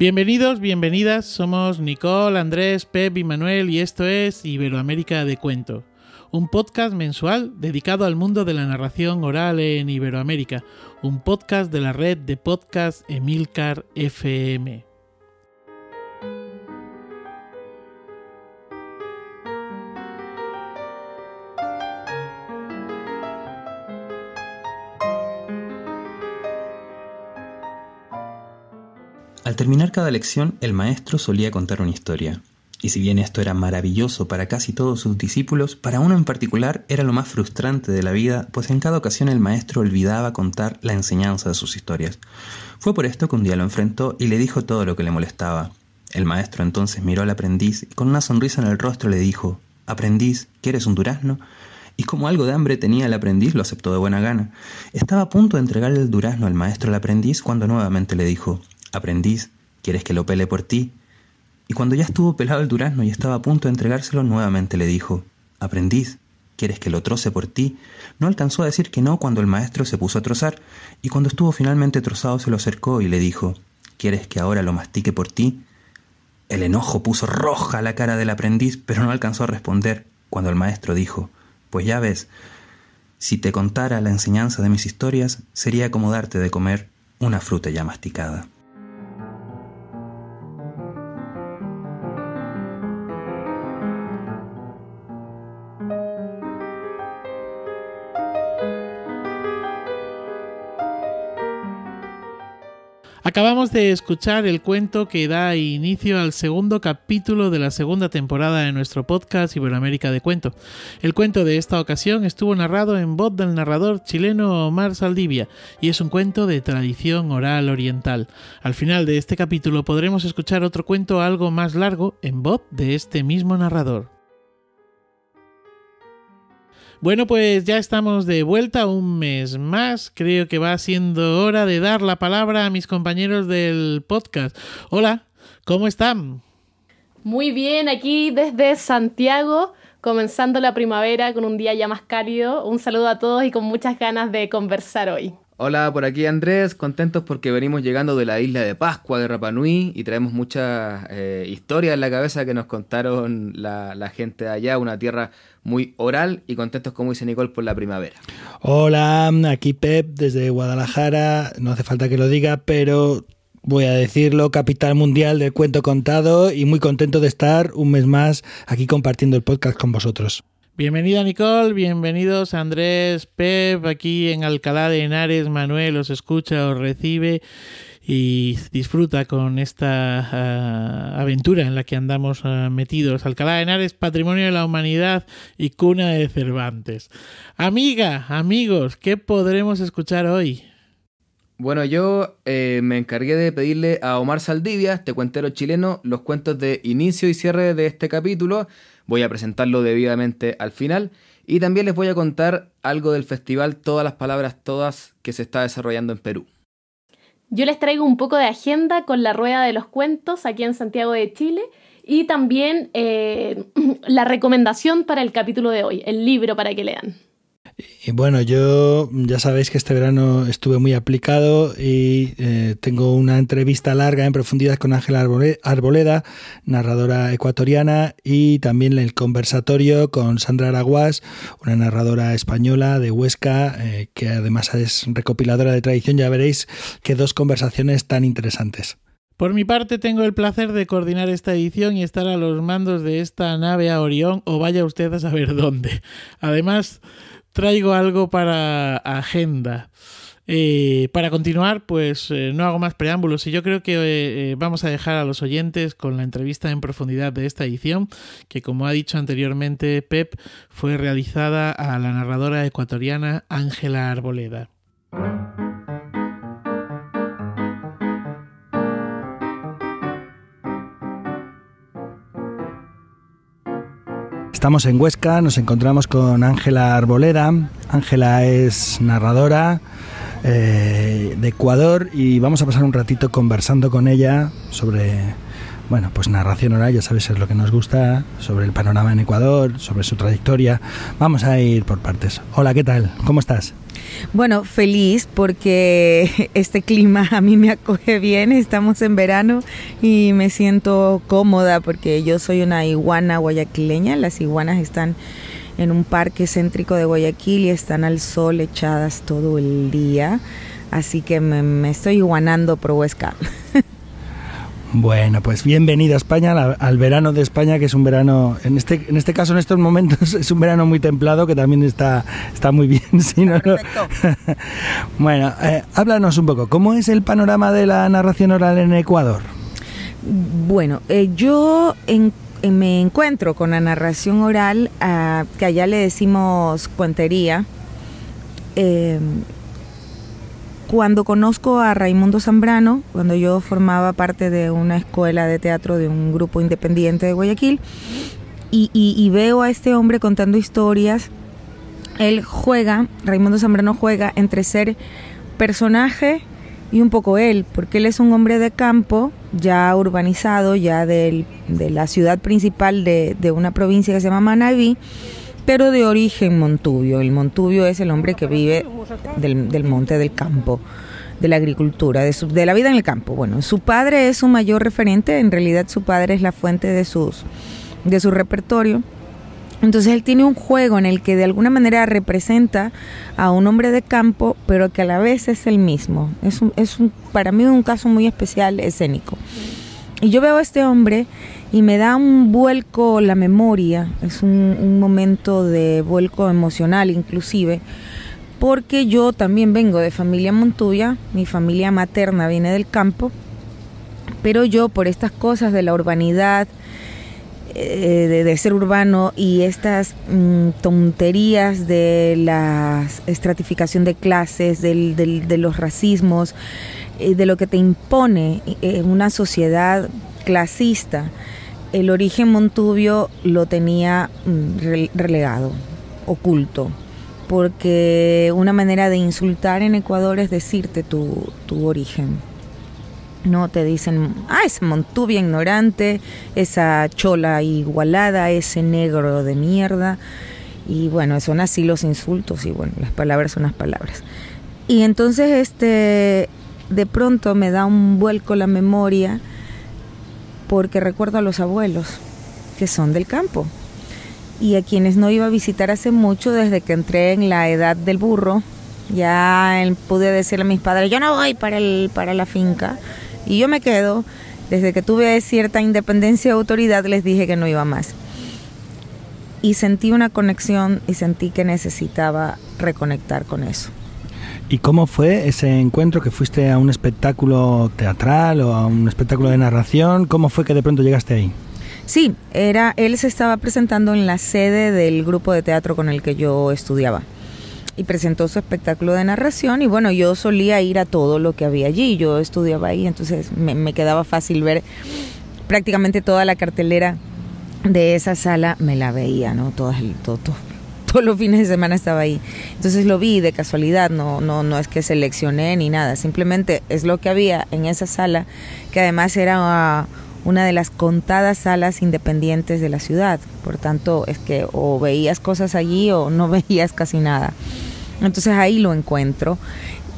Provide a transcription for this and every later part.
Bienvenidos, bienvenidas, somos Nicole, Andrés, Pep y Manuel y esto es Iberoamérica de Cuento, un podcast mensual dedicado al mundo de la narración oral en Iberoamérica, un podcast de la red de podcast Emilcar FM. Terminar cada lección, el maestro solía contar una historia. Y si bien esto era maravilloso para casi todos sus discípulos, para uno en particular era lo más frustrante de la vida, pues en cada ocasión el maestro olvidaba contar la enseñanza de sus historias. Fue por esto que un día lo enfrentó y le dijo todo lo que le molestaba. El maestro entonces miró al aprendiz y con una sonrisa en el rostro le dijo, Aprendiz, ¿quieres un durazno? Y como algo de hambre tenía el aprendiz, lo aceptó de buena gana. Estaba a punto de entregarle el durazno al maestro al aprendiz cuando nuevamente le dijo, Aprendiz, ¿quieres que lo pele por ti? Y cuando ya estuvo pelado el durazno y estaba a punto de entregárselo, nuevamente le dijo, Aprendiz, ¿quieres que lo troce por ti? No alcanzó a decir que no cuando el maestro se puso a trozar, y cuando estuvo finalmente trozado se lo acercó y le dijo, ¿quieres que ahora lo mastique por ti? El enojo puso roja la cara del aprendiz, pero no alcanzó a responder cuando el maestro dijo, Pues ya ves, si te contara la enseñanza de mis historias, sería como darte de comer una fruta ya masticada. Acabamos de escuchar el cuento que da inicio al segundo capítulo de la segunda temporada de nuestro podcast Iberoamérica de Cuento. El cuento de esta ocasión estuvo narrado en voz del narrador chileno Omar Saldivia y es un cuento de tradición oral oriental. Al final de este capítulo podremos escuchar otro cuento algo más largo en voz de este mismo narrador. Bueno, pues ya estamos de vuelta un mes más. Creo que va siendo hora de dar la palabra a mis compañeros del podcast. Hola, ¿cómo están? Muy bien, aquí desde Santiago, comenzando la primavera con un día ya más cálido. Un saludo a todos y con muchas ganas de conversar hoy. Hola, por aquí Andrés, contentos porque venimos llegando de la isla de Pascua de Rapanui y traemos muchas eh, historias en la cabeza que nos contaron la, la, gente de allá, una tierra muy oral y contentos como dice Nicole por la primavera. Hola, aquí Pep desde Guadalajara, no hace falta que lo diga, pero voy a decirlo, capital mundial del cuento contado y muy contento de estar un mes más aquí compartiendo el podcast con vosotros. Bienvenida Nicole, bienvenidos Andrés, Pep, aquí en Alcalá de Henares, Manuel os escucha, os recibe y disfruta con esta uh, aventura en la que andamos uh, metidos. Alcalá de Henares, patrimonio de la humanidad y cuna de Cervantes. Amiga, amigos, ¿qué podremos escuchar hoy? Bueno, yo eh, me encargué de pedirle a Omar Saldivia, este cuentero chileno, los cuentos de inicio y cierre de este capítulo. Voy a presentarlo debidamente al final. Y también les voy a contar algo del festival Todas las Palabras Todas que se está desarrollando en Perú. Yo les traigo un poco de agenda con la Rueda de los Cuentos aquí en Santiago de Chile y también eh, la recomendación para el capítulo de hoy, el libro para que lean. Y bueno, yo ya sabéis que este verano estuve muy aplicado y eh, tengo una entrevista larga en profundidad con Ángela Arboleda, narradora ecuatoriana, y también el conversatorio con Sandra Araguás, una narradora española de Huesca, eh, que además es recopiladora de tradición. Ya veréis que dos conversaciones tan interesantes. Por mi parte tengo el placer de coordinar esta edición y estar a los mandos de esta nave a Orión o vaya usted a saber dónde. Además, traigo algo para agenda. Eh, para continuar, pues eh, no hago más preámbulos y yo creo que eh, vamos a dejar a los oyentes con la entrevista en profundidad de esta edición, que como ha dicho anteriormente Pep, fue realizada a la narradora ecuatoriana Ángela Arboleda. Estamos en Huesca, nos encontramos con Ángela Arboleda. Ángela es narradora eh, de Ecuador y vamos a pasar un ratito conversando con ella sobre, bueno, pues narración oral, ya sabéis es lo que nos gusta, sobre el panorama en Ecuador, sobre su trayectoria. Vamos a ir por partes. Hola, ¿qué tal? ¿Cómo estás? Bueno, feliz porque este clima a mí me acoge bien, estamos en verano y me siento cómoda porque yo soy una iguana guayaquileña, las iguanas están en un parque céntrico de Guayaquil y están al sol echadas todo el día, así que me, estoy iguanando por Huesca. Bueno, pues bienvenida a España, al, verano de España, que es un verano, en este, en este caso, en estos momentos, es un verano muy templado, que también está, está muy bien. bueno, eh, háblanos un poco, ¿cómo es el panorama de la narración oral en Ecuador? Bueno, eh, yo me encuentro con la narración oral, ah, que allá le decimos cuentería. Cuando conozco a Raimundo Zambrano, cuando yo formaba parte de una escuela de teatro de un grupo independiente de Guayaquil, y, veo a este hombre contando historias, él juega, Raimundo Zambrano juega entre ser personaje y un poco él, porque él es un hombre de campo, ya urbanizado, ya de la ciudad principal de, de una provincia que se llama Manabí, pero de origen montubio. El montubio es el hombre que vive del, monte, del campo, de la agricultura, de, de la vida en el campo. Bueno, su padre es su mayor referente, en realidad su padre es la fuente de, sus, de su repertorio. Entonces él tiene un juego en el que de alguna manera representa a un hombre de campo, pero que a la vez es el mismo. Es, un, es un, para mí un caso muy especial escénico. Y yo veo a este hombre y me da un vuelco la memoria, es un, momento de vuelco emocional inclusive, porque yo también vengo de familia montuya, mi familia materna viene del campo, pero yo por estas cosas de la urbanidad, eh, de, ser urbano y estas mm, tonterías de la estratificación de clases, de los racismos, de lo que te impone eh, una sociedad clasista, el origen Montubio lo tenía mm, relegado, oculto, porque una manera de insultar en Ecuador es decirte tu, origen. No te dicen, ah, ese Montubio ignorante, esa chola igualada, ese negro de mierda. Y bueno, son así los insultos y bueno, las palabras son las palabras. Y entonces este de pronto me da un vuelco la memoria porque recuerdo a los abuelos que son del campo y a quienes no iba a visitar hace mucho desde que entré en la edad del burro. Ya pude decirle a mis padres, yo no voy para, el, para la finca y yo me quedo. Desde que tuve cierta independencia y autoridad les dije que no iba más. Y sentí una conexión y sentí que necesitaba reconectar con eso. ¿Y cómo fue ese encuentro que fuiste a un espectáculo teatral o a un espectáculo de narración? ¿Cómo fue que de pronto llegaste ahí? Sí, era él se estaba presentando en la sede del grupo de teatro con el que yo estudiaba y presentó su espectáculo de narración y bueno, yo solía ir a todo lo que había allí, yo estudiaba ahí, entonces me, quedaba fácil ver prácticamente toda la cartelera de esa sala, me la veía, ¿no? Todo, todo, todo todos los fines de semana estaba ahí. Entonces lo vi de casualidad, no, no, no es que seleccioné ni nada, simplemente es lo que había en esa sala, que además era una de las contadas salas independientes de la ciudad. Por tanto, es que o veías cosas allí o no veías casi nada. Entonces ahí lo encuentro.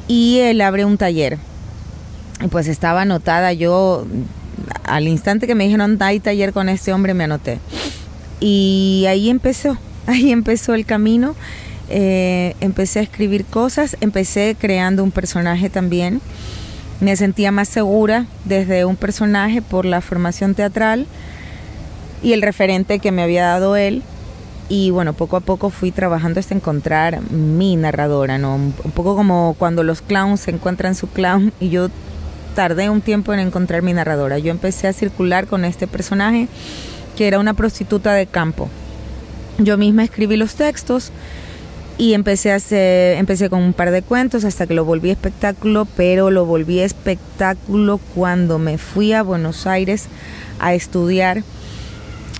Y él abre un taller. Y pues estaba anotada yo, al instante que me dijeron, hay taller con este hombre, me anoté. Y ahí empezó, ahí empezó el camino. Eh, empecé a escribir cosas, empecé creando un personaje también. Me sentía más segura desde un personaje por la formación teatral y el referente que me había dado él. Y bueno, poco a poco fui trabajando hasta encontrar mi narradora, ¿no? Un poco como cuando los clowns encuentran su clown y yo tardé un tiempo en encontrar mi narradora. Yo empecé a circular con este personaje que era una prostituta de campo yo misma escribí los textos y empecé a hacer, empecé con un par de cuentos hasta que lo volví espectáculo, pero lo volví espectáculo cuando me fui a Buenos Aires a estudiar.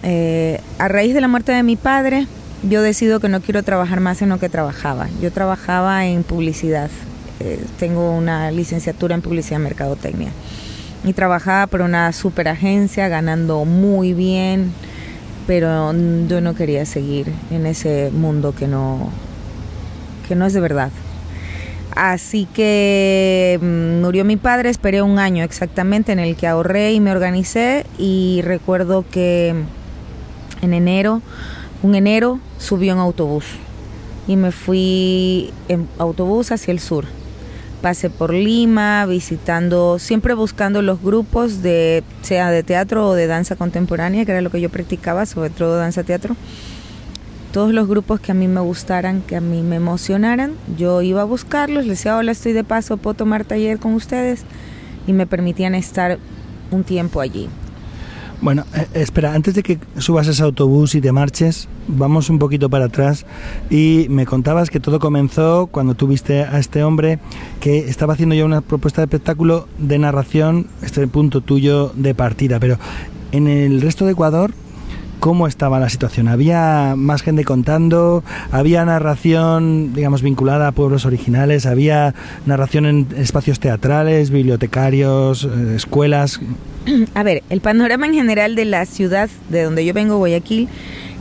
Eh, a raíz de la muerte de mi padre, yo decido que no quiero trabajar más en lo que trabajaba. Yo trabajaba en publicidad. Eh, tengo una licenciatura en publicidad y mercadotecnia. Y trabajaba por una super agencia, ganando muy bien pero yo no quería seguir en ese mundo que no, que no es de verdad. Así que mm, murió mi padre, esperé un año exactamente en el que ahorré y me organicé y recuerdo que en enero, un enero, subí en autobús y me fui en autobús hacia el sur. Pasé por Lima, visitando, siempre buscando los grupos de, sea de teatro o de danza contemporánea, que era lo que yo practicaba, sobre todo danza teatro todos los grupos que a mí me gustaran, que a mí me emocionaran, yo iba a buscarlos, les decía, hola, estoy de paso, puedo tomar taller con ustedes y me permitían estar un tiempo allí. Bueno, eh, espera, antes de que subas ese autobús y te marches, vamos un poquito para atrás. Y me contabas que todo comenzó cuando tuviste a este hombre que estaba haciendo ya una propuesta de espectáculo de narración, este punto tuyo de partida, pero en el resto de Ecuador cómo estaba la situación. ¿Había más gente contando? ¿Había narración, digamos, vinculada a pueblos originales? ¿Había narración en espacios teatrales, bibliotecarios, eh, escuelas? A ver, el panorama en general de la ciudad de donde yo vengo, Guayaquil,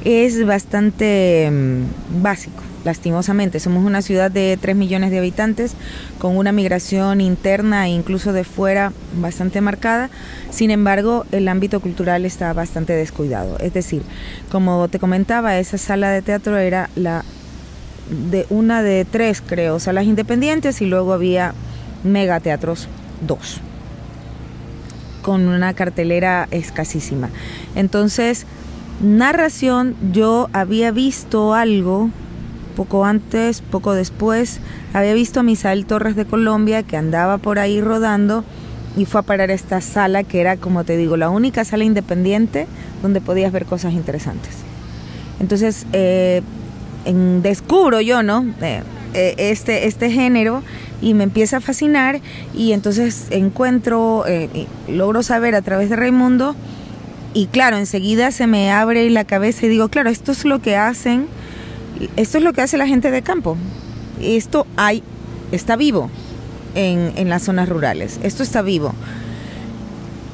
es bastante mm, básico lastimosamente. Somos una ciudad de 3 millones de habitantes con una migración interna e incluso de fuera bastante marcada. Sin embargo, el ámbito cultural está bastante descuidado. Es decir, como te comentaba, esa sala de teatro era la de una de tres, creo, salas independientes y luego había megateatros, dos, con una cartelera escasísima. Entonces, narración, yo había visto algo poco antes, poco después, había visto a Misael Torres de Colombia que andaba por ahí rodando y fue a parar a esta sala que era, como te digo, la única sala independiente donde podías ver cosas interesantes. Entonces, eh, en, descubro yo, ¿no? Eh, eh, este, este género y me empieza a fascinar y entonces encuentro, logro saber a través de Raimundo y claro, enseguida se me abre la cabeza y digo, claro, esto es lo que hacen esto es lo que hace la gente de campo. Esto hay, está vivo en, en las zonas rurales. Esto está vivo.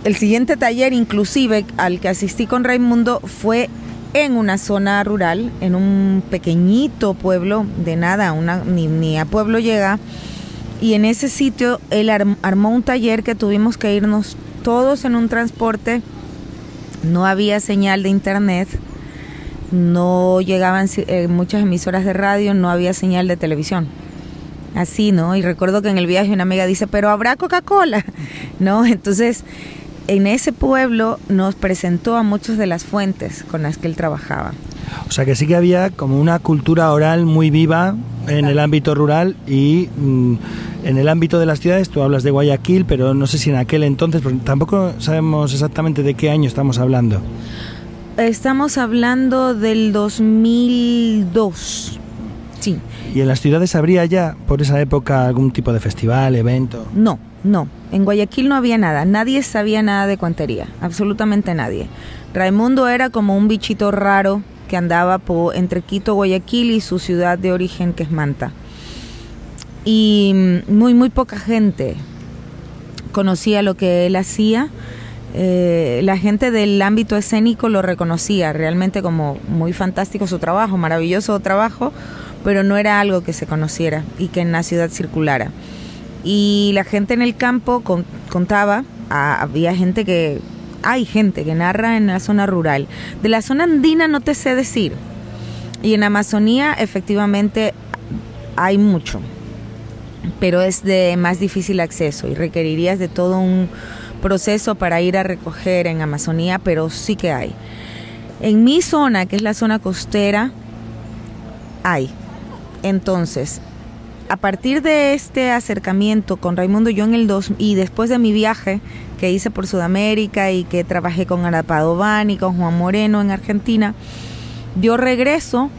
El siguiente taller, inclusive, al que asistí con Raimundo, fue en una zona rural, en un pequeñito pueblo, de nada, una, ni, ni a pueblo llega. Y en ese sitio él armó un taller que tuvimos que irnos todos en un transporte. No había señal de internet no llegaban eh, muchas emisoras de radio, no había señal de televisión. Así, ¿no? Y recuerdo que en el viaje una amiga dice, pero habrá Coca-Cola, ¿no? Entonces, en ese pueblo nos presentó a muchas de las fuentes con las que él trabajaba. O sea que sí que había como una cultura oral muy viva en el ámbito rural y mm, en el ámbito de las ciudades, tú hablas de Guayaquil, pero no sé si en aquel entonces, tampoco sabemos exactamente de qué año estamos hablando. Estamos hablando del 2002. Sí. ¿Y en las ciudades habría ya por esa época algún tipo de festival, evento? No, no. En Guayaquil no había nada. Nadie sabía nada de cuantería. Absolutamente nadie. Raimundo era como un bichito raro que andaba por, entre Quito, Guayaquil y su ciudad de origen, que es Manta. Y muy, muy poca gente conocía lo que él hacía eh, la gente del ámbito escénico lo reconocía realmente como muy fantástico su trabajo, maravilloso trabajo, pero no era algo que se conociera y que en la ciudad circulara. Y la gente en el campo contaba, había gente que, hay gente que narra en la zona rural. De la zona andina no te sé decir. Y en Amazonía efectivamente hay mucho, pero es de más difícil acceso y requerirías de todo un proceso para ir a recoger en Amazonía, pero sí que hay. En mi zona, que es la zona costera, hay. Entonces, a partir de este acercamiento con Raimundo, yo en el 2 y después de mi viaje que hice por Sudamérica y que trabajé con Arapadován y con Juan Moreno en Argentina, yo regreso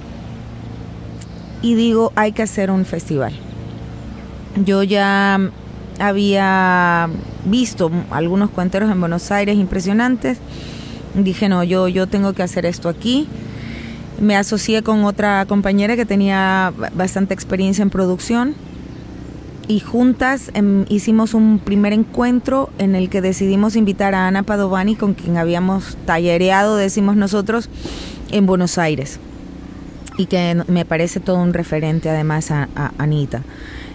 y digo, hay que hacer un festival. Yo ya había visto algunos cuenteros en Buenos Aires impresionantes. Dije, no, yo, yo tengo que hacer esto aquí. Me asocié con otra compañera que tenía bastante experiencia en producción y juntas em, hicimos un primer encuentro en el que decidimos invitar a Ana Padovani, con quien habíamos tallereado, decimos nosotros, en Buenos Aires. Y que me parece todo un referente además a Anita.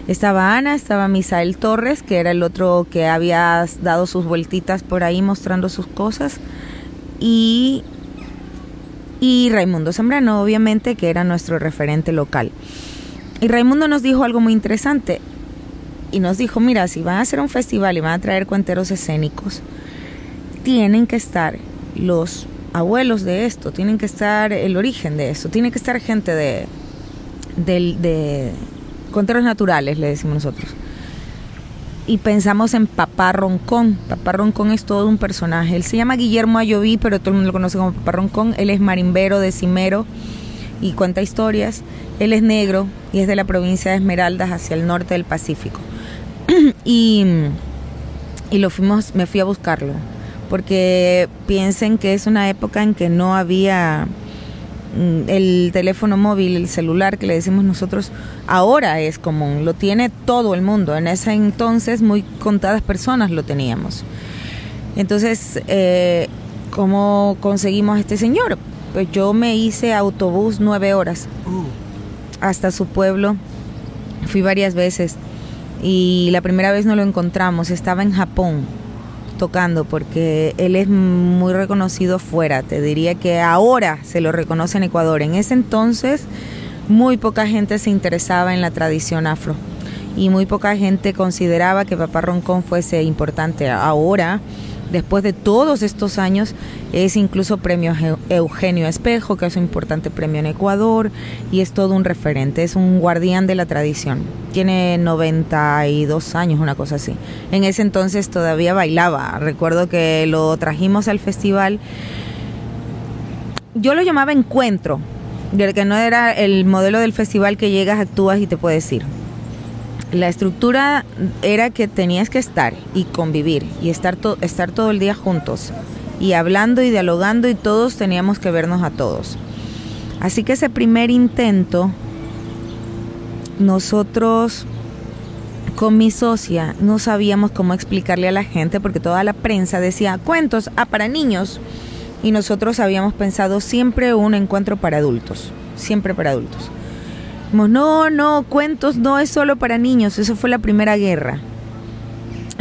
Estaba Ana, estaba Misael Torres, que era el otro que había dado sus vueltitas por ahí mostrando sus cosas. Y, y Raimundo Zambrano, obviamente, que era nuestro referente local. Y Raimundo nos dijo algo muy interesante. Y nos dijo, mira, si van a hacer un festival y van a traer cuenteros escénicos, tienen que estar los abuelos de esto, tienen que estar el origen de esto, tiene que estar gente de, de, de conteros naturales, le decimos nosotros. Y pensamos en Papá Roncón. Papá Roncón es todo un personaje. Él se llama Guillermo Ayoví, pero todo el mundo lo conoce como Papá Roncón. Él es marimbero de Cimero y cuenta historias. Él es negro y es de la provincia de Esmeraldas hacia el norte del Pacífico. y, y lo fuimos, me fui a buscarlo porque piensen que es una época en que no había el teléfono móvil, el celular que le decimos nosotros, ahora es común, lo tiene todo el mundo. En ese entonces muy contadas personas lo teníamos. Entonces, eh, ¿cómo conseguimos a este señor? Pues yo me hice autobús nueve horas hasta su pueblo. Fui varias veces y la primera vez no lo encontramos, estaba en Japón tocando porque él es muy reconocido fuera. Te diría que ahora se lo reconoce en Ecuador. En ese entonces muy poca gente se interesaba en la tradición afro y muy poca gente consideraba que Papá Roncón fuese importante. Ahora después de todos estos años, es incluso premio Eugenio Espejo, que es un importante premio en Ecuador, y es todo un referente, es un guardián de la tradición. Tiene 92 años, una cosa así. En ese entonces todavía bailaba. Recuerdo que lo trajimos al festival. Yo lo llamaba encuentro, que no era el modelo del festival que llegas, actúas y te puedes ir la estructura era que tenías que estar y convivir y estar, estar todo el día juntos y hablando y dialogando y todos teníamos que vernos a todos. Así que ese primer intento, nosotros con mi socia no sabíamos cómo explicarle a la gente porque toda la prensa decía cuentos, ah, para niños. Y nosotros habíamos pensado siempre un encuentro para adultos, siempre para adultos no, no, cuentos no es solo para niños, eso fue la primera guerra.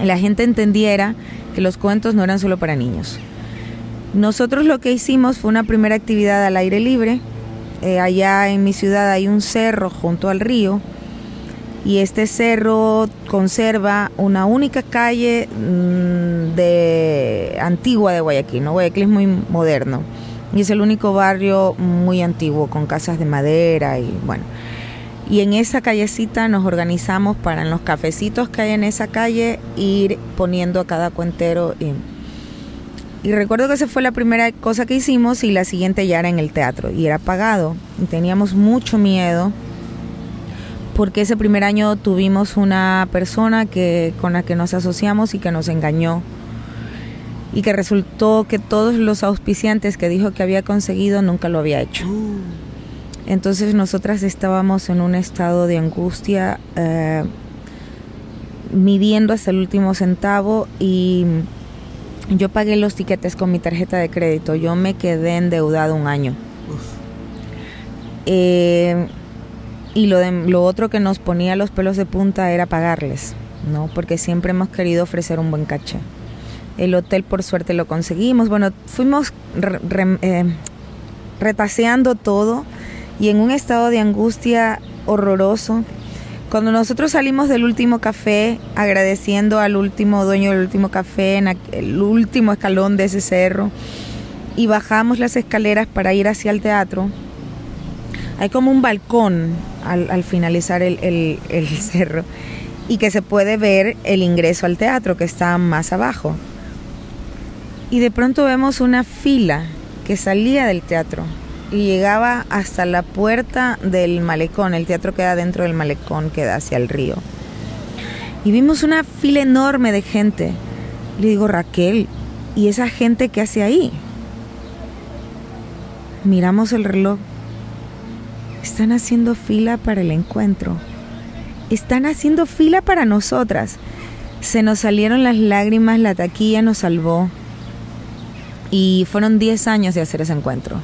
La gente entendiera que los cuentos no eran solo para niños. Nosotros lo que hicimos fue una primera actividad al aire libre. Eh, allá en mi ciudad hay un cerro junto al río y este cerro conserva una única calle mm, de antigua de Guayaquil. ¿no? Guayaquil es muy moderno y es el único barrio muy antiguo con casas de madera y bueno. Y en esa callecita nos organizamos para en los cafecitos que hay en esa calle ir poniendo a cada cuentero. Y, y recuerdo que esa fue la primera cosa que hicimos y la siguiente ya era en el teatro y era pagado. Y teníamos mucho miedo porque ese primer año tuvimos una persona que, con la que nos asociamos y que nos engañó y que resultó que todos los auspiciantes que dijo que había conseguido nunca lo había hecho. Uh. Entonces nosotras estábamos en un estado de angustia, eh, midiendo hasta el último centavo y yo pagué los tiquetes con mi tarjeta de crédito. Yo me quedé endeudado un año. Eh, y lo, de, lo otro que nos ponía los pelos de punta era pagarles, ¿no? Porque siempre hemos querido ofrecer un buen caché. El hotel por suerte lo conseguimos. Bueno, fuimos eh, retaseando todo y en un estado de angustia horroroso. Cuando nosotros salimos del último café, agradeciendo al último dueño del último café, en el último escalón de ese cerro, y bajamos las escaleras para ir hacia el teatro, hay como un balcón al, finalizar el, el cerro y que se puede ver el ingreso al teatro que está más abajo. Y de pronto vemos una fila que salía del teatro y llegaba hasta la puerta del malecón. El teatro queda dentro del malecón, queda hacia el río. Y vimos una fila enorme de gente. Le digo, Raquel, ¿y esa gente qué hace ahí? Miramos el reloj. Están haciendo fila para el encuentro. Están haciendo fila para nosotras. Se nos salieron las lágrimas, la taquilla nos salvó. Y fueron 10 años de hacer ese encuentro.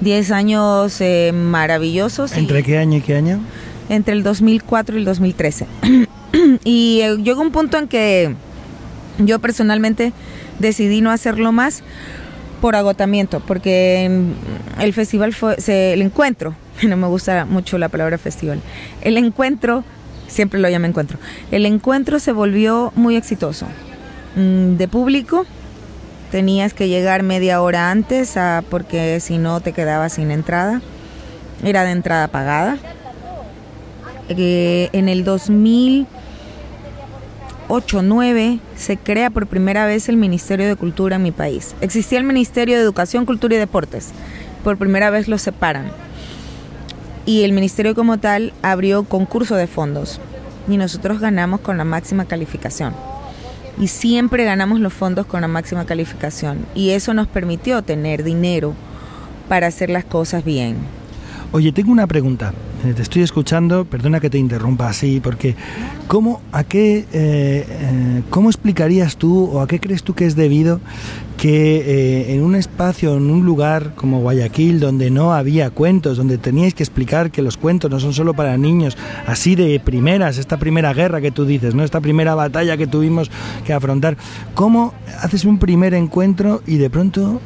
10 años eh, maravillosos. ¿Entre qué año y qué año? entre el 2004 y el 2013. y eh, llegó un punto en que yo personalmente decidí no hacerlo más por agotamiento, porque el festival fue, el encuentro, no me gusta mucho la palabra festival, el encuentro, siempre lo llamo encuentro, el encuentro se volvió muy exitoso. Mm, de público, tenías que llegar media hora antes porque si no te quedabas sin entrada, era de entrada pagada. Eh, en el 2000 8-9 se crea por primera vez el Ministerio de Cultura en mi país. Existía el Ministerio de Educación, Cultura y Deportes. Por primera vez los separan. Y el ministerio como tal abrió concurso de fondos. Y nosotros ganamos con la máxima calificación. Y siempre ganamos los fondos con la máxima calificación. Y eso nos permitió tener dinero para hacer las cosas bien. Oye, tengo una pregunta. Eh, te estoy escuchando, perdona que te interrumpa así, porque ¿cómo, a qué, eh, eh, ¿cómo explicarías tú o a qué crees tú que es debido que en un espacio, en un lugar como Guayaquil, donde no había cuentos, donde teníais que explicar que los cuentos no son solo para niños, así de primeras, esta primera guerra que tú dices, ¿no? esta primera batalla que tuvimos que afrontar, ¿cómo haces un primer encuentro y de pronto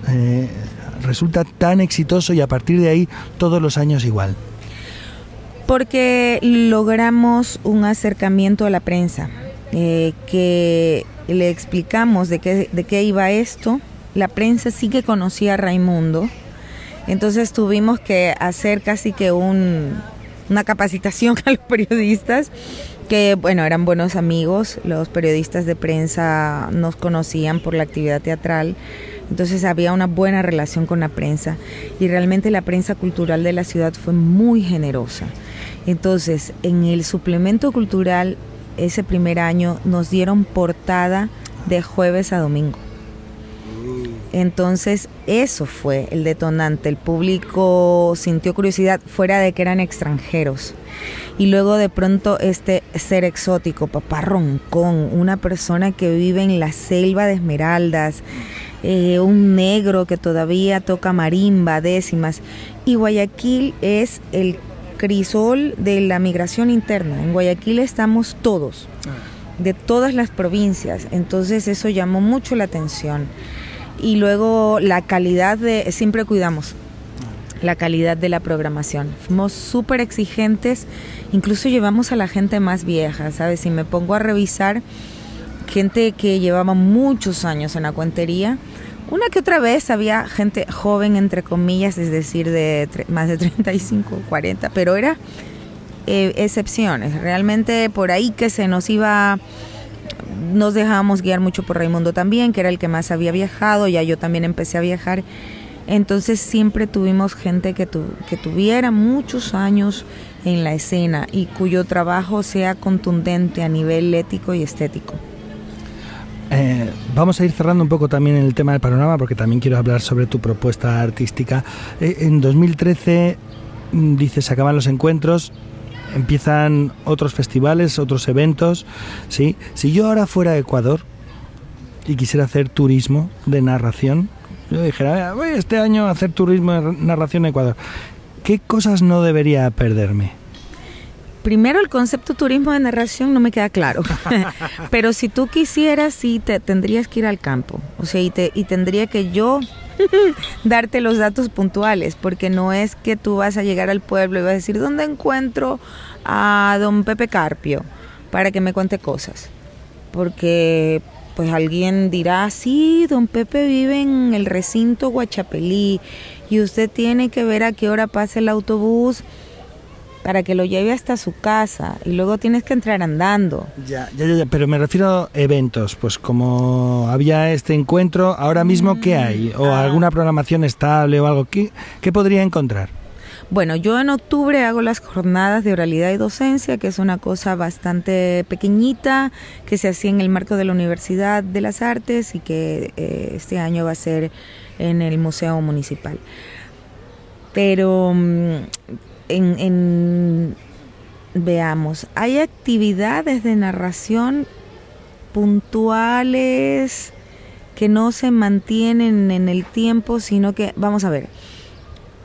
resulta tan exitoso y a partir de ahí todos los años igual? Porque logramos un acercamiento a la prensa, eh, que le explicamos de qué, de qué iba esto. La prensa sí que conocía a Raimundo, entonces tuvimos que hacer casi que un, una capacitación a los periodistas que bueno, eran buenos amigos, los periodistas de prensa nos conocían por la actividad teatral, entonces había una buena relación con la prensa y realmente la prensa cultural de la ciudad fue muy generosa. Entonces, en el suplemento cultural ese primer año nos dieron portada de jueves a domingo. Entonces, eso fue el detonante. El público sintió curiosidad fuera de que eran extranjeros. Y luego de pronto este ser exótico, papá roncón, una persona que vive en la selva de Esmeraldas, eh, un negro que todavía toca marimba, décimas. Y Guayaquil es el crisol de la migración interna. En Guayaquil estamos todos, ah. de todas las provincias. Entonces eso llamó mucho la atención. Y luego la calidad de, siempre cuidamos la calidad de la programación. Fuimos súper exigentes, incluso llevamos a la gente más vieja, ¿sabes? Si me pongo a revisar gente que llevaba muchos años en la cuentería. Una que otra vez había gente joven, entre comillas, es decir, de más de 35, 40, pero era eh, excepciones. Realmente por ahí que se nos iba, nos dejábamos guiar mucho por Raimundo también, que era el que más había viajado, ya yo también empecé a viajar. Entonces siempre tuvimos gente que, que tuviera muchos años en la escena y cuyo trabajo sea contundente a nivel ético y estético. Eh, vamos a ir cerrando un poco también el tema del panorama porque también quiero hablar sobre tu propuesta artística. Eh, en 2013, mm, dices, se acaban los encuentros, empiezan otros festivales, otros eventos. ¿sí? Si yo ahora fuera a Ecuador y quisiera hacer turismo de narración, yo dijera, voy este año a hacer turismo de narración en Ecuador, ¿qué cosas no debería perderme? Primero el concepto turismo de narración no me queda claro. Pero si tú quisieras, sí, te, tendrías que ir al campo. O sea, y, te, y tendría que yo darte los datos puntuales, porque no es que tú vas a llegar al pueblo y vas a decir, ¿dónde encuentro a don Pepe Carpio? Para que me cuente cosas. Porque pues alguien dirá, sí, don Pepe vive en el recinto Guachapelí y usted tiene que ver a qué hora pasa el autobús para que lo lleve hasta su casa y luego tienes que entrar andando. Ya, ya, ya, pero me refiero a eventos, pues como había este encuentro, ahora mismo, ¿qué mm, hay? ¿O ah. alguna programación estable o algo? ¿Qué, ¿Qué podría encontrar? Bueno, yo en octubre hago las jornadas de oralidad y docencia, que es una cosa bastante pequeñita, que se hacía en el marco de la Universidad de las Artes y que eh, este año va a ser en el Museo Municipal. Pero mm, en, veamos, hay actividades de narración puntuales que no se mantienen en el tiempo, sino que, vamos a ver,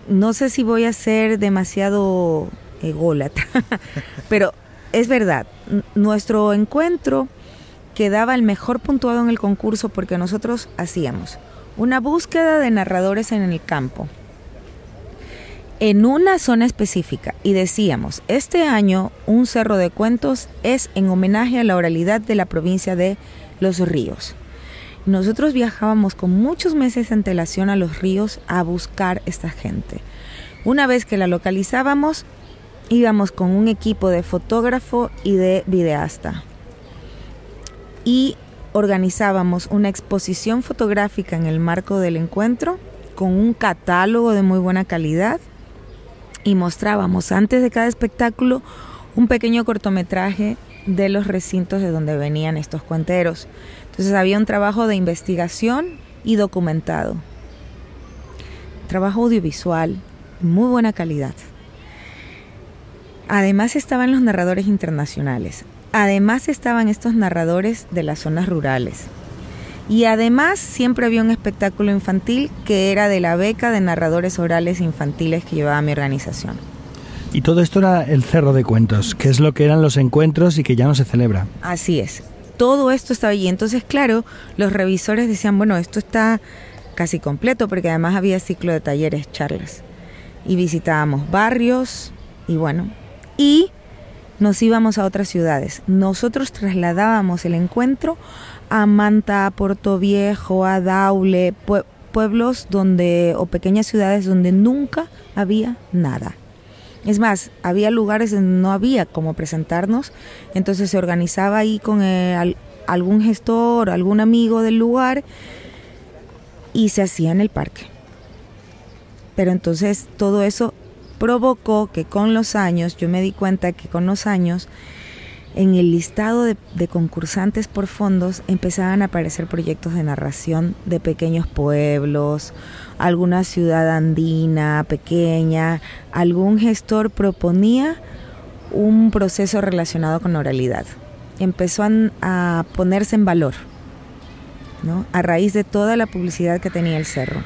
no sé si voy a ser demasiado ególatra. Pero es verdad, nuestro encuentro quedaba el mejor puntuado en el concurso porque nosotros hacíamos una búsqueda de narradores en el campo en una zona específica y decíamos, este año un cerro de cuentos es en homenaje a la oralidad de la provincia de Los Ríos. Nosotros viajábamos con muchos meses de antelación a los ríos a buscar esta gente. Una vez que la localizábamos, íbamos con un equipo de fotógrafo y de videasta. Y organizábamos una exposición fotográfica en el marco del encuentro con un catálogo de muy buena calidad y mostrábamos antes de cada espectáculo un pequeño cortometraje de los recintos de donde venían estos cuenteros. Entonces había un trabajo de investigación y documentado. Trabajo audiovisual, muy buena calidad. Además estaban los narradores internacionales. Además estaban estos narradores de las zonas rurales. Y además siempre había un espectáculo infantil que era de la beca de narradores orales infantiles que llevaba mi organización. Y todo esto era el Cerro de Cuentos, que es lo que eran los encuentros y que ya no se celebra. Así es. Todo esto estaba allí. Entonces, claro, los revisores decían, bueno, esto está casi completo, porque además había ciclo de talleres, charlas. Y visitábamos barrios, y bueno, y nos íbamos a otras ciudades. Nosotros trasladábamos el encuentro a Manta, a Puerto Viejo, a Daule, pueblos donde o pequeñas ciudades donde nunca había nada. Es más, había lugares donde no había cómo presentarnos, entonces se organizaba ahí con eh, algún gestor, algún amigo del lugar y se hacía en el parque. Pero entonces todo eso provocó que con los años, yo me di cuenta que con los años en el listado de, concursantes por fondos empezaban a aparecer proyectos de narración de pequeños pueblos, alguna ciudad andina pequeña, algún gestor proponía un proceso relacionado con oralidad. Empezó a, ponerse en valor, ¿no? a raíz de toda la publicidad que tenía el cerro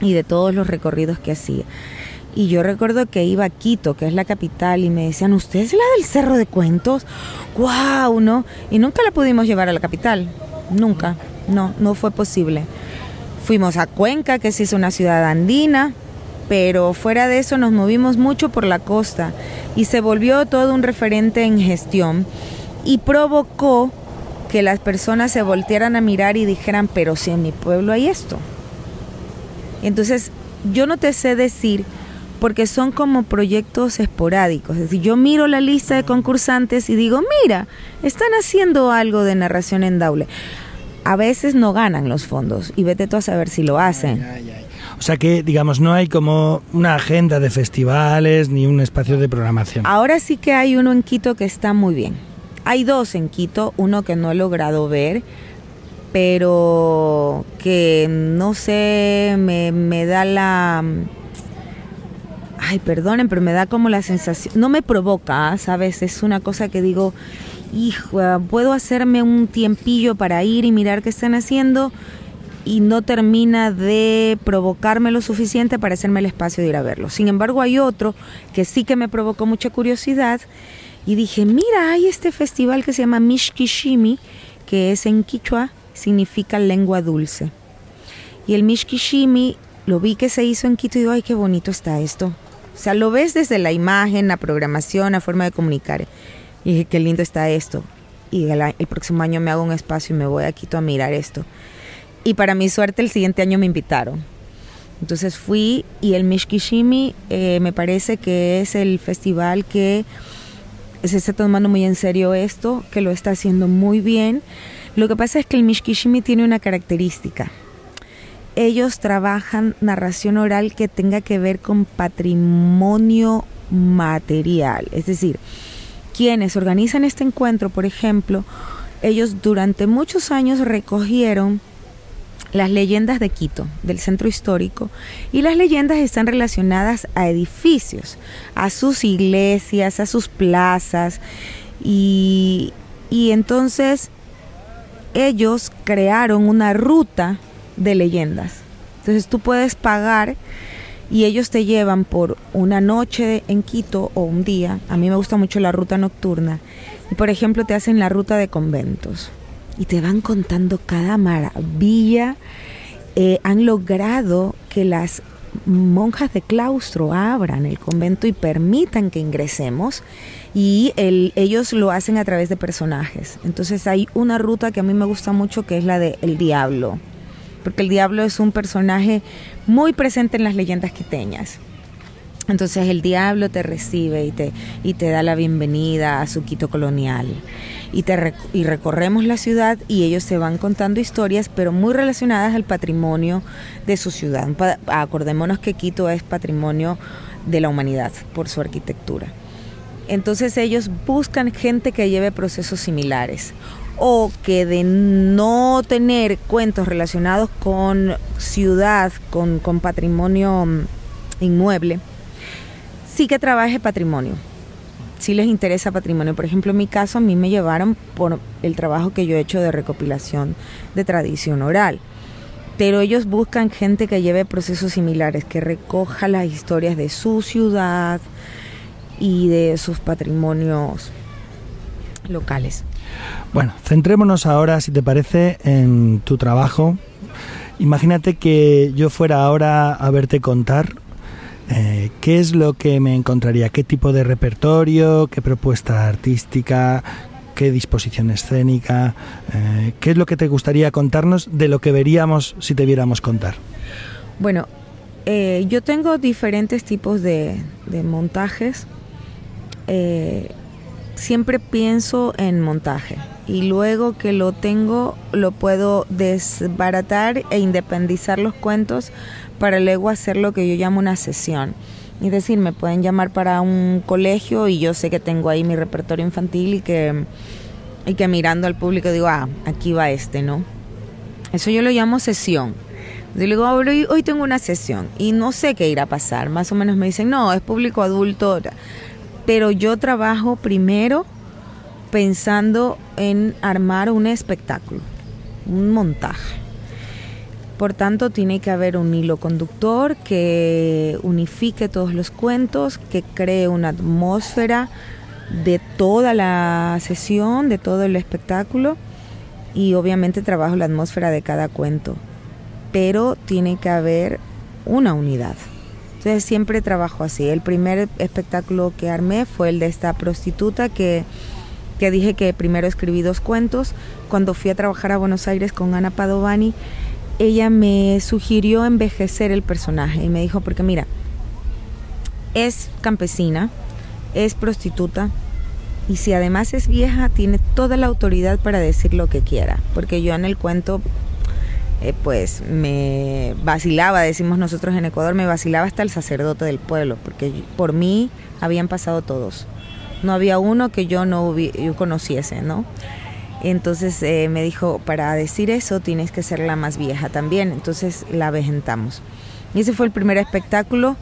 y de todos los recorridos que hacía. Y yo recuerdo que iba a Quito, que es la capital, y me decían, ¿usted es la del Cerro de Cuentos? ¡Guau! ¿No? Y nunca la pudimos llevar a la capital. Nunca. No, no fue posible. Fuimos a Cuenca, que sí es una ciudad andina, pero fuera de eso nos movimos mucho por la costa y se volvió todo un referente en gestión y provocó que las personas se voltearan a mirar y dijeran, pero si en mi pueblo hay esto. Entonces, yo no te sé decir porque son como proyectos esporádicos. Es decir, yo miro la lista de concursantes y digo, mira, están haciendo algo de narración en Daule. A veces no ganan los fondos y vete tú a saber si lo hacen. O sea que, digamos, no hay como una agenda de festivales ni un espacio de programación. Ahora sí que hay uno en Quito que está muy bien. Hay dos en Quito, uno que no he logrado ver, pero que no sé, me, me da la ay, perdonen, pero me da como la sensación, no me provoca, ¿sabes? Es una cosa que digo, hijo, puedo hacerme un tiempillo para ir y mirar qué están haciendo y no termina de provocarme lo suficiente para hacerme el espacio de ir a verlo. Sin embargo, hay otro que sí que me provocó mucha curiosidad y dije, mira, hay este festival que se llama Mishkishimi, que es en Quichua, significa lengua dulce. Y el Mishkishimi lo vi que se hizo en Quito y digo, ay, qué bonito está esto. O sea, lo ves desde la imagen, la programación, la forma de comunicar. Y dije, qué lindo está esto. Y el, próximo año me hago un espacio y me voy a Quito a mirar esto. Y para mi suerte, el siguiente año me invitaron. Entonces fui y el Mishkishimi eh, me parece que es el festival que se está tomando muy en serio esto, que lo está haciendo muy bien. Lo que pasa es que el Mishkishimi tiene una característica ellos trabajan narración oral que tenga que ver con patrimonio material. Es decir, quienes organizan este encuentro, por ejemplo, ellos durante muchos años recogieron las leyendas de Quito, del centro histórico, y las leyendas están relacionadas a edificios, a sus iglesias, a sus plazas, y, y entonces ellos crearon una ruta de leyendas. Entonces tú puedes pagar y ellos te llevan por una noche en Quito o un día. A mí me gusta mucho la ruta nocturna. Y por ejemplo te hacen la ruta de conventos y te van contando cada maravilla. Eh, han logrado que las monjas de claustro abran el convento y permitan que ingresemos y ellos lo hacen a través de personajes. Entonces hay una ruta que a mí me gusta mucho que es la de El Diablo, porque el Diablo es un personaje muy presente en las leyendas quiteñas. Entonces el diablo te recibe y te, y te da la bienvenida a su Quito colonial. Y, te, y recorremos la ciudad y ellos te van contando historias, pero muy relacionadas al patrimonio de su ciudad. Acordémonos que Quito es patrimonio de la humanidad por su arquitectura. Entonces ellos buscan gente que lleve procesos similares o que de no tener cuentos relacionados con ciudad, con, con patrimonio mm, inmueble, sí que trabaje patrimonio. Sí les interesa patrimonio. Por ejemplo, en mi caso, a mí me llevaron por el trabajo que yo he hecho de recopilación de tradición oral. Pero ellos buscan gente que lleve procesos similares, que recoja las historias de su ciudad, y de sus patrimonios locales. Bueno, centrémonos ahora, si te parece, en tu trabajo. Imagínate que yo fuera ahora a verte contar. Eh, ¿Qué es lo que me encontraría? ¿Qué tipo de repertorio? ¿Qué propuesta artística? ¿Qué disposición escénica? Eh, ¿Qué es lo que te gustaría contarnos de lo que veríamos si te viéramos contar? Bueno, eh, yo tengo diferentes tipos de, montajes siempre pienso en montaje y luego que lo tengo lo puedo desbaratar e independizar los cuentos para luego hacer lo que yo llamo una sesión. Es decir, me pueden llamar para un colegio y yo sé que tengo ahí mi repertorio infantil y que, y que mirando al público digo, ah, aquí va este, ¿no? Eso yo lo llamo sesión. Yo digo, hoy, hoy tengo una sesión y no sé qué irá a pasar. Más o menos me dicen, no, es público adulto pero yo trabajo primero pensando en armar un espectáculo, un montaje. Por tanto, tiene que haber un hilo conductor que unifique todos los cuentos, que cree una atmósfera de toda la sesión, de todo el espectáculo y obviamente trabajo la atmósfera de cada cuento. Pero tiene que haber una unidad. Entonces siempre trabajo así. El primer espectáculo que armé fue el de esta prostituta que, que dije que primero escribí dos cuentos. Cuando fui a trabajar a Buenos Aires con Ana Padovani, ella me sugirió envejecer el personaje y me dijo, porque mira, es campesina, es prostituta, y si además es vieja, tiene toda la autoridad para decir lo que quiera, porque yo en el cuento eh, pues me vacilaba, decimos nosotros en Ecuador, me vacilaba hasta el sacerdote del pueblo, porque por mí habían pasado todos. No había uno que yo no conociese, ¿no? Entonces eh, me dijo, para decir eso tienes que ser la más vieja también. Entonces la avejentamos. Y ese fue el primer espectáculo,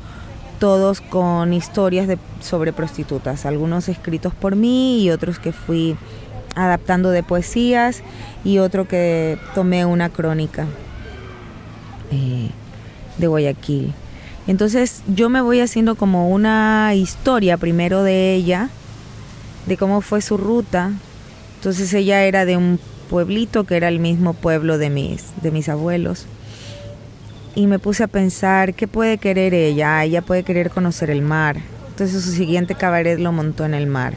todos con historias de, sobre prostitutas, algunos escritos por mí y otros que fui adaptando de poesías y otro que tomé una crónica eh, de Guayaquil. Entonces yo me voy haciendo como una historia primero de ella, de cómo fue su ruta. Entonces ella era de un pueblito que era el mismo pueblo de mis, de mis abuelos. Y me puse a pensar, ¿qué puede querer ella? Ella puede querer conocer el mar. Entonces su siguiente cabaret lo montó en el mar.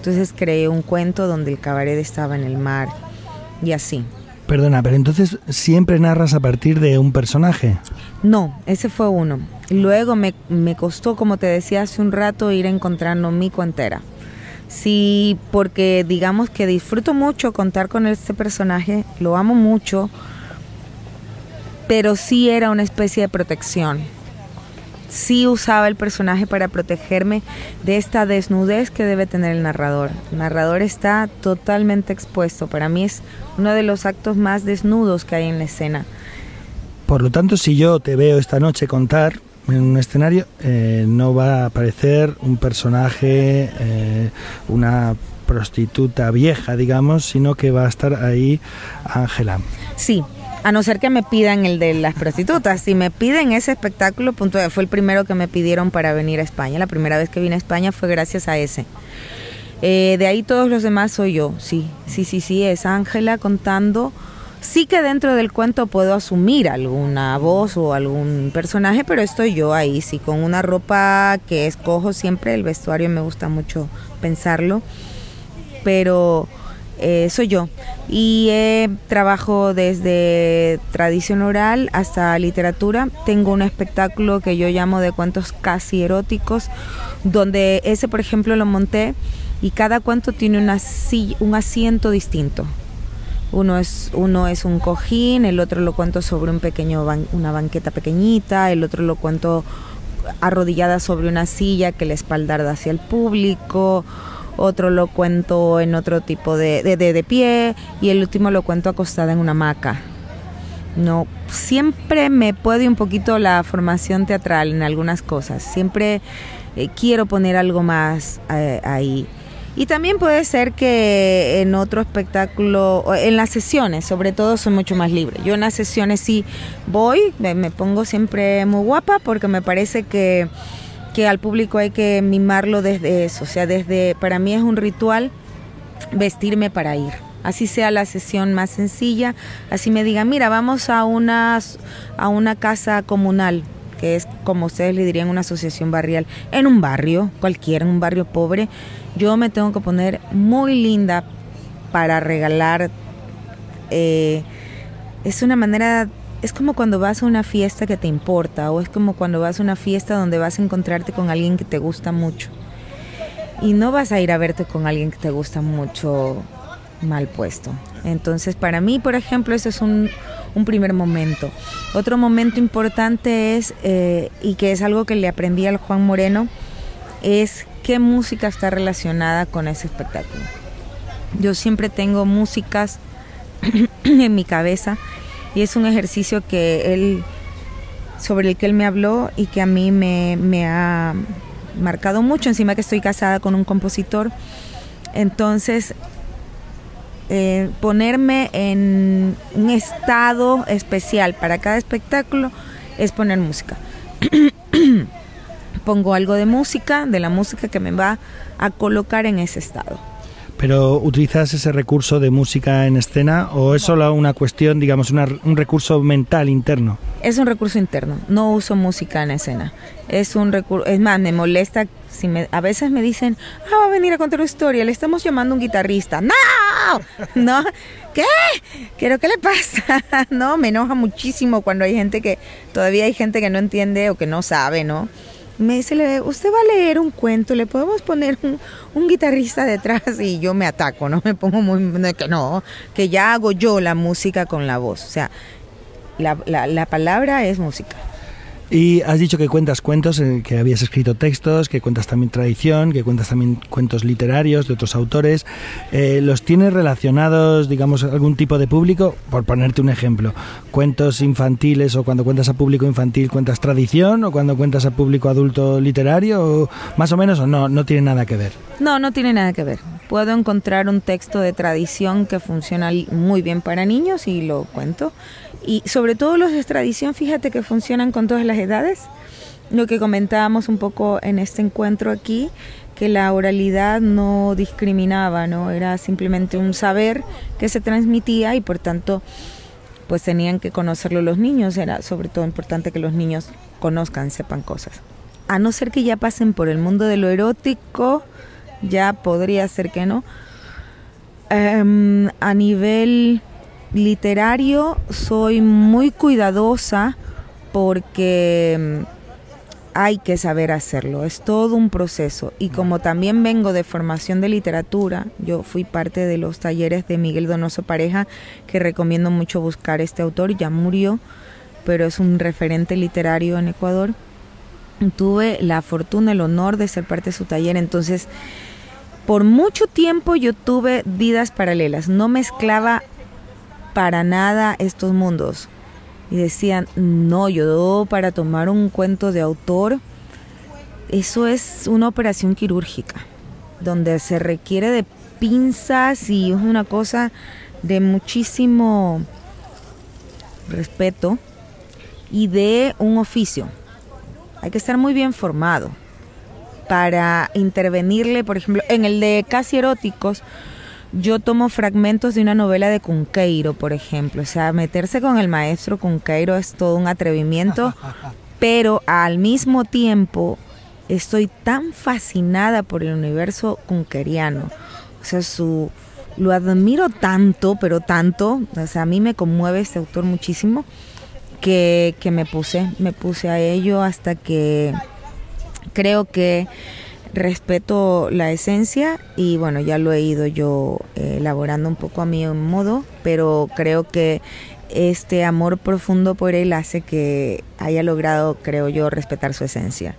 Entonces creé un cuento donde el cabaret estaba en el mar y así. Perdona, pero entonces siempre narras a partir de un personaje. No, ese fue uno. Luego me, me costó, como te decía hace un rato, ir encontrando mi cuentera. Sí, porque digamos que disfruto mucho contar con este personaje, lo amo mucho, pero sí era una especie de protección sí usaba el personaje para protegerme de esta desnudez que debe tener el narrador. El narrador está totalmente expuesto. Para mí es uno de los actos más desnudos que hay en la escena. Por lo tanto, si yo te veo esta noche contar en un escenario, eh, no va a aparecer un personaje, eh, una prostituta vieja, digamos, sino que va a estar ahí Ángela. Sí, A no ser que me pidan el de las prostitutas. Si me piden ese espectáculo, punto, fue el primero que me pidieron para venir a España. La primera vez que vine a España fue gracias a ese. Eh, de ahí todos los demás soy yo, sí, sí, sí, sí, es Ángela contando. Sí que dentro del cuento puedo asumir alguna voz o algún personaje, pero estoy yo ahí, sí, con una ropa que escojo siempre, el vestuario me gusta mucho pensarlo, pero eh, soy yo. Y eh, trabajo desde tradición oral hasta literatura. Tengo un espectáculo que yo llamo de cuentos casi eróticos, donde ese, por ejemplo, lo monté y cada cuento tiene una un asiento distinto. Uno es, uno es un cojín, el otro lo cuento sobre un pequeño una banqueta pequeñita, el otro lo cuento arrodillada sobre una silla que la espalda hacia el público, otro lo cuento en otro tipo de, de, de, pie y el último lo cuento acostada en una hamaca. No, siempre me puede un poquito la formación teatral en algunas cosas, siempre eh, quiero poner algo más eh, ahí. Y también puede ser que en otro espectáculo, en las sesiones, sobre todo, soy mucho más libre. Yo en las sesiones sí voy, me pongo siempre muy guapa porque me parece que, que al público hay que mimarlo desde eso. O sea, desde, para mí es un ritual vestirme para ir. Así sea la sesión más sencilla, así me digan, mira, vamos a una, a una casa comunal, que es como ustedes le dirían una asociación barrial, en un barrio cualquiera, en un barrio pobre yo me tengo que poner muy linda para regalar. Eh, es una manera, es como cuando vas a una fiesta que te importa o es como cuando vas a una fiesta donde vas a encontrarte con alguien que te gusta mucho. Y no vas a ir a verte con alguien que te gusta mucho mal puesto. Entonces, para mí, por ejemplo, ese es un, un primer momento. Otro momento importante es, eh, y que es algo que le aprendí al Juan Moreno, es qué música está relacionada con ese espectáculo. Yo siempre tengo músicas en mi cabeza y es un ejercicio que él sobre el que él me habló y que a mí me, ha marcado mucho, encima que estoy casada con un compositor. Entonces, eh, ponerme en un estado especial para cada espectáculo es poner música. pongo algo de música, de la música que me va a colocar en ese estado. ¿Pero utilizas ese recurso de música en escena o es solo una cuestión, digamos, un recurso mental interno? Es un recurso interno, no uso música en escena. Es un recurso, es más, me molesta si me, a veces me dicen, ah, va a venir a contar una historia, le estamos llamando a un guitarrista. ¡No! ¿No? ¿Qué? ¿Qué, ¿Qué le pasa? no, me enoja muchísimo cuando hay gente que, todavía hay gente que no entiende o que no sabe, ¿no? Me dice, usted va a leer un cuento, le podemos poner un, guitarrista detrás y yo me ataco, ¿no? Me pongo muy, que no, que ya hago yo la música con la voz. O sea, la, la, la palabra es música. Y has dicho que cuentas cuentos, que habías escrito textos, que cuentas también tradición, que cuentas también cuentos literarios de otros autores. Eh, ¿Los tienes relacionados, digamos, algún tipo de público? Por ponerte un ejemplo, cuentos infantiles o cuando cuentas a público infantil cuentas tradición o cuando cuentas a público adulto literario, o más o menos o no, no tiene nada que ver. No, no tiene nada que ver. Puedo encontrar un texto de tradición que funciona muy bien para niños y lo cuento y sobre todo los de tradición, fíjate que funcionan con todas las edades. Lo que comentábamos un poco en este encuentro aquí, que la oralidad no discriminaba, ¿no? Era simplemente un saber que se transmitía y por tanto pues tenían que conocerlo los niños, era sobre todo importante que los niños conozcan, sepan cosas. A no ser que ya pasen por el mundo de lo erótico, ya podría ser que no. Em, a nivel literario soy muy cuidadosa porque mm, hay que saber hacerlo, es todo un proceso. Y como también vengo de formación de literatura, yo fui parte de los talleres de Miguel Donoso Pareja, que recomiendo mucho buscar este autor, ya murió, pero es un referente literario en Ecuador. Tuve la fortuna, el honor de ser parte de su taller, entonces por mucho tiempo yo tuve vidas paralelas, no mezclaba para nada estos mundos. Y decían, no, yo para tomar un cuento de autor, eso es una operación quirúrgica, donde se requiere de pinzas y es una cosa de muchísimo respeto y de un oficio. Hay que estar muy bien formado para intervenirle, por ejemplo, en el de casi eróticos, yo tomo fragmentos de una novela de Cunqueiro, por ejemplo. O sea, meterse con el maestro Cunqueiro es todo un atrevimiento, pero al mismo tiempo estoy tan fascinada por el universo cunqueriano. O sea, su lo admiro tanto, pero tanto, o sea, a mí me conmueve este autor muchísimo que, que me puse, me puse a ello hasta que creo que respeto la esencia y bueno, ya lo he ido yo eh, elaborando un poco a mi modo, pero creo que este amor profundo por él hace que haya logrado, creo yo, respetar su esencia.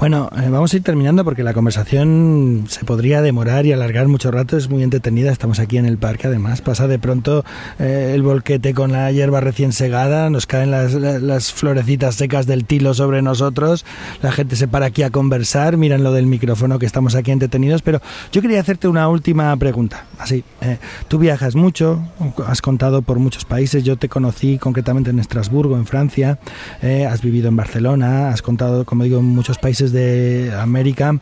Bueno, eh, vamos a ir terminando porque la conversación se podría demorar y alargar mucho rato, es muy entretenida, estamos aquí en el parque además, pasa de pronto eh, el volquete con la hierba recién segada, nos caen las, las, florecitas secas del tilo sobre nosotros, la gente se para aquí a conversar, miran lo del micrófono que estamos aquí entretenidos, pero yo quería hacerte una última pregunta, así, eh, tú viajas mucho, has contado por muchos países, yo te conocí concretamente en Estrasburgo, en Francia, has vivido en Barcelona, has contado, como digo, en muchos países de América.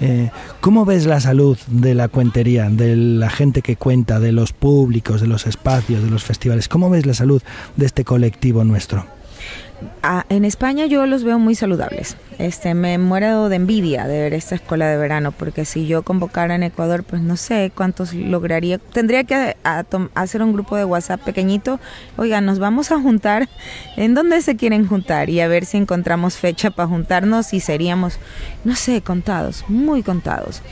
Eh, ¿Cómo ves la salud de la cuentería, de la gente que cuenta, de los públicos, de los espacios, de los festivales? ¿Cómo ves la salud de este colectivo nuestro? Ah, en España yo los veo muy saludables. Este, me muero de envidia de ver esta escuela de verano, porque si yo convocara en Ecuador, pues no sé cuántos lograría. Tendría que hacer un grupo de WhatsApp pequeñito. Oiga, nos vamos a juntar. ¿En dónde se quieren juntar? Y a ver si encontramos fecha para juntarnos y seríamos, no sé, contados, muy contados.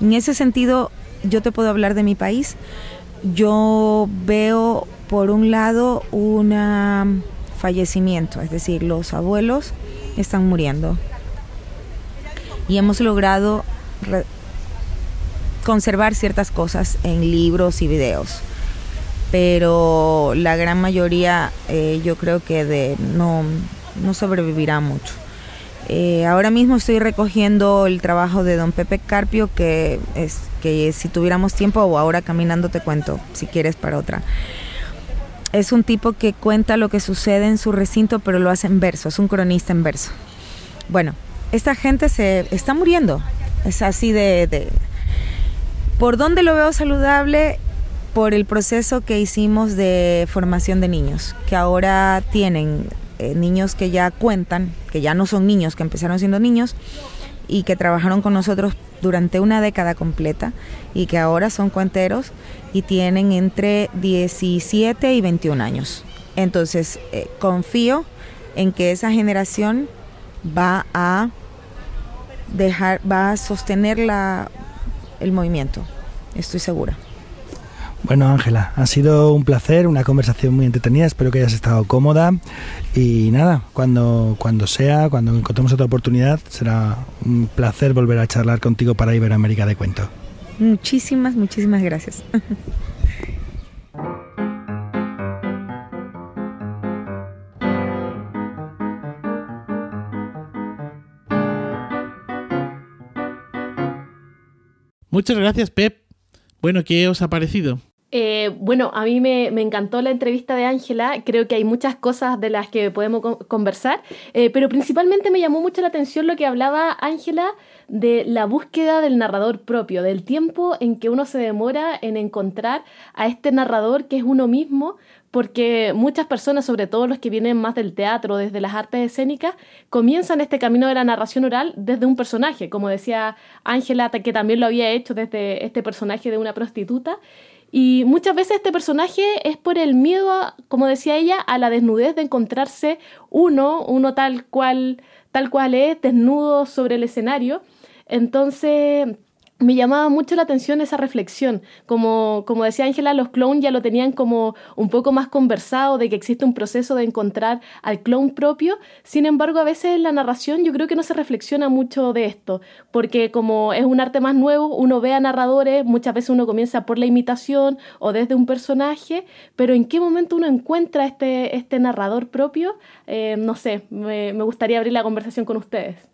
En ese sentido, yo te puedo hablar de mi país. Yo veo, por un lado, una fallecimiento, es decir, los abuelos están muriendo. Y hemos logrado conservar ciertas cosas en libros y videos. Pero la gran mayoría eh, yo creo que no, no sobrevivirá mucho. Eh, ahora mismo estoy recogiendo el trabajo de don Pepe Carpio, que es que si tuviéramos tiempo o ahora caminando te cuento, si quieres para otra es un tipo que cuenta lo que sucede en su recinto, pero lo hace en verso, es un cronista en verso. Bueno, esta gente se está muriendo, es así de... ¿Por dónde lo veo saludable? Por el proceso que hicimos de formación de niños, que ahora tienen eh, niños que ya cuentan, que ya no son niños, que empezaron siendo niños y que trabajaron con nosotros durante una década completa y que ahora son cuenteros y tienen entre 17 y 21 años. Entonces, eh, confío en que esa generación va a dejar, va a sostener la, el movimiento. Estoy segura. Bueno, Ángela, ha sido un placer, una conversación muy entretenida, espero que hayas estado cómoda y nada, cuando, cuando sea, cuando encontremos otra oportunidad, será un placer volver a charlar contigo para Iberoamérica de Cuento. Muchísimas, muchísimas gracias. Muchas gracias, Pep. Bueno, ¿qué os ha parecido? Eh, bueno, a mí me, encantó la entrevista de Ángela, creo que hay muchas cosas de las que podemos conversar, eh, pero principalmente me llamó mucho la atención lo que hablaba Ángela de la búsqueda del narrador propio, del tiempo en que uno se demora en encontrar a este narrador que es uno mismo, porque muchas personas, sobre todo los que vienen más del teatro, desde las artes escénicas, comienzan este camino de la narración oral desde un personaje, como decía Ángela, que también lo había hecho desde este personaje de una prostituta, y muchas veces este personaje es por el miedo, como decía ella, a la desnudez de encontrarse uno, uno tal cual, tal cual es, desnudo sobre el escenario. Entonces, me llamaba mucho la atención esa reflexión. Como, como decía Ángela, los clones ya lo tenían como un poco más conversado de que existe un proceso de encontrar al clon propio. Sin embargo, a veces en la narración yo creo que no se reflexiona mucho de esto, porque como es un arte más nuevo, uno ve a narradores, muchas veces uno comienza por la imitación o desde un personaje, pero en qué momento uno encuentra este, este narrador propio, eh, no sé, me gustaría abrir la conversación con ustedes.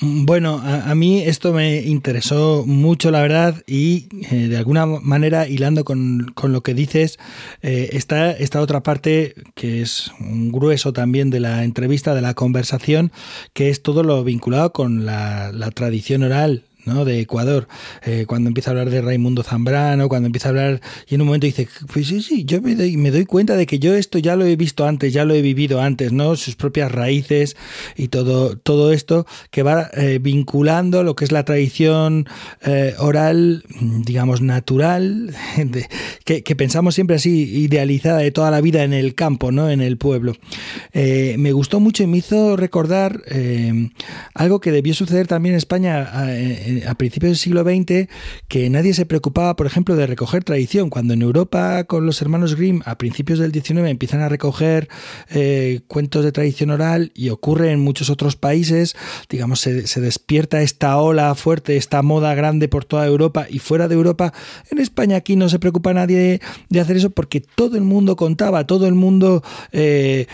Bueno, a, mí esto me interesó mucho, la verdad, y eh, de alguna manera, hilando con, con lo que dices, eh, está esta otra parte que es un grueso también de la entrevista, de la conversación, que es todo lo vinculado con la tradición oral ¿no? de Ecuador, eh, cuando empieza a hablar de Raimundo Zambrano, cuando empieza a hablar y en un momento dice, pues sí, sí, yo me doy, me doy cuenta de que yo esto ya lo he visto antes, ya lo he vivido antes, ¿no? Sus propias raíces y todo, todo esto que va eh, vinculando lo que es la tradición eh, oral, digamos, natural, que, que, pensamos siempre así, idealizada de toda la vida en el campo, ¿no? En el pueblo. me gustó mucho y me hizo recordar algo que debió suceder también en España a principios del siglo XX que nadie se preocupaba, por ejemplo, de recoger tradición. Cuando en Europa con los hermanos Grimm a principios del XIX empiezan a recoger eh, cuentos de tradición oral y ocurre en muchos otros países, digamos, se, despierta esta ola fuerte, esta moda grande por toda Europa y fuera de Europa. En España aquí no se preocupa nadie de hacer eso porque todo el mundo contaba, todo el mundo, eh,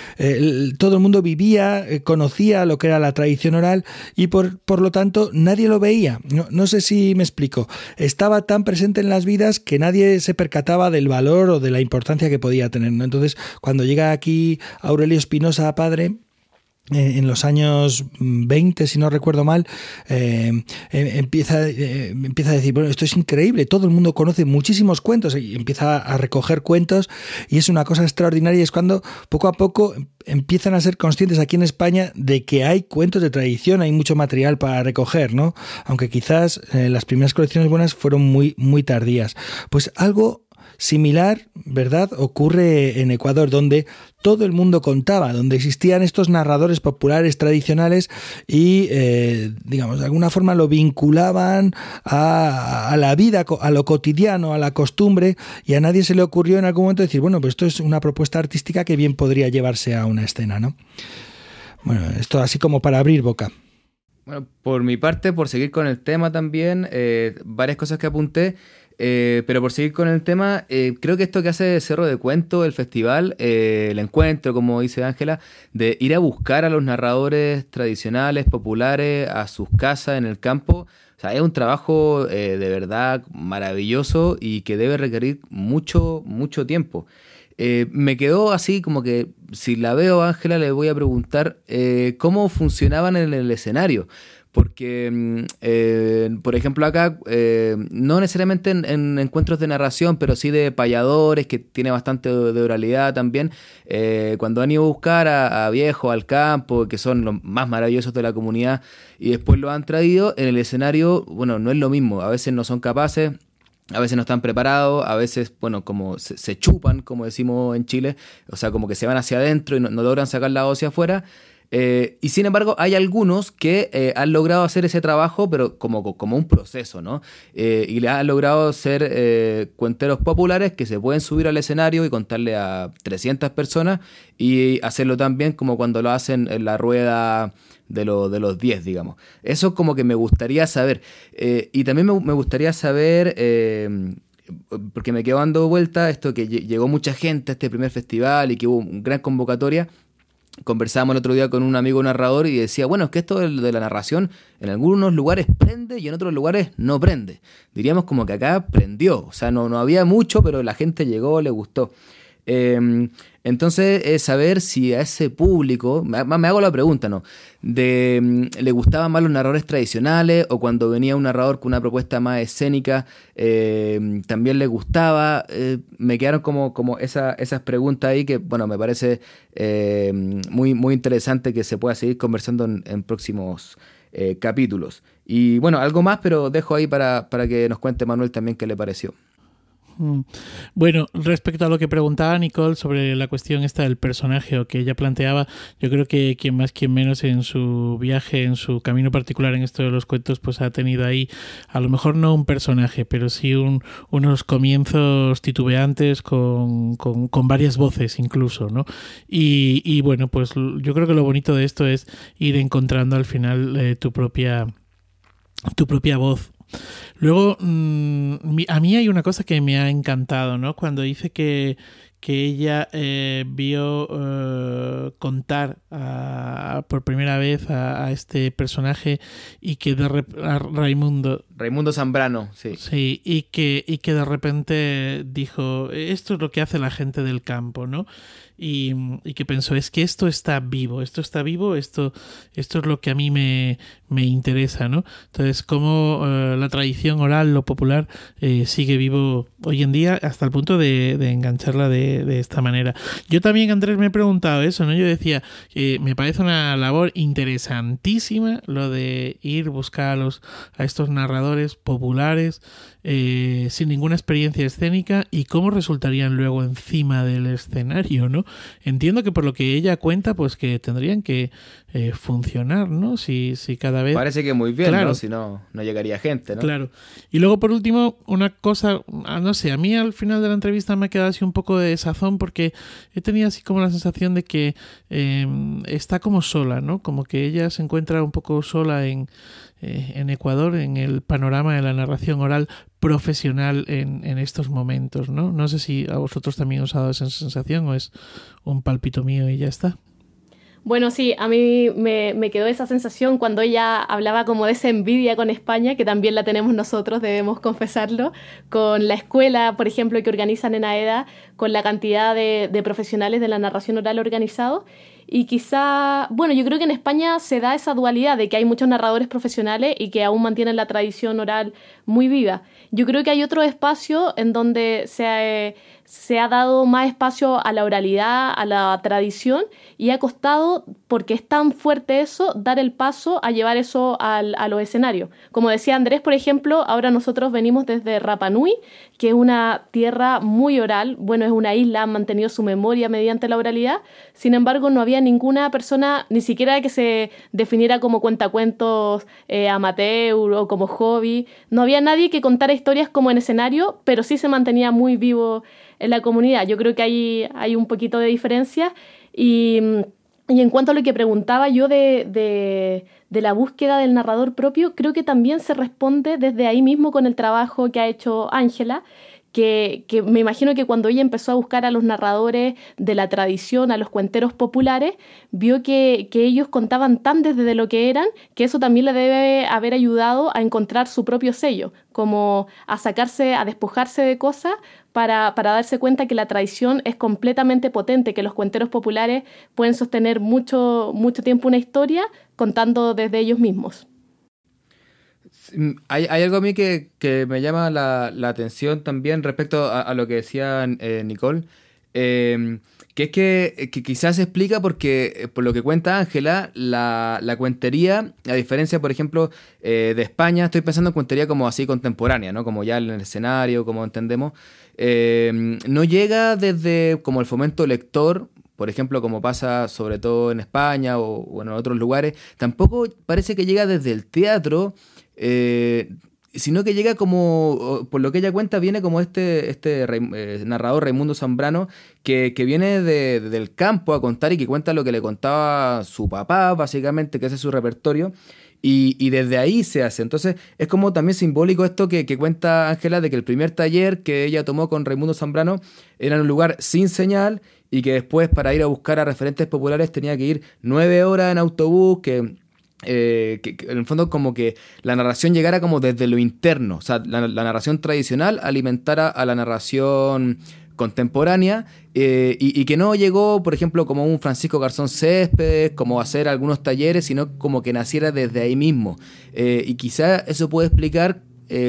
todo el mundo vivía, eh, conocía lo que era la tradición oral y por, por lo tanto nadie lo veía. No, sé si me explico. Estaba tan presente en las vidas que nadie se percataba del valor o de la importancia que podía tener. Entonces, cuando llega aquí Aurelio Espinosa, padre, en los años 20, si no recuerdo mal, eh, em, empieza, eh, empieza a decir, bueno, esto es increíble, todo el mundo conoce muchísimos cuentos y empieza a recoger cuentos y es una cosa extraordinaria, es cuando poco a poco empiezan a ser conscientes aquí en España de que hay cuentos de tradición, hay mucho material para recoger, ¿no? Aunque quizás eh, las primeras colecciones buenas fueron muy, muy tardías. Pues algo Similar, ¿verdad?, ocurre en Ecuador, donde todo el mundo contaba, donde existían estos narradores populares tradicionales y, eh, digamos, de alguna forma lo vinculaban a, la vida, a lo cotidiano, a la costumbre, y a nadie se le ocurrió en algún momento decir, bueno, pues esto es una propuesta artística que bien podría llevarse a una escena, ¿no? Bueno, esto así como para abrir boca. Bueno, por mi parte, por seguir con el tema también, eh, varias cosas que apunté. Eh, pero por seguir con el tema, eh, creo que esto que hace Cerro de Cuento, el festival, eh, el encuentro, como dice Ángela, de ir a buscar a los narradores tradicionales, populares, a sus casas en el campo, o sea, es un trabajo de verdad maravilloso y que debe requerir mucho, mucho tiempo. me quedó así como que si la veo Ángela le voy a preguntar cómo funcionaban en el escenario porque, mm, eh, por ejemplo, acá, eh, no necesariamente en, encuentros de narración, pero sí de payadores, que tiene bastante de, oralidad también, eh, cuando han ido a buscar a, viejos al campo, que son los más maravillosos de la comunidad, y después lo han traído, en el escenario, bueno, no es lo mismo, a veces no son capaces, a veces no están preparados, a veces, bueno, como se, chupan, como decimos en Chile, o sea, como que se van hacia adentro y no, no logran sacar la voz hacia afuera. Eh, y sin embargo, hay algunos que eh, han logrado hacer ese trabajo, pero como, como un proceso, ¿no? Eh, y han logrado ser cuenteros populares que se pueden subir al escenario y contarle a 300 personas y hacerlo también como cuando lo hacen en la rueda de, de los 10, digamos. Eso como que me gustaría saber. y también me, gustaría saber porque me quedo dando vuelta esto que llegó mucha gente a este primer festival y que hubo una gran convocatoria conversábamos el otro día con un amigo narrador y decía, bueno, es que esto de la narración en algunos lugares prende y en otros lugares no prende. Diríamos como que acá prendió, o sea, no, no había mucho, pero la gente llegó, le gustó. Em, entonces, es saber si a ese público, me, hago la pregunta, ¿no? De, mm, ¿Le gustaban más los narradores tradicionales o cuando venía un narrador con una propuesta más escénica, em, también le gustaba? Eh, me quedaron como, como esa, esas preguntas ahí que, bueno, me parece em, muy, muy interesante que se pueda seguir conversando en, próximos eh, capítulos. Y bueno, algo más, pero dejo ahí para, para que nos cuente Manuel también qué le pareció. Mm. Bueno, respecto a lo que preguntaba Nicole sobre la cuestión esta del personaje o que ella planteaba, yo creo que quien más, quien menos en su viaje, en su camino particular en esto de los cuentos, pues ha tenido ahí, a lo mejor no un personaje, pero sí un, unos comienzos titubeantes con, con, varias voces incluso, ¿no? Y, y, bueno, pues yo creo que lo bonito de esto es ir encontrando al final eh, tu propia tu propia voz Luego, mm, a mí hay una cosa que me ha encantado, ¿no? Cuando dice que, que ella eh, vio eh, contar por primera vez a, este personaje y que de a Raimundo Raimundo Zambrano sí sí y que y que de repente dijo esto es lo que hace la gente del campo no y, que pensó, es que esto está vivo, esto está vivo, esto, esto es lo que a mí me, me interesa, ¿no? Entonces, cómo eh, la tradición oral, lo popular, eh, sigue vivo hoy en día hasta el punto de, engancharla de, esta manera. Yo también, Andrés, me he preguntado eso, ¿no? Yo decía, que me parece una labor interesantísima lo de ir buscar a, los, a estos narradores populares eh, sin ninguna experiencia escénica y cómo resultarían luego encima del escenario, ¿no? Entiendo que por lo que ella cuenta, pues que tendrían que eh, funcionar, ¿no? Si, si cada vez... Parece que muy bien, ¿no? Si no, no llegaría gente, ¿no? Claro. Y luego, por último, una cosa, ah, no sé, a mí al final de la entrevista me ha quedado así un poco de sazón porque he tenido así como la sensación de que em, está como sola, ¿no? Como que ella se encuentra un poco sola en, eh, en Ecuador, en el panorama de la narración oral profesional en, en, estos momentos, ¿no? No sé si a vosotros también os ha dado esa sensación o es un palpito mío y ya está. Bueno, sí, a mí me, me, quedó esa sensación cuando ella hablaba como de esa envidia con España, que también la tenemos nosotros, debemos confesarlo, con la escuela, por ejemplo, que organizan en AEDA, con la cantidad de, de profesionales de la narración oral organizado. Y quizá, bueno, yo creo que en España se da esa dualidad de que hay muchos narradores profesionales y que aún mantienen la tradición oral muy viva. Yo creo que hay otro espacio en donde se, se ha dado más espacio a la oralidad, a la tradición, y ha costado, porque es tan fuerte eso, dar el paso a llevar eso al, a los escenarios. Como decía Andrés, por ejemplo, ahora nosotros venimos desde Rapanui, que es una tierra muy oral, bueno, es una isla, han mantenido su memoria mediante la oralidad, sin embargo, no había ninguna persona, ni siquiera que se definiera como cuentacuentos eh, amateur o como hobby, no había nadie que contara historias como en escenario, pero sí se mantenía muy vivo en la comunidad. Yo creo que hay, hay un poquito de diferencia. Y, y en cuanto a lo que preguntaba yo de, de, de, la búsqueda del narrador propio, creo que también se responde desde ahí mismo con el trabajo que ha hecho Ángela que, me imagino que cuando ella empezó a buscar a los narradores de la tradición, a los cuenteros populares, vio que, ellos contaban tan desde lo que eran, que eso también le debe haber ayudado a encontrar su propio sello, como a sacarse, a despojarse de cosas para, para darse cuenta que la tradición es completamente potente, que los cuenteros populares pueden sostener mucho, mucho tiempo una historia contando desde ellos mismos. Mm, hay, algo a mí que, me llama la, atención también respecto a, lo que decía eh, Nicole, em, que es que, quizás se explica porque, eh, por lo que cuenta Ángela, la, cuentería, a diferencia, por ejemplo, eh, de España, estoy pensando en cuentería como así contemporánea, ¿no? como ya en el escenario, como entendemos, em, no llega desde como el fomento lector, por ejemplo, como pasa sobre todo en España o, o en otros lugares, tampoco parece que llega desde el teatro, eh, sino que llega como, por lo que ella cuenta, viene como este, este eh, narrador Raimundo Zambrano, que, viene del campo a contar y que cuenta lo que le contaba su papá, básicamente, que ese es su repertorio. Y, desde ahí se hace. Entonces es como también simbólico esto que, que cuenta Ángela de que el primer taller que ella tomó con Raimundo Zambrano era en un lugar sin señal y que después para ir a buscar a referentes populares tenía que ir nueve horas en autobús, que eh, que, en el fondo como que la narración llegara como desde lo interno, o sea, la, narración tradicional alimentara a la narración contemporánea eh, y, que no llegó, por ejemplo, como un Francisco Garzón Céspedes, como hacer algunos talleres, sino como que naciera desde ahí mismo. Eh, y quizá eso puede explicar,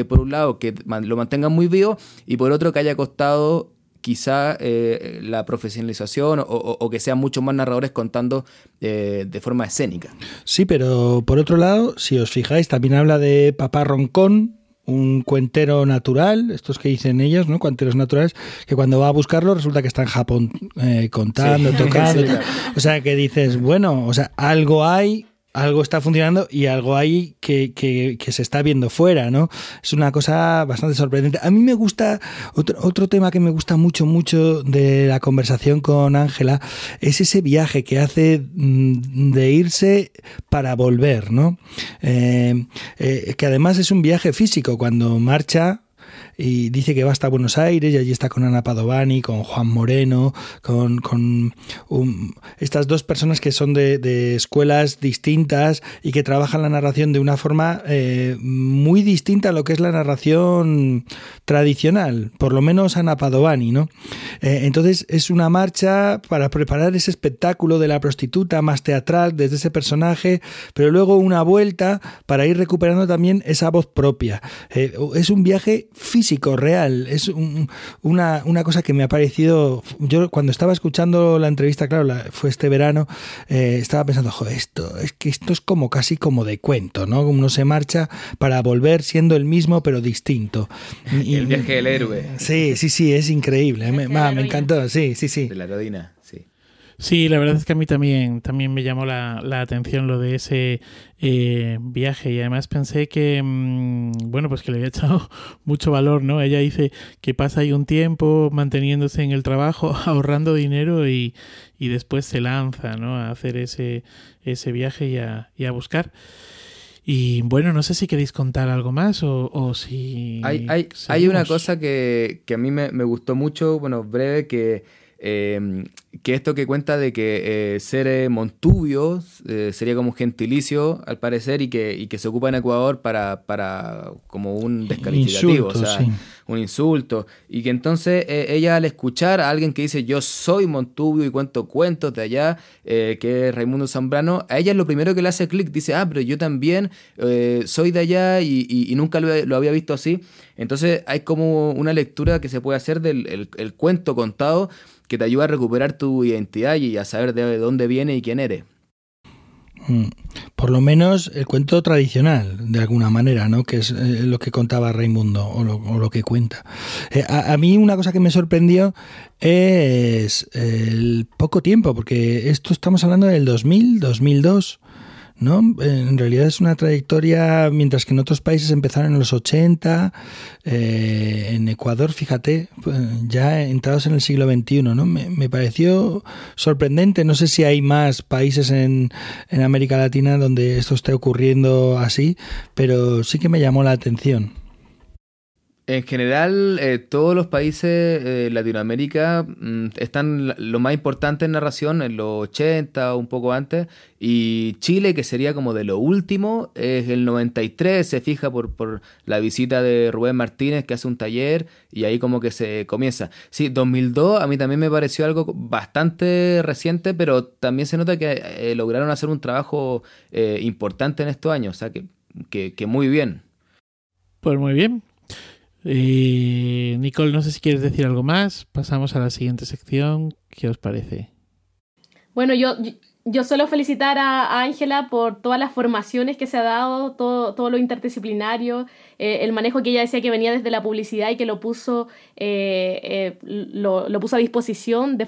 por un lado, que lo mantengan muy vivo y por otro que haya costado quizá eh, la profesionalización o, que sean muchos más narradores contando eh, de forma escénica. Sí, pero por otro lado, si os fijáis, también habla de Papá Roncón, un cuentero natural, estos que dicen ellos, ¿no? Cuenteros naturales, que cuando va a buscarlo resulta que está en Japón eh, contando, tocando. O sea, que dices, bueno, o sea, algo hay algo está funcionando y algo hay que, que, se está viendo fuera, ¿no? Es una cosa bastante sorprendente. A mí me gusta, otro, otro tema que me gusta mucho, mucho de la conversación con Ángela, es ese viaje que hace mm, de irse para volver, ¿no? Eh, eh, que además es un viaje físico, cuando marcha y dice que va hasta Buenos Aires y allí está con Ana Padovani, con Juan Moreno, con, estas dos personas que son de, de, escuelas distintas y que trabajan la narración de una forma eh, muy distinta a lo que es la narración tradicional, por lo menos Ana Padovani, ¿no? Eh, entonces es una marcha para preparar ese espectáculo de la prostituta más teatral desde ese personaje, pero luego una vuelta para ir recuperando también esa voz propia. Eh, es un viaje físico, real, es una, una, cosa que me ha parecido, yo cuando estaba escuchando la entrevista, claro, fue este verano, eh, estaba pensando, joder, esto, es que esto es como casi como de cuento, ¿no? Uno se marcha para volver siendo el mismo pero distinto. Y, el viaje del héroe. Sí, sí, sí, es increíble. Me, me, encantó, sí, sí, sí. De la rodina. Sí, la verdad es que a mí también, también me llamó la, la atención lo de ese eh, viaje y además pensé que, mm, bueno, pues que le había echado mucho valor, ¿no? Ella dice que pasa ahí un tiempo manteniéndose en el trabajo, ahorrando dinero y, y después se lanza, ¿no? A hacer ese, ese viaje y a, y a buscar. Y bueno, no sé si queréis contar algo más o, o si... Hay, hay, hay, una cosa que, que a mí me, me, gustó mucho, bueno, breve, que eh, que esto que cuenta de que eh, ser eh, Montubio eh, sería como un gentilicio, al parecer, y que, y que se ocupa en Ecuador para, para como un descalificativo, o sea, un insulto. Y que entonces ella al escuchar a alguien que dice yo soy Montubio y cuento cuentos de allá, que es Raimundo Zambrano, a ella lo primero que le hace clic, dice, ah, pero yo también soy de allá y, nunca lo, había visto así. Entonces hay como una lectura que se puede hacer del el cuento contado que te ayuda a recuperar tu identidad y a saber de dónde viene y quién eres. Mm. Por lo menos el cuento tradicional, de alguna manera, ¿no? Que es eh, lo que contaba Raimundo o lo, que cuenta. Eh, a, mí una cosa que me sorprendió es el poco tiempo, porque esto estamos hablando del 2000, 2002. ¿No? En realidad es una trayectoria, mientras que en otros países empezaron en los 80, eh, en Ecuador, fíjate, ya entrados en el siglo XXI, ¿no? Me, pareció sorprendente, no sé si hay más países en, en América Latina donde esto esté ocurriendo así, pero sí que me llamó la atención. En general, eh, todos los países de Latinoamérica mm, están lo más importante en narración en los 80 o un poco antes. Y Chile, que sería como de lo último, es el 93, se fija por, por la visita de Rubén Martínez que hace un taller y ahí como que se comienza. Sí, 2002 a mí también me pareció algo bastante reciente, pero también se nota que eh, lograron hacer un trabajo eh, importante en estos años. O sea, que, que muy bien. Pues muy bien, eh, Nicole, no sé si quieres decir algo más. Pasamos a la siguiente sección. ¿Qué os parece? Bueno, yo, yo suelo felicitar a Ángela por todas las formaciones que se ha dado, todo, todo lo interdisciplinario, eh, el manejo que ella decía que venía desde la publicidad y que lo puso, eh, lo, puso a disposición de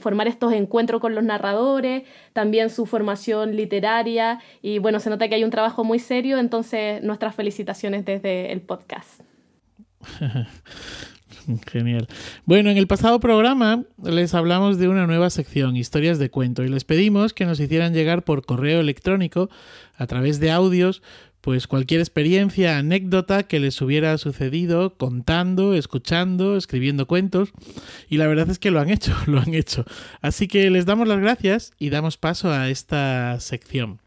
formar estos encuentros con los narradores, también su formación literaria y bueno, se nota que hay un trabajo muy serio, entonces nuestras felicitaciones desde el podcast. Genial. Bueno, en el pasado programa les hablamos de una nueva sección, historias de cuento, y les pedimos que nos hicieran llegar por correo electrónico, a través de audios, pues cualquier experiencia, anécdota que les hubiera sucedido contando, escuchando, escribiendo cuentos. Y la verdad es que lo han hecho, lo han hecho. Así que les damos las gracias y damos paso a esta sección.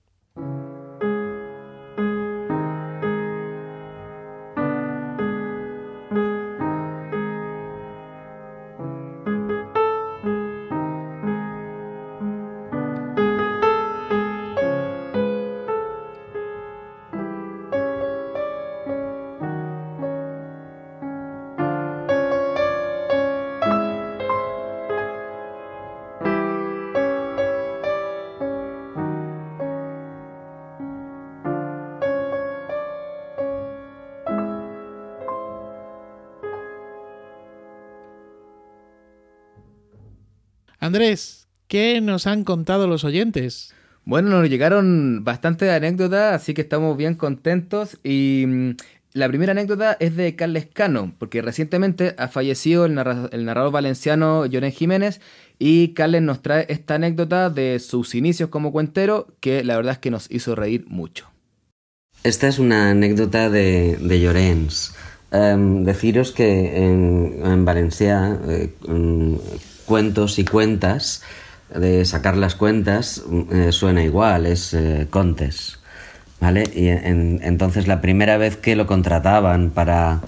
Andrés, ¿qué nos han contado los oyentes? Bueno, nos llegaron bastantes anécdotas, así que estamos bien contentos. Y mm, la primera anécdota es de Carles Cano, porque recientemente ha fallecido el, narrador, valenciano Llorén Jiménez. Y Carles nos trae esta anécdota de sus inicios como cuentero, que la verdad es que nos hizo reír mucho. Esta es una anécdota de, de Llorens. em, deciros que en, Valencia eh, mm, cuentos y cuentas, de sacar las cuentas, mm, suena igual, es contes. ¿Vale? Y entonces la primera vez que lo contrataban para,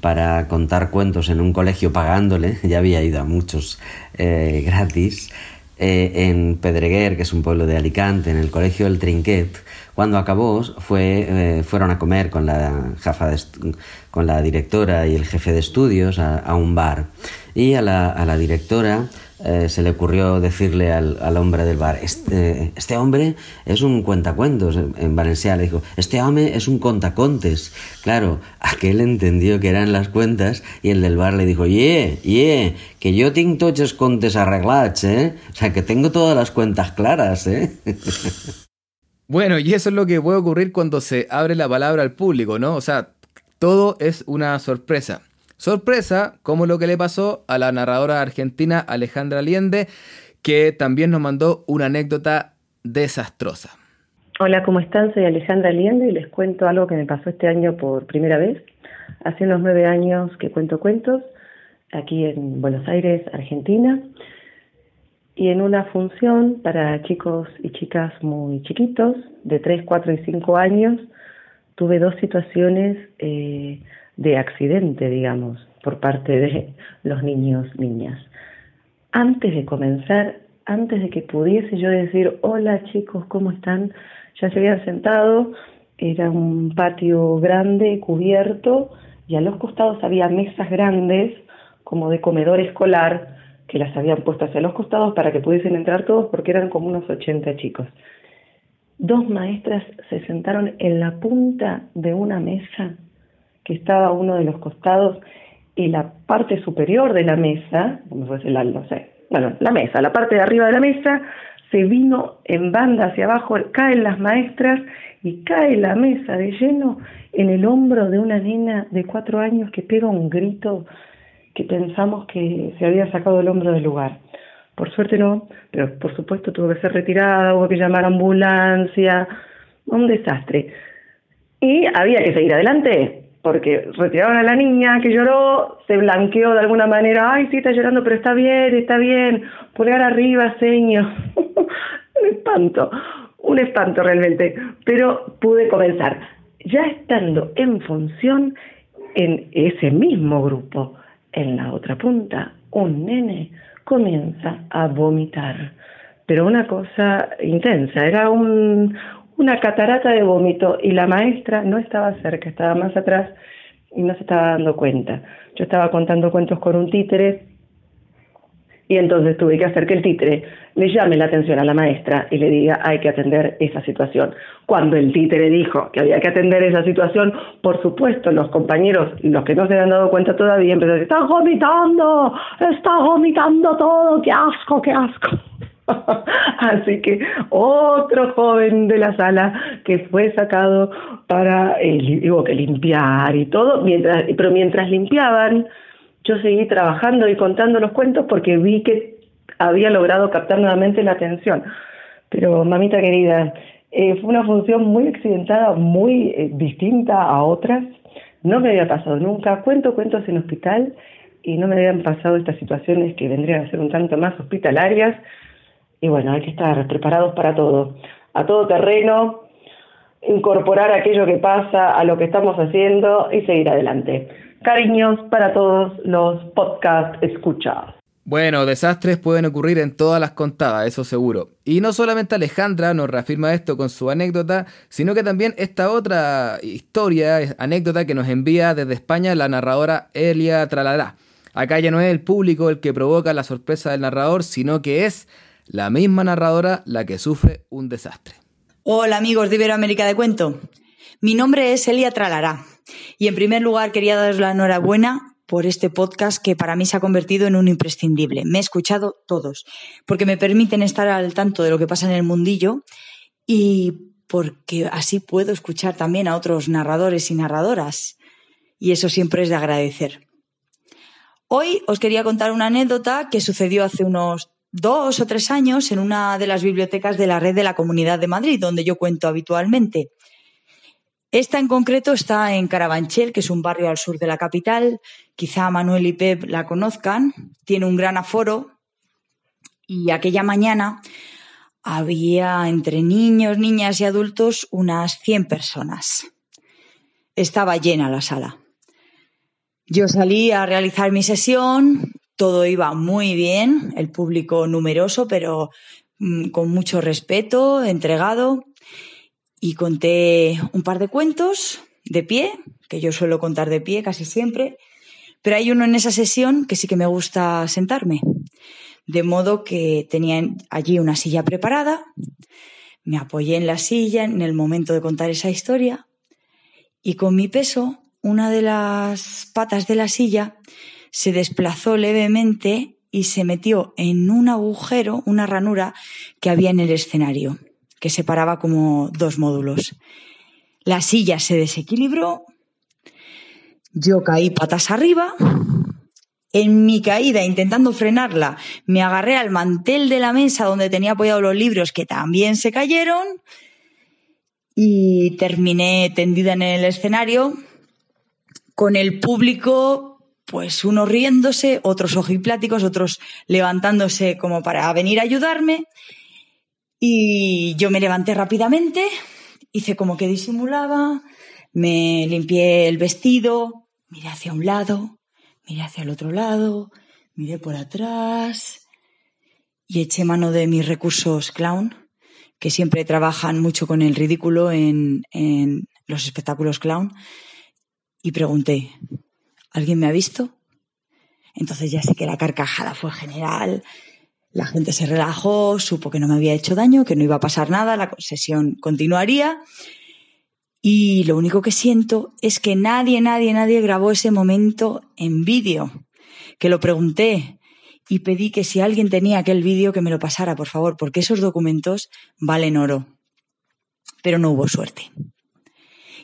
para contar cuentos en un colegio pagándole, ya había ido a muchos gratis, en Pedreguer, que es un pueblo de Alicante, en el colegio del Trinquet, cuando acabó, fue, eh, fueron a comer con la, jefa con la directora y el jefe de estudios a, un bar. Y a la, a la directora eh, se le ocurrió decirle al, al hombre del bar, este, este, hombre es un cuentacuentos, en Valencia le dijo, este hombre es un contacontes. Claro, aquel entendió que eran las cuentas y el del bar le dijo, ye, ye, que yo tengo todos los contes arreglados, eh? O sea, que tengo todas las cuentas claras, eh. Bueno, y eso es lo que puede ocurrir cuando se abre la palabra al público, ¿no? O sea, todo es una sorpresa. Sorpresa, como lo que le pasó a la narradora argentina Alejandra Allende, que también nos mandó una anécdota desastrosa. Hola, ¿cómo están? Soy Alejandra Allende y les cuento algo que me pasó este año por primera vez. Hace unos nueve años que cuento cuentos aquí en Buenos Aires, Argentina y en una función para chicos y chicas muy chiquitos, de 3, 4 y 5 años, tuve dos situaciones eh, de accidente, digamos, por parte de los niños, niñas. Antes de comenzar, antes de que pudiese yo decir, hola chicos, ¿cómo están? Ya se habían sentado, era un patio grande, cubierto, y a los costados había mesas grandes, como de comedor escolar, que las habían puesto hacia los costados para que pudiesen entrar todos porque eran como unos 80 chicos. Dos maestras se sentaron en la punta de una mesa que estaba a uno de los costados y la parte superior de la mesa, la, no sé, bueno, la mesa, la parte de arriba de la mesa, se vino en banda hacia abajo, caen las maestras y cae la mesa de lleno en el hombro de una nena de cuatro años que pega un grito que pensamos que se había sacado el hombro del lugar. Por suerte no, pero por supuesto tuvo que ser retirada, hubo que llamar a ambulancia, un desastre. Y había que seguir adelante, porque retiraron a la niña que lloró, se blanqueó de alguna manera, ay, sí, está llorando, pero está bien, está bien, pulgar arriba, señor. un espanto, un espanto realmente, pero pude comenzar. Ya estando en función en ese mismo grupo, en la otra punta, un nene comienza a vomitar, pero una cosa intensa, era un, una catarata de vómito y la maestra no estaba cerca, estaba más atrás y no se estaba dando cuenta. Yo estaba contando cuentos con un títere y entonces tuve que hacer que el títere le llame la atención a la maestra y le diga hay que atender esa situación. Cuando el títere dijo que había que atender esa situación, por supuesto los compañeros, los que no se habían dado cuenta todavía, empezaron a decir, está vomitando, está vomitando todo, qué asco, qué asco. Así que otro joven de la sala que fue sacado para eh, que limpiar y todo, mientras, pero mientras limpiaban, yo seguí trabajando y contando los cuentos porque vi que había logrado captar nuevamente la atención. Pero, mamita querida, eh, fue una función muy accidentada, muy eh, distinta a otras. No me había pasado nunca. Cuento cuentos en hospital y no me habían pasado estas situaciones que vendrían a ser un tanto más hospitalarias. Y bueno, hay que estar preparados para todo. A todo terreno, incorporar aquello que pasa a lo que estamos haciendo y seguir adelante. Cariños para todos los podcast escuchados. Bueno, desastres pueden ocurrir en todas las contadas, eso seguro. Y no solamente Alejandra nos reafirma esto con su anécdota, sino que también esta otra historia, anécdota que nos envía desde España la narradora Elia Tralará. Acá ya no es el público el que provoca la sorpresa del narrador, sino que es la misma narradora la que sufre un desastre. Hola amigos de Iberoamérica de Cuento. Mi nombre es Elia Tralará y en primer lugar quería daros la enhorabuena por este podcast que para mí se ha convertido en un imprescindible. Me he escuchado todos porque me permiten estar al tanto de lo que pasa en el mundillo y porque así puedo escuchar también a otros narradores y narradoras y eso siempre es de agradecer. Hoy os quería contar una anécdota que sucedió hace unos dos o tres años en una de las bibliotecas de la red de la Comunidad de Madrid, donde yo cuento habitualmente. Esta en concreto está en Carabanchel, que es un barrio al sur de la capital. Quizá Manuel y Pep la conozcan. Tiene un gran aforo. Y aquella mañana había entre niños, niñas y adultos unas 100 personas. Estaba llena la sala. Yo salí a realizar mi sesión, todo iba muy bien, el público numeroso, pero mm, con mucho respeto, entregado, y conté un par de cuentos de pie, que yo suelo contar de pie casi siempre, pero hay uno en esa sesión que sí que me gusta sentarme. De modo que tenía allí una silla preparada, me apoyé en la silla en el momento de contar esa historia y con mi peso una de las patas de la silla se desplazó levemente y se metió en un agujero, una ranura que había en el escenario, que separaba como dos módulos. La silla se desequilibró, yo caí patas arriba en mi caída, intentando frenarla, me agarré al mantel de la mesa donde tenía apoyados los libros que también se cayeron y terminé tendida en el escenario con el público, pues unos riéndose, otros ojipláticos, otros levantándose como para venir a ayudarme. Y yo me levanté rápidamente, hice como que disimulaba, me limpié el vestido, miré hacia un lado, miré hacia el otro lado, miré por atrás y eché mano de mis recursos clown, que siempre trabajan mucho con el ridículo en, los espectáculos clown, y pregunté, ¿alguien me ha visto? Entonces ya sé que la carcajada fue general, la gente se relajó, supo que no me había hecho daño, que no iba a pasar nada, la sesión continuaría y lo único que siento es que nadie, nadie, nadie grabó ese momento en vídeo. Que lo pregunté y pedí que si alguien tenía aquel vídeo que me lo pasara, por favor, porque esos documentos valen oro. Pero no hubo suerte.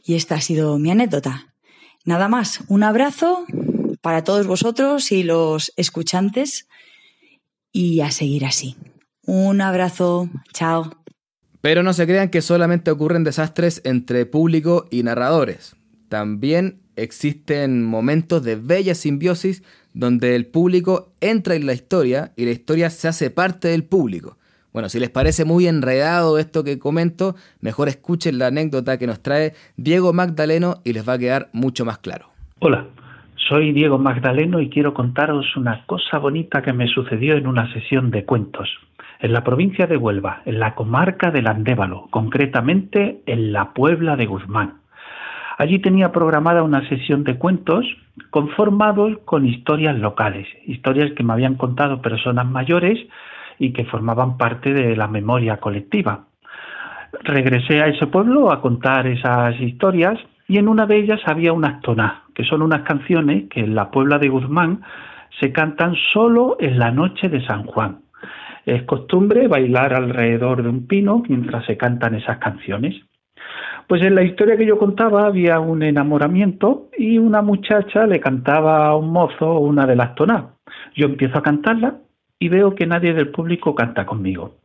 Y esta ha sido mi anécdota. Nada más, un abrazo para todos vosotros y los escuchantes y a seguir así. Un abrazo, chao. Pero no se crean que solamente ocurren desastres entre público y narradores. También existen momentos de bella simbiosis donde el público entra en la historia y la historia se hace parte del público. Bueno, si les parece muy enredado esto que comento, mejor escuchen la anécdota que nos trae Diego Magdaleno y les va a quedar mucho más claro. Hola, soy Diego Magdaleno y quiero contaros una cosa bonita que me sucedió en una sesión de cuentos en la provincia de Huelva, en la comarca del Andévalo, concretamente en la Puebla de Guzmán. Allí tenía programada una sesión de cuentos conformados con historias locales, historias que me habían contado personas mayores y que formaban parte de la memoria colectiva. Regresé a ese pueblo a contar esas historias y en una de ellas había unas tonas, que son unas canciones que en la Puebla de Guzmán se cantan solo en la noche de San Juan. Es costumbre bailar alrededor de un pino mientras se cantan esas canciones. Pues en la historia que yo contaba había un enamoramiento y una muchacha le cantaba a un mozo una de las tonas. Yo empiezo a cantarla y veo que nadie del público canta conmigo.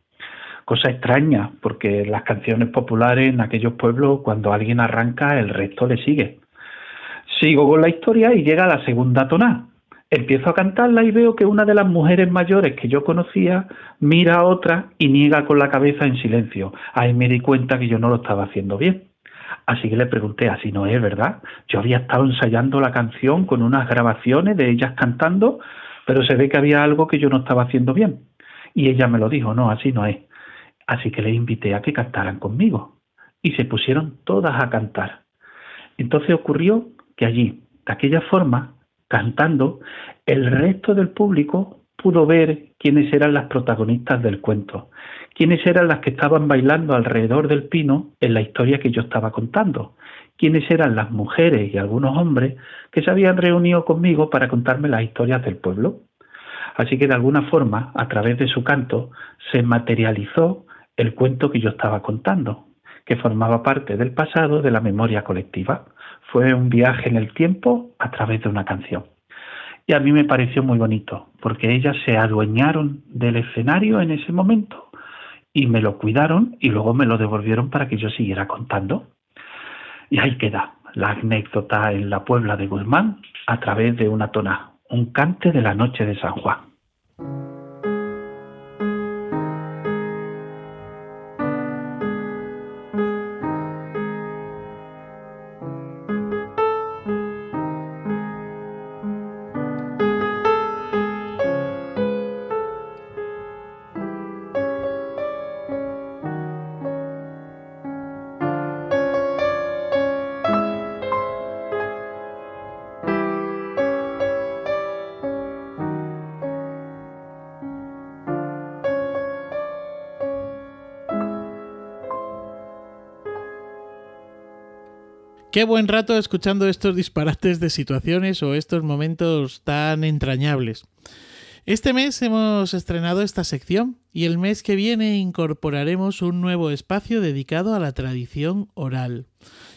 Cosa extraña, porque las canciones populares en aquellos pueblos, cuando alguien arranca, el resto le sigue. Sigo con la historia y llega la segunda tonada. Empiezo a cantarla y veo que una de las mujeres mayores que yo conocía mira a otra y niega con la cabeza en silencio. Ahí me di cuenta que yo no lo estaba haciendo bien. Así que le pregunté, así no es, ¿verdad? Yo había estado ensayando la canción con unas grabaciones de ellas cantando, pero se ve que había algo que yo no estaba haciendo bien. Y ella me lo dijo, no, así no es. Así que le invité a que cantaran conmigo. Y se pusieron todas a cantar. Entonces ocurrió que allí, de aquella forma, cantando, el resto del público pudo ver quiénes eran las protagonistas del cuento, quiénes eran las que estaban bailando alrededor del pino en la historia que yo estaba contando, quiénes eran las mujeres y algunos hombres que se habían reunido conmigo para contarme las historias del pueblo. Así que de alguna forma, a través de su canto, se materializó el cuento que yo estaba contando, que formaba parte del pasado de la memoria colectiva. Fue un viaje en el tiempo a través de una canción. Y a mí me pareció muy bonito, porque ellas se adueñaron del escenario en ese momento y me lo cuidaron y luego me lo devolvieron para que yo siguiera contando. Y ahí queda la anécdota en la Puebla de Guzmán a través de una tona, un cante de la noche de San Juan. Qué buen rato escuchando estos disparates de situaciones o estos momentos tan entrañables. Este mes hemos estrenado esta sección y el mes que viene incorporaremos un nuevo espacio dedicado a la tradición oral.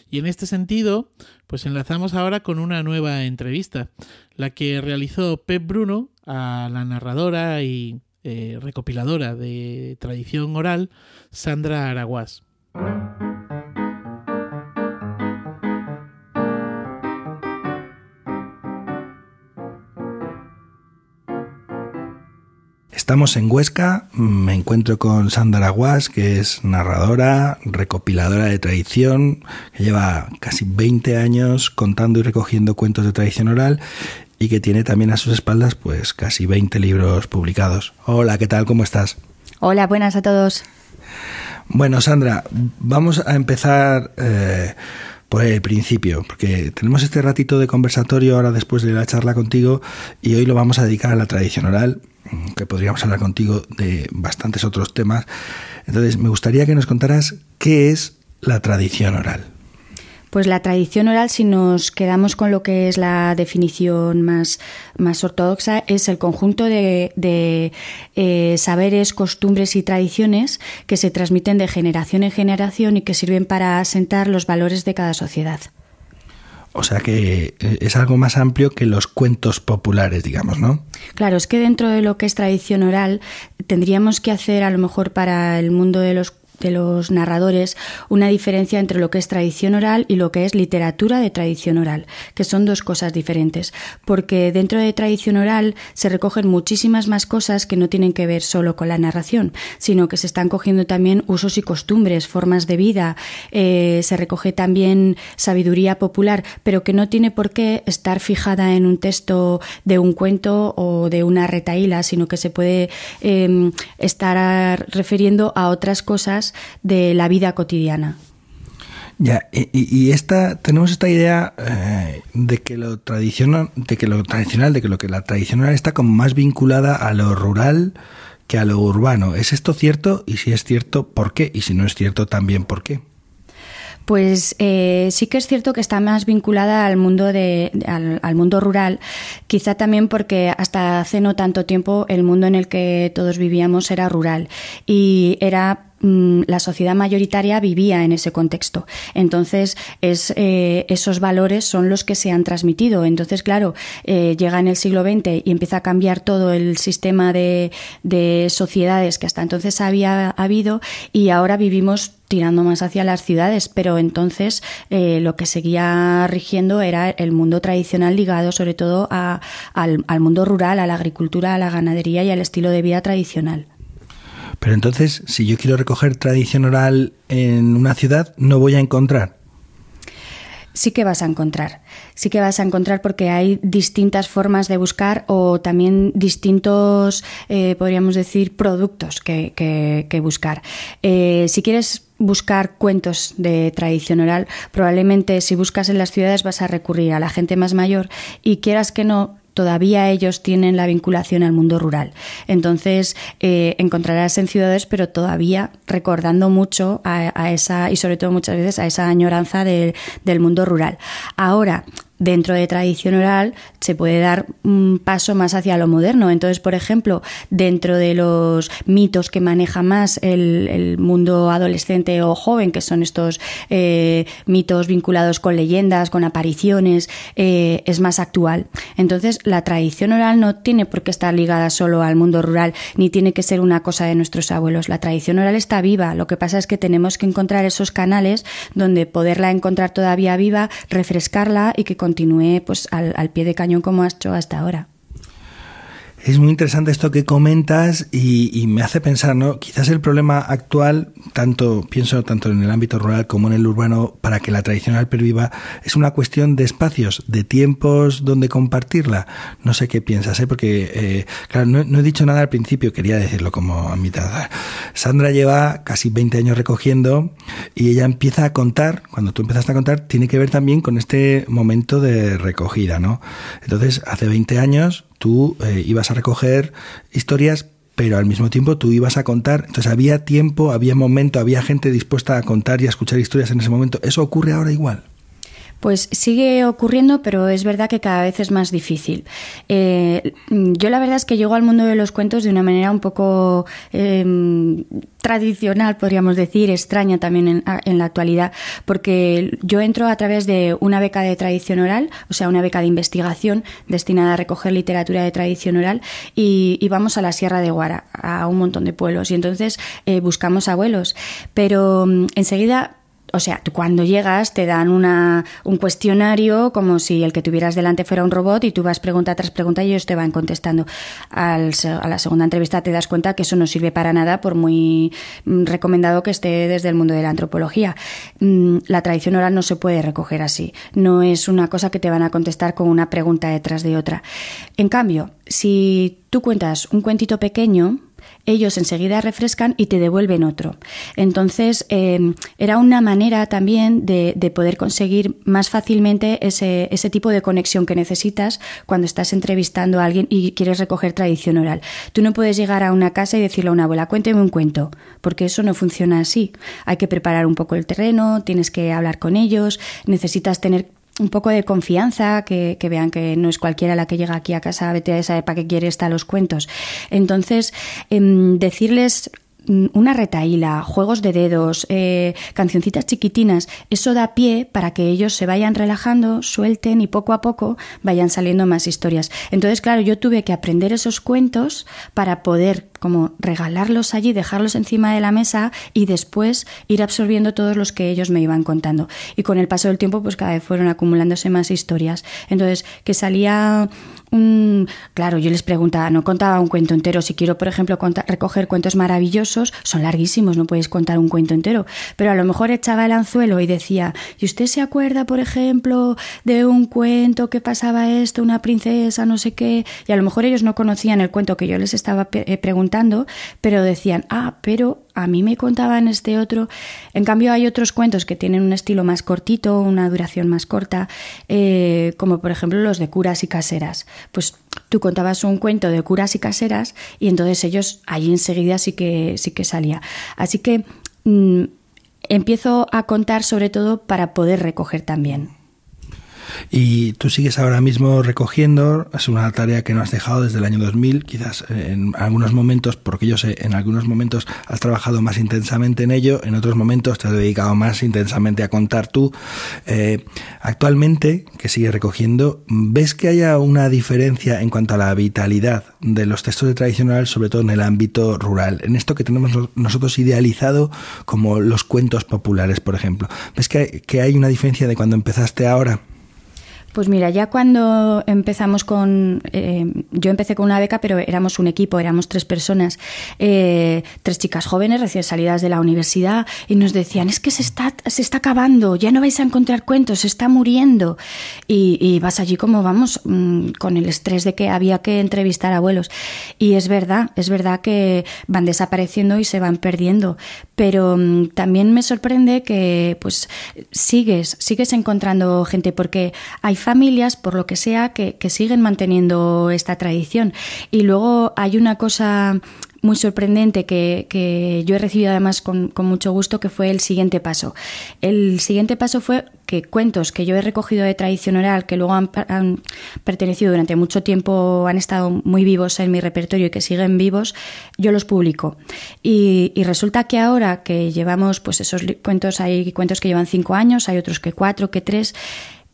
Y en este sentido, pues enlazamos ahora con una nueva entrevista, la que realizó Pep Bruno a la narradora y eh, recopiladora de tradición oral, Sandra Araguás. Estamos en Huesca, me encuentro con Sandra Aguas, que es narradora, recopiladora de tradición, que lleva casi 20 años contando y recogiendo cuentos de tradición oral y que tiene también a sus espaldas pues casi 20 libros publicados. Hola, ¿qué tal? ¿Cómo estás? Hola, buenas a todos. Bueno, Sandra, vamos a empezar eh, por el principio, porque tenemos este ratito de conversatorio ahora después de la charla contigo y hoy lo vamos a dedicar a la tradición oral que podríamos hablar contigo de bastantes otros temas. Entonces, me gustaría que nos contaras qué es la tradición oral. Pues la tradición oral, si nos quedamos con lo que es la definición más, más ortodoxa, es el conjunto de, eh, saberes, costumbres y tradiciones que se transmiten de generación en generación y que sirven para asentar los valores de cada sociedad. O sea que eh, es algo más amplio que los cuentos populares, digamos, ¿no? Claro, es que dentro de lo que es tradición oral tendríamos que hacer a lo mejor para el mundo de los de los narradores una diferencia entre lo que es tradición oral y lo que es literatura de tradición oral, que son dos cosas diferentes, porque dentro de tradición oral se recogen muchísimas más cosas que no tienen que ver solo con la narración, sino que se están cogiendo también usos y costumbres, formas de vida, eh, se recoge también sabiduría popular, pero que no tiene por qué estar fijada en un texto de un cuento o de una retaíla, sino que se puede em, estar refiriendo a otras cosas de la vida cotidiana. Ya, y, esta, tenemos esta idea eh, de que lo tradicional, de que lo tradicional, de que lo que la tradicional está como más vinculada a lo rural que a lo urbano. ¿Es esto cierto? Y si es cierto, ¿por qué? Y si no es cierto, también ¿por qué? Pues eh, sí que es cierto que está más vinculada al mundo de, al, mundo rural, quizá también porque hasta hace no tanto tiempo el mundo en el que todos vivíamos era rural y era la sociedad mayoritaria vivía en ese contexto. Entonces, es, eh, esos valores son los que se han transmitido. Entonces, claro, eh, llega en el siglo XX y empieza a cambiar todo el sistema de, sociedades que hasta entonces había habido y ahora vivimos tirando más hacia las ciudades, pero entonces eh, lo que seguía rigiendo era el mundo tradicional ligado sobre todo al, al mundo rural, a la agricultura, a la ganadería y al estilo de vida tradicional. Pero entonces, si yo quiero recoger tradición oral en una ciudad, no voy a encontrar. Sí que vas a encontrar, sí que vas a encontrar porque hay distintas formas de buscar o también distintos, eh, podríamos decir, productos que, buscar. Eh, si quieres buscar cuentos de tradición oral, probablemente si buscas en las ciudades vas a recurrir a la gente más mayor y quieras que no, todavía ellos tienen la vinculación al mundo rural. Entonces, eh, encontrarás en ciudades, pero todavía recordando mucho a, esa, y sobre todo muchas veces a esa añoranza del mundo rural. Ahora, dentro de tradición oral se puede dar un paso más hacia lo moderno. Entonces, por ejemplo, dentro de los mitos que maneja más el, mundo adolescente o joven, que son estos eh, mitos vinculados con leyendas, con apariciones, eh, es más actual. Entonces, la tradición oral no tiene por qué estar ligada solo al mundo rural, ni tiene que ser una cosa de nuestros abuelos. La tradición oral está viva. Lo que pasa es que tenemos que encontrar esos canales donde poderla encontrar todavía viva, refrescarla y que continúe pues al, al pie de cañón como ha hecho hasta ahora. Es muy interesante esto que comentas y, me hace pensar, ¿no? Quizás el problema actual, tanto pienso tanto en el ámbito rural como en el urbano, para que la tradicional perviva, es una cuestión de espacios, de tiempos donde compartirla. No sé qué piensas, ¿eh? Porque, eh, claro, no, no, he dicho nada al principio, quería decirlo como a mitad. Sandra lleva casi 20 años recogiendo y ella empieza a contar, cuando tú empezaste a contar, tiene que ver también con este momento de recogida, ¿no? Entonces, hace 20 años tú eh, ibas a recoger historias, pero al mismo tiempo tú ibas a contar. Entonces había tiempo, había momento, había gente dispuesta a contar y a escuchar historias en ese momento. ¿Eso ocurre ahora igual? Pues sigue ocurriendo, pero es verdad que cada vez es más difícil. Eh, yo la verdad es que llego al mundo de los cuentos de una manera un poco em, tradicional, podríamos decir, extraña también en, la actualidad, porque yo entro a través de una beca de tradición oral, o sea, una beca de investigación destinada a recoger literatura de tradición oral, y, vamos a la Sierra de Guara, a un montón de pueblos, y entonces eh, buscamos abuelos. Pero mm, enseguida o sea, tú cuando llegas te dan una, un cuestionario como si el que tuvieras delante fuera un robot y tú vas pregunta tras pregunta y ellos te van contestando. Al, a la segunda entrevista te das cuenta que eso no sirve para nada por muy mm, recomendado que esté desde el mundo de la antropología. Mm, la tradición oral no se puede recoger así. No es una cosa que te van a contestar con una pregunta detrás de otra. En cambio, si tú cuentas un cuentito pequeño, ellos enseguida refrescan y te devuelven otro. Entonces, eh, era una manera también de, poder conseguir más fácilmente ese, ese, tipo de conexión que necesitas cuando estás entrevistando a alguien y quieres recoger tradición oral. Tú no puedes llegar a una casa y decirle a una abuela, cuénteme un cuento, porque eso no funciona así. Hay que preparar un poco el terreno, tienes que hablar con ellos, necesitas tener un poco de confianza, que, vean que no es cualquiera la que llega aquí a casa, vete a esa para qué quiere estar los cuentos. Entonces, em, decirles una retaíla, juegos de dedos, eh, cancioncitas chiquitinas, eso da pie para que ellos se vayan relajando, suelten y poco a poco vayan saliendo más historias. Entonces, claro, yo tuve que aprender esos cuentos para poder como regalarlos allí, dejarlos encima de la mesa y después ir absorbiendo todos los que ellos me iban contando. Y con el paso del tiempo, pues cada vez fueron acumulándose más historias. Entonces, que salía un... Claro, yo les preguntaba, no contaba un cuento entero. Si quiero, por ejemplo, recoger cuentos maravillosos, son larguísimos, no puedes contar un cuento entero. Pero a lo mejor echaba el anzuelo y decía, ¿y usted se acuerda, por ejemplo, de un cuento que pasaba esto, una princesa, no sé qué? Y a lo mejor ellos no conocían el cuento que yo les estaba eh, preguntando, pero decían, ah, pero a mí me contaban este otro. En cambio, hay otros cuentos que tienen un estilo más cortito, una duración más corta, eh, como por ejemplo los de curas y caseras. Pues tú contabas un cuento de curas y caseras y entonces ellos allí enseguida sí que, sí que salía. Así que mm, empiezo a contar sobre todo para poder recoger también. Y tú sigues ahora mismo recogiendo, es una tarea que no has dejado desde el año 2000, quizás en algunos momentos, porque yo sé, en algunos momentos has trabajado más intensamente en ello, en otros momentos te has dedicado más intensamente a contar tú. Eh, actualmente, que sigues recogiendo, ¿ves que haya una diferencia en cuanto a la vitalidad de los textos de tradicional, sobre todo en el ámbito rural? En esto que tenemos nosotros idealizado como los cuentos populares, por ejemplo. ¿Ves que que hay una diferencia de cuando empezaste ahora? Pues mira, ya cuando empezamos con, eh, yo empecé con una beca, pero éramos un equipo, éramos tres personas, eh, tres chicas jóvenes recién salidas de la universidad y nos decían, es que se está, se está acabando, ya no vais a encontrar cuentos, se está muriendo. Y, vas allí como vamos, mm, con el estrés de que había que entrevistar abuelos. Y es verdad, es verdad que van desapareciendo y se van perdiendo. Pero mm, también me sorprende que pues sigues, sigues encontrando gente porque hay familias, por lo que sea, que, siguen manteniendo esta tradición. Y luego hay una cosa muy sorprendente que, yo he recibido además con, mucho gusto, que fue el siguiente paso. El siguiente paso fue que cuentos que yo he recogido de tradición oral, que luego han, pertenecido durante mucho tiempo, han estado muy vivos en mi repertorio y que siguen vivos, yo los publico. Y, y resulta que ahora que llevamos, pues esos cuentos, hay cuentos que llevan cinco años, hay otros que cuatro, que tres,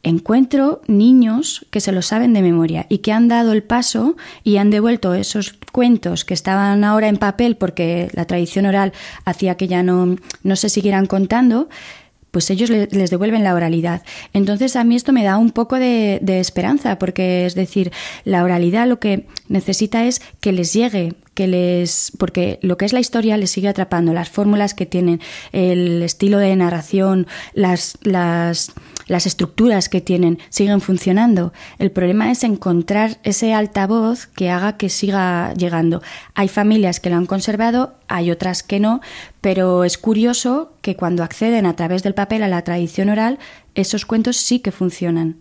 encuentro niños que se lo saben de memoria y que han dado el paso y han devuelto esos cuentos que estaban ahora en papel porque la tradición oral hacía que ya no, no se siguieran contando, pues ellos les devuelven la oralidad. Entonces a mí esto me da un poco de, esperanza, porque es decir, la oralidad lo que necesita es que les llegue, que les porque lo que es la historia les sigue atrapando, las fórmulas que tienen, el estilo de narración, las, las las estructuras que tienen siguen funcionando. El problema es encontrar ese altavoz que haga que siga llegando. Hay familias que lo han conservado, hay otras que no, pero es curioso que cuando acceden a través del papel a la tradición oral, esos cuentos sí que funcionan.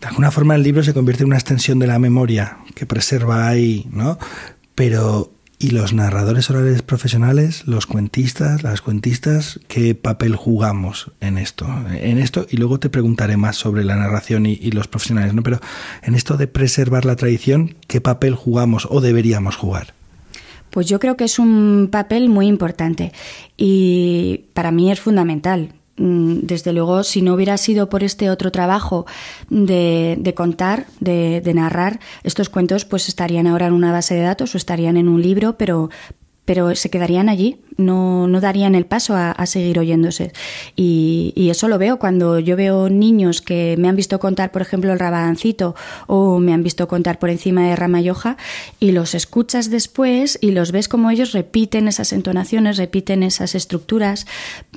De alguna forma el libro se convierte en una extensión de la memoria que preserva ahí, ¿no? Pero ¿Y los narradores orales profesionales, los cuentistas, las cuentistas, qué papel jugamos en esto? En esto, y luego te preguntaré más sobre la narración y, los profesionales, ¿no? Pero en esto de preservar la tradición, ¿qué papel jugamos o deberíamos jugar? Pues yo creo que es un papel muy importante y para mí es fundamental. Mm, desde luego, si no hubiera sido por este otro trabajo de, contar, de, de, narrar, estos cuentos pues estarían ahora en una base de datos o estarían en un libro, pero, pero se quedarían allí, no, no darían el paso a, seguir oyéndose. Y, eso lo veo cuando yo veo niños que me han visto contar, por ejemplo, el rabadancito o me han visto contar por encima de Ramayoja y los escuchas después y los ves como ellos repiten esas entonaciones, repiten esas estructuras,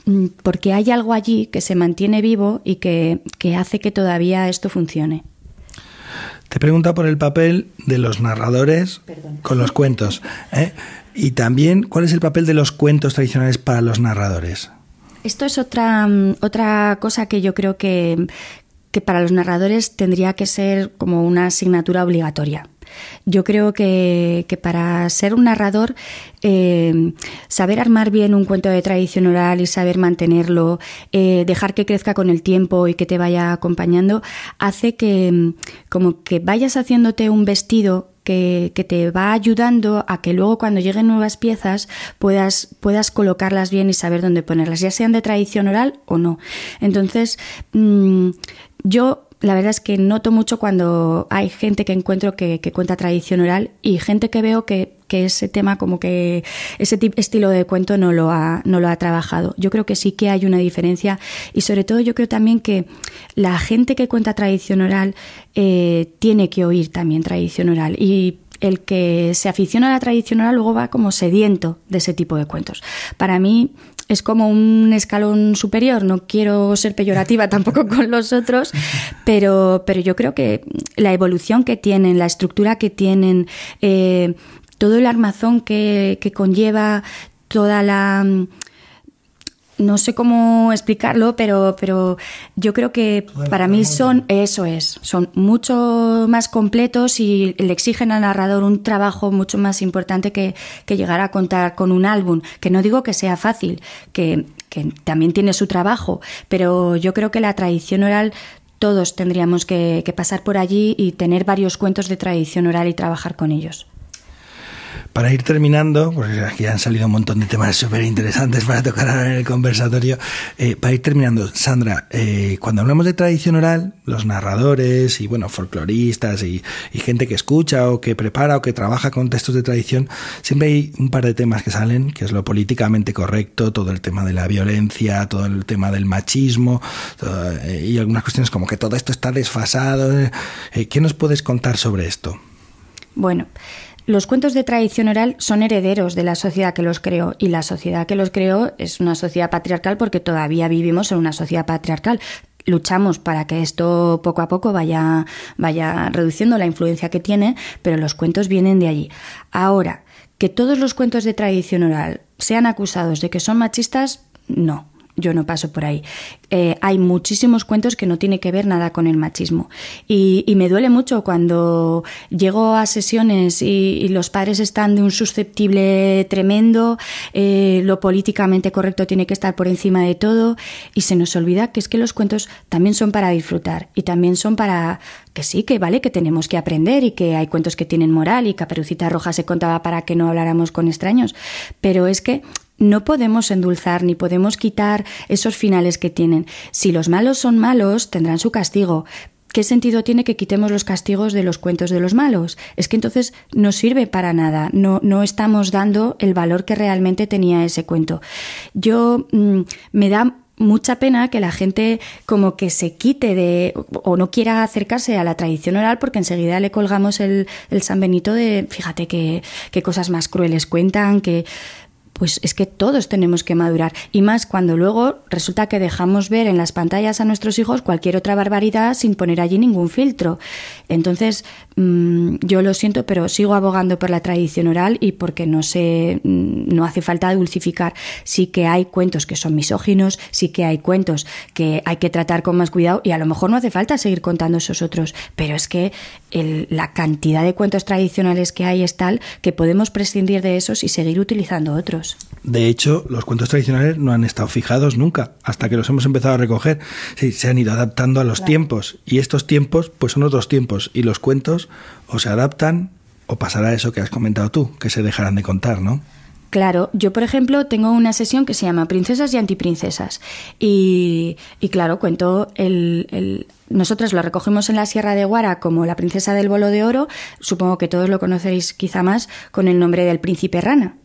mm, porque hay algo allí que se mantiene vivo y que, que hace que todavía esto funcione. Te pregunta por el papel de los narradores con los cuentos. ¿eh? Y también, ¿cuál es el papel de los cuentos tradicionales para los narradores? Esto es otra, mm, otra cosa que yo creo que, que para los narradores tendría que ser como una asignatura obligatoria. Yo creo que, que para ser un narrador, eh, saber armar bien un cuento de tradición oral y saber mantenerlo, eh, dejar que crezca con el tiempo y que te vaya acompañando, hace que mm, como que vayas haciéndote un vestido que, te va ayudando a que luego cuando lleguen nuevas piezas puedas, puedas colocarlas bien y saber dónde ponerlas, ya sean de tradición oral o no. Entonces, mm, yo la verdad es que noto mucho cuando hay gente que encuentro que, cuenta tradición oral y gente que veo que, ese tema como que ese estilo de cuento no lo, ha, no lo ha trabajado. Yo creo que sí que hay una diferencia y sobre todo yo creo también que la gente que cuenta tradición oral eh, tiene que oír también tradición oral y el que se aficiona a la tradición oral luego va como sediento de ese tipo de cuentos. Para mí es como un escalón superior. No quiero ser peyorativa tampoco con los otros, pero, pero yo creo que la evolución que tienen, la estructura que tienen, eh, todo el armazón que, que conlleva, toda la no sé cómo explicarlo, pero, pero yo creo que para mí son, eso es, son mucho más completos y le exigen al narrador un trabajo mucho más importante que, llegar a contar con un álbum, que no digo que sea fácil, que, que también tiene su trabajo, pero yo creo que la tradición oral todos tendríamos que, que pasar por allí y tener varios cuentos de tradición oral y trabajar con ellos. Para ir terminando, porque aquí han salido un montón de temas súper interesantes para tocar ahora en el conversatorio, eh, para ir terminando, Sandra, eh, cuando hablamos de tradición oral, los narradores y bueno, folcloristas y, gente que escucha o que prepara o que trabaja con textos de tradición, siempre hay un par de temas que salen, que es lo políticamente correcto, todo el tema de la violencia, todo el tema del machismo eh, y algunas cuestiones como que todo esto está desfasado. ¿Qué nos puedes contar sobre esto? Bueno, los cuentos de tradición oral son herederos de la sociedad que los creó y la sociedad que los creó es una sociedad patriarcal porque todavía vivimos en una sociedad patriarcal. Luchamos para que esto poco a poco vaya, vaya reduciendo la influencia que tiene, pero los cuentos vienen de allí. Ahora, que todos los cuentos de tradición oral sean acusados de que son machistas, no. Yo no paso por ahí. Eh, hay muchísimos cuentos que no tienen que ver nada con el machismo. Y, me duele mucho cuando llego a sesiones y, los padres están de un susceptible tremendo, eh, lo políticamente correcto tiene que estar por encima de todo y se nos olvida que es que los cuentos también son para disfrutar y también son para que sí, que vale, que tenemos que aprender y que hay cuentos que tienen moral y Caperucita Roja se contaba para que no habláramos con extraños, pero es que no podemos endulzar ni podemos quitar esos finales que tienen. Si los malos son malos, tendrán su castigo. ¿Qué sentido tiene que quitemos los castigos de los cuentos de los malos? Es que entonces no sirve para nada, no, no estamos dando el valor que realmente tenía ese cuento. Yo mm, me da mucha pena que la gente como que se quite de o no quiera acercarse a la tradición oral porque enseguida le colgamos el, el San Benito de fíjate qué cosas más crueles cuentan, que pues es que todos tenemos que madurar. Y más cuando luego resulta que dejamos ver en las pantallas a nuestros hijos cualquier otra barbaridad sin poner allí ningún filtro. Entonces, mm, yo lo siento, pero sigo abogando por la tradición oral y porque no sé, mm, no hace falta dulcificar. Sí que hay cuentos que son misóginos, sí que hay cuentos que hay que tratar con más cuidado y a lo mejor no hace falta seguir contando esos otros, pero es que la cantidad de cuentos tradicionales que hay es tal que podemos prescindir de esos y seguir utilizando otros. De hecho, los cuentos tradicionales no han estado fijados nunca, hasta que los hemos empezado a recoger. Sí, se han ido adaptando a los tiempos. Y estos tiempos, pues son otros tiempos. Y los cuentos o se adaptan o pasará eso que has comentado tú, que se dejarán de contar, ¿no? Claro, yo por ejemplo tengo una sesión que se llama Princesas y Antiprincesas. Y, y claro, cuento el, el nosotros lo recogimos en la Sierra de Guara como la princesa del bolo de oro, supongo que todos lo conoceréis quizá más con el nombre del príncipe rana.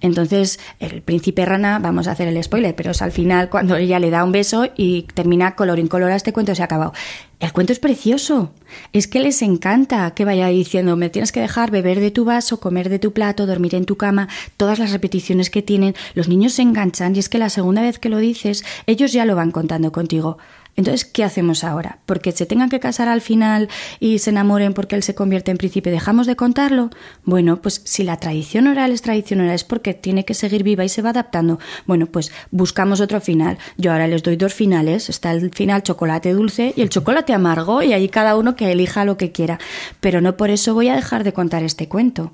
Entonces, el príncipe rana, vamos a hacer el spoiler, pero es al final cuando ella le da un beso y termina color color a este cuento se ha acabado. El cuento es precioso. Es que les encanta que vaya diciendo, me tienes que dejar beber de tu vaso, comer de tu plato, dormir en tu cama, todas las repeticiones que tienen. Los niños se enganchan y es que la segunda vez que lo dices, ellos ya lo van contando contigo. Entonces, ¿qué hacemos ahora? ¿Porque se tengan que casar al final y se enamoren porque él se convierte en príncipe, dejamos de contarlo? Bueno, pues si la tradición oral es tradición oral es porque tiene que seguir viva y se va adaptando. Bueno, pues buscamos otro final. Yo ahora les doy dos finales. Está el final chocolate dulce y el chocolate amargo y ahí cada uno que elija lo que quiera. Pero no por eso voy a dejar de contar este cuento.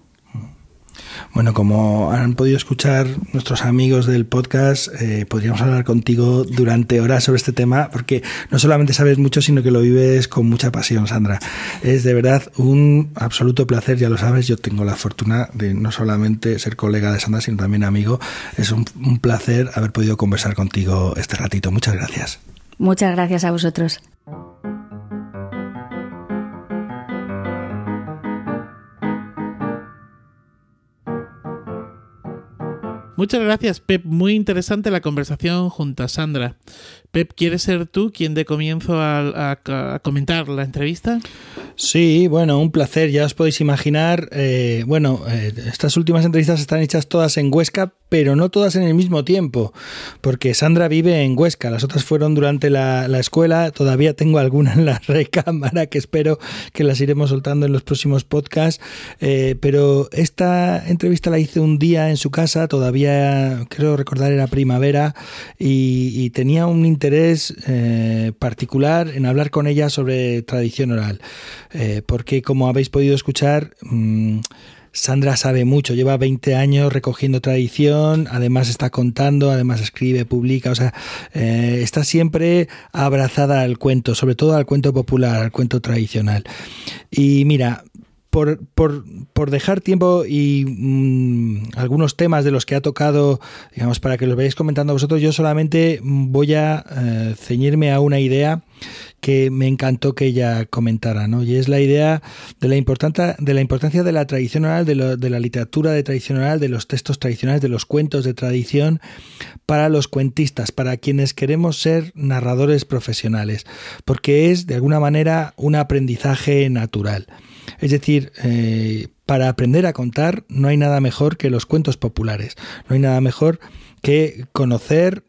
Bueno, como han podido escuchar nuestros amigos del podcast, eh, podríamos hablar contigo durante horas sobre este tema, porque no solamente sabes mucho, sino que lo vives con mucha pasión, Sandra. Es de verdad un absoluto placer, ya lo sabes, yo tengo la fortuna de no solamente ser colega de Sandra, sino también amigo. Es un, un placer haber podido conversar contigo este ratito. Muchas gracias. Muchas gracias a vosotros. Muchas gracias, Pep. Muy interesante la conversación junto a Sandra. Pep, ¿quieres ser tú quien dé comienzo a, comentar la entrevista? Sí, bueno, un placer. Ya os podéis imaginar. Eh, bueno, eh, estas últimas entrevistas están hechas todas en Huesca, pero no todas en el mismo tiempo, porque Sandra vive en Huesca. Las otras fueron durante la, escuela. Todavía tengo alguna en la recámara que espero que las iremos soltando en los próximos podcasts. Eh, pero esta entrevista la hice un día en su casa. Todavía creo recordar era primavera y, y tenía un interés eh, particular en hablar con ella sobre tradición oral, eh, porque como habéis podido escuchar, mm, Sandra sabe mucho, lleva 20 años recogiendo tradición, además está contando, además escribe, publica, o sea, eh, está siempre abrazada al cuento, sobre todo al cuento popular, al cuento tradicional. Y mira, por, por, por, dejar tiempo y mm, algunos temas de los que ha tocado, digamos, para que los vayáis comentando vosotros, yo solamente voy a eh, ceñirme a una idea que me encantó que ella comentara, ¿no? Y es la idea de la, de la importancia de la tradición oral, de, de la literatura de tradición oral, de los textos tradicionales, de los cuentos de tradición, para los cuentistas, para quienes queremos ser narradores profesionales, porque es, de alguna manera, un aprendizaje natural. Es decir, eh, para aprender a contar no hay nada mejor que los cuentos populares, no hay nada mejor que conocer,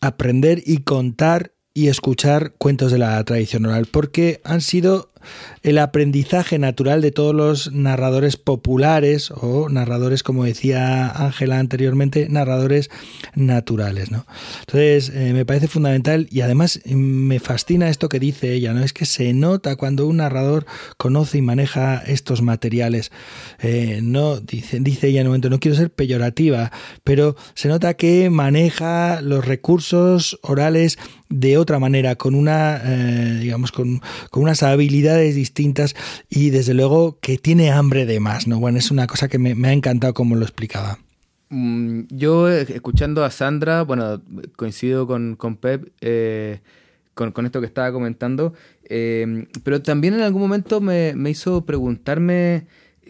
aprender y contar y escuchar cuentos de la tradición oral, porque han sido el aprendizaje natural de todos los narradores populares o narradores, como decía Ángela anteriormente, narradores naturales. ¿no? Entonces, eh, me parece fundamental y además mm, me fascina esto que dice ella, ¿no? Es que se nota cuando un narrador conoce y maneja estos materiales. Eh, no, dice, ella en un momento, no quiero ser peyorativa, pero se nota que maneja los recursos orales de otra manera, con una, eh, digamos, con, unas habilidades distintas y desde luego que tiene hambre de más, ¿no? Bueno, es una cosa que me, ha encantado como lo explicaba. Mm, yo, eh, escuchando a Sandra, bueno, coincido con, con Pep, eh, con, esto que estaba comentando, pero también en algún momento me, me hizo preguntarme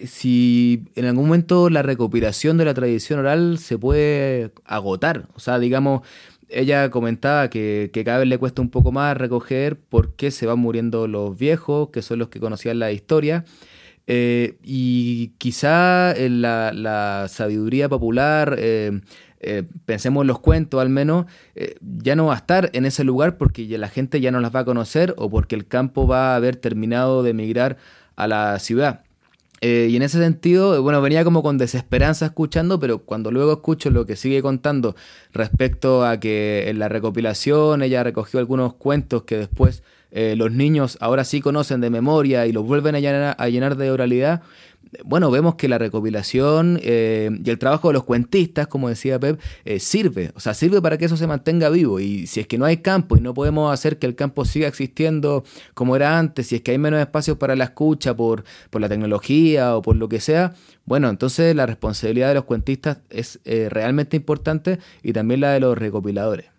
si en algún momento la recopilación de la tradición oral se puede agotar. O sea, digamos, ella comentaba que, cada vez le cuesta un poco más recoger porque se van muriendo los viejos, que son los que conocían la historia. Eh, y quizá en la, sabiduría popular, eh, eh, pensemos en los cuentos al menos, ya no va a estar en ese lugar porque la gente ya no las va a conocer o porque el campo va a haber terminado de emigrar a la ciudad. Eh, y en ese sentido, bueno, venía como con desesperanza escuchando, pero cuando luego escucho lo que sigue contando respecto a que en la recopilación ella recogió algunos cuentos que después eh, los niños ahora sí conocen de memoria y los vuelven a a llenar de oralidad, bueno, vemos que la recopilación eh, y el trabajo de los cuentistas, como decía Pep, eh, sirve, o sea, sirve para que eso se mantenga vivo. Y si es que no hay campo y no podemos hacer que el campo siga existiendo como era antes, si es que hay menos espacios para la escucha por, por la tecnología o por lo que sea, bueno, entonces la responsabilidad de los cuentistas es eh, realmente importante y también la de los recopiladores.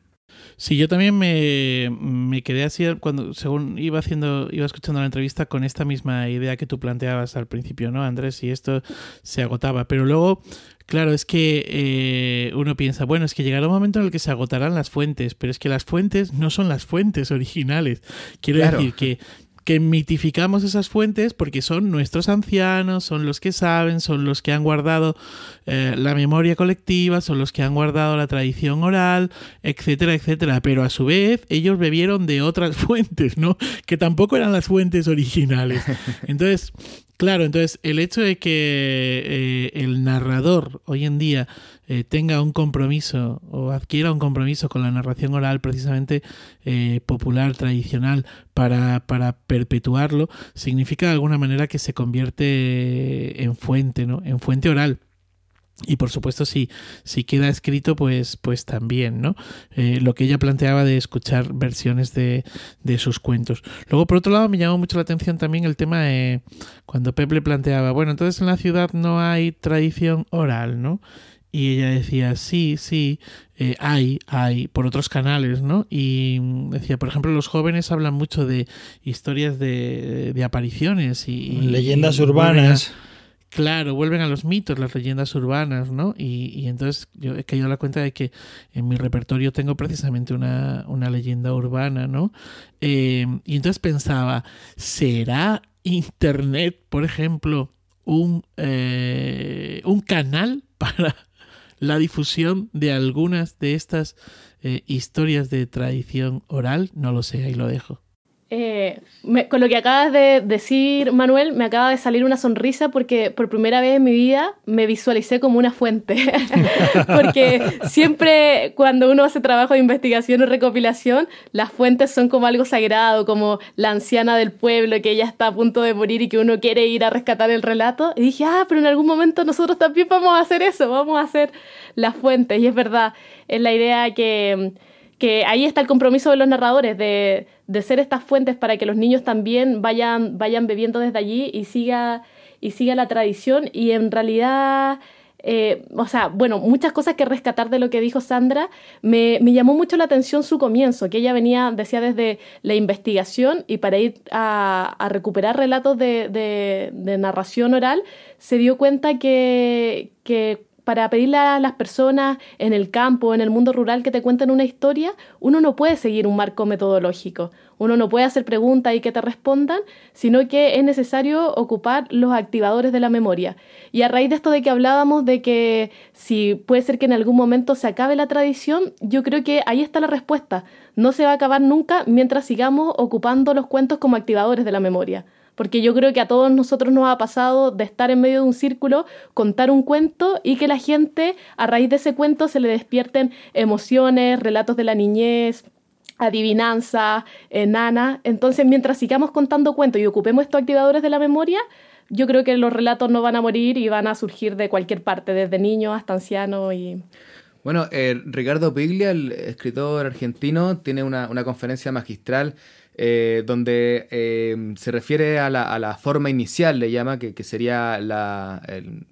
Sí, yo también me, quedé así cuando, según iba haciendo, iba escuchando la entrevista con esta misma idea que tú planteabas al principio, ¿no, Andrés? Y esto se agotaba. Pero luego, claro, es que eh, uno piensa, bueno, es que llegará un momento en el que se agotarán las fuentes, pero es que las fuentes no son las fuentes originales. Quiero decir que que mitificamos esas fuentes porque son nuestros ancianos, son los que saben, son los que han guardado eh, la memoria colectiva, son los que han guardado la tradición oral, etcétera, etcétera. Pero a su vez ellos bebieron de otras fuentes, ¿no? Que tampoco eran las fuentes originales. Entonces, Claro, entonces el hecho de que eh, el narrador hoy en día eh, tenga un compromiso o adquiera un compromiso con la narración oral precisamente eh, popular, tradicional, para, para, perpetuarlo, significa de alguna manera que se convierte en fuente, ¿no? En fuente oral. Y por supuesto, si, si queda escrito, pues, pues también, ¿no? Eh, lo que ella planteaba de escuchar versiones de, de, sus cuentos. Luego, por otro lado, me llamó mucho la atención también el tema de cuando Pep le planteaba, bueno, entonces en la ciudad no hay tradición oral, ¿no? Y ella decía, sí, sí, eh, hay, hay, por otros canales, ¿no? Y decía, por ejemplo, los jóvenes hablan mucho de historias de, de apariciones y... Leyendas urbanas. Claro, vuelven a los mitos, las leyendas urbanas, ¿no? Y, y, entonces yo he caído a la cuenta de que en mi repertorio tengo precisamente una, una leyenda urbana, ¿no? Eh, y entonces pensaba, ¿será Internet, por ejemplo, un, eh, un canal para la difusión de algunas de estas eh, historias de tradición oral? No lo sé, ahí lo dejo. Eh, con lo que acabas de decir, Manuel, me acaba de salir una sonrisa porque por primera vez en mi vida me visualicé como una fuente. porque siempre cuando uno hace trabajo de investigación o recopilación, las fuentes son como algo sagrado, como la anciana del pueblo que ya está a punto de morir y que uno quiere ir a rescatar el relato. Y dije, ah, pero en algún momento nosotros también vamos a hacer eso, vamos a hacer las fuentes. Y es verdad, es la idea que que ahí está el compromiso de los narradores, de, de, ser estas fuentes para que los niños también vayan, vayan bebiendo desde allí y siga, y siga la tradición. Y en realidad, eh, o sea, bueno, muchas cosas que rescatar de lo que dijo Sandra. Me, me, llamó mucho la atención su comienzo, que ella venía, decía, desde la investigación y para ir a, recuperar relatos de, de, de, narración oral, se dio cuenta que, que para pedirle a las personas en el campo, en el mundo rural que te cuenten una historia, uno no puede seguir un marco metodológico. Uno no puede hacer preguntas y que te respondan, sino que es necesario ocupar los activadores de la memoria. Y a raíz de esto de que hablábamos de que si puede ser que en algún momento se acabe la tradición, yo creo que ahí está la respuesta. No se va a acabar nunca mientras sigamos ocupando los cuentos como activadores de la memoria. Porque yo creo que a todos nosotros nos ha pasado de estar en medio de un círculo, contar un cuento y que la gente a raíz de ese cuento se le despierten emociones, relatos de la niñez, adivinanza, enana. Entonces, mientras sigamos contando cuentos y ocupemos estos activadores de la memoria, yo creo que los relatos no van a morir y van a surgir de cualquier parte, desde niños hasta ancianos y... Bueno, eh, Ricardo Piglia, el escritor argentino, tiene una, una conferencia magistral eh, donde eh, se refiere a la, a la, forma inicial, le llama, que, que sería la,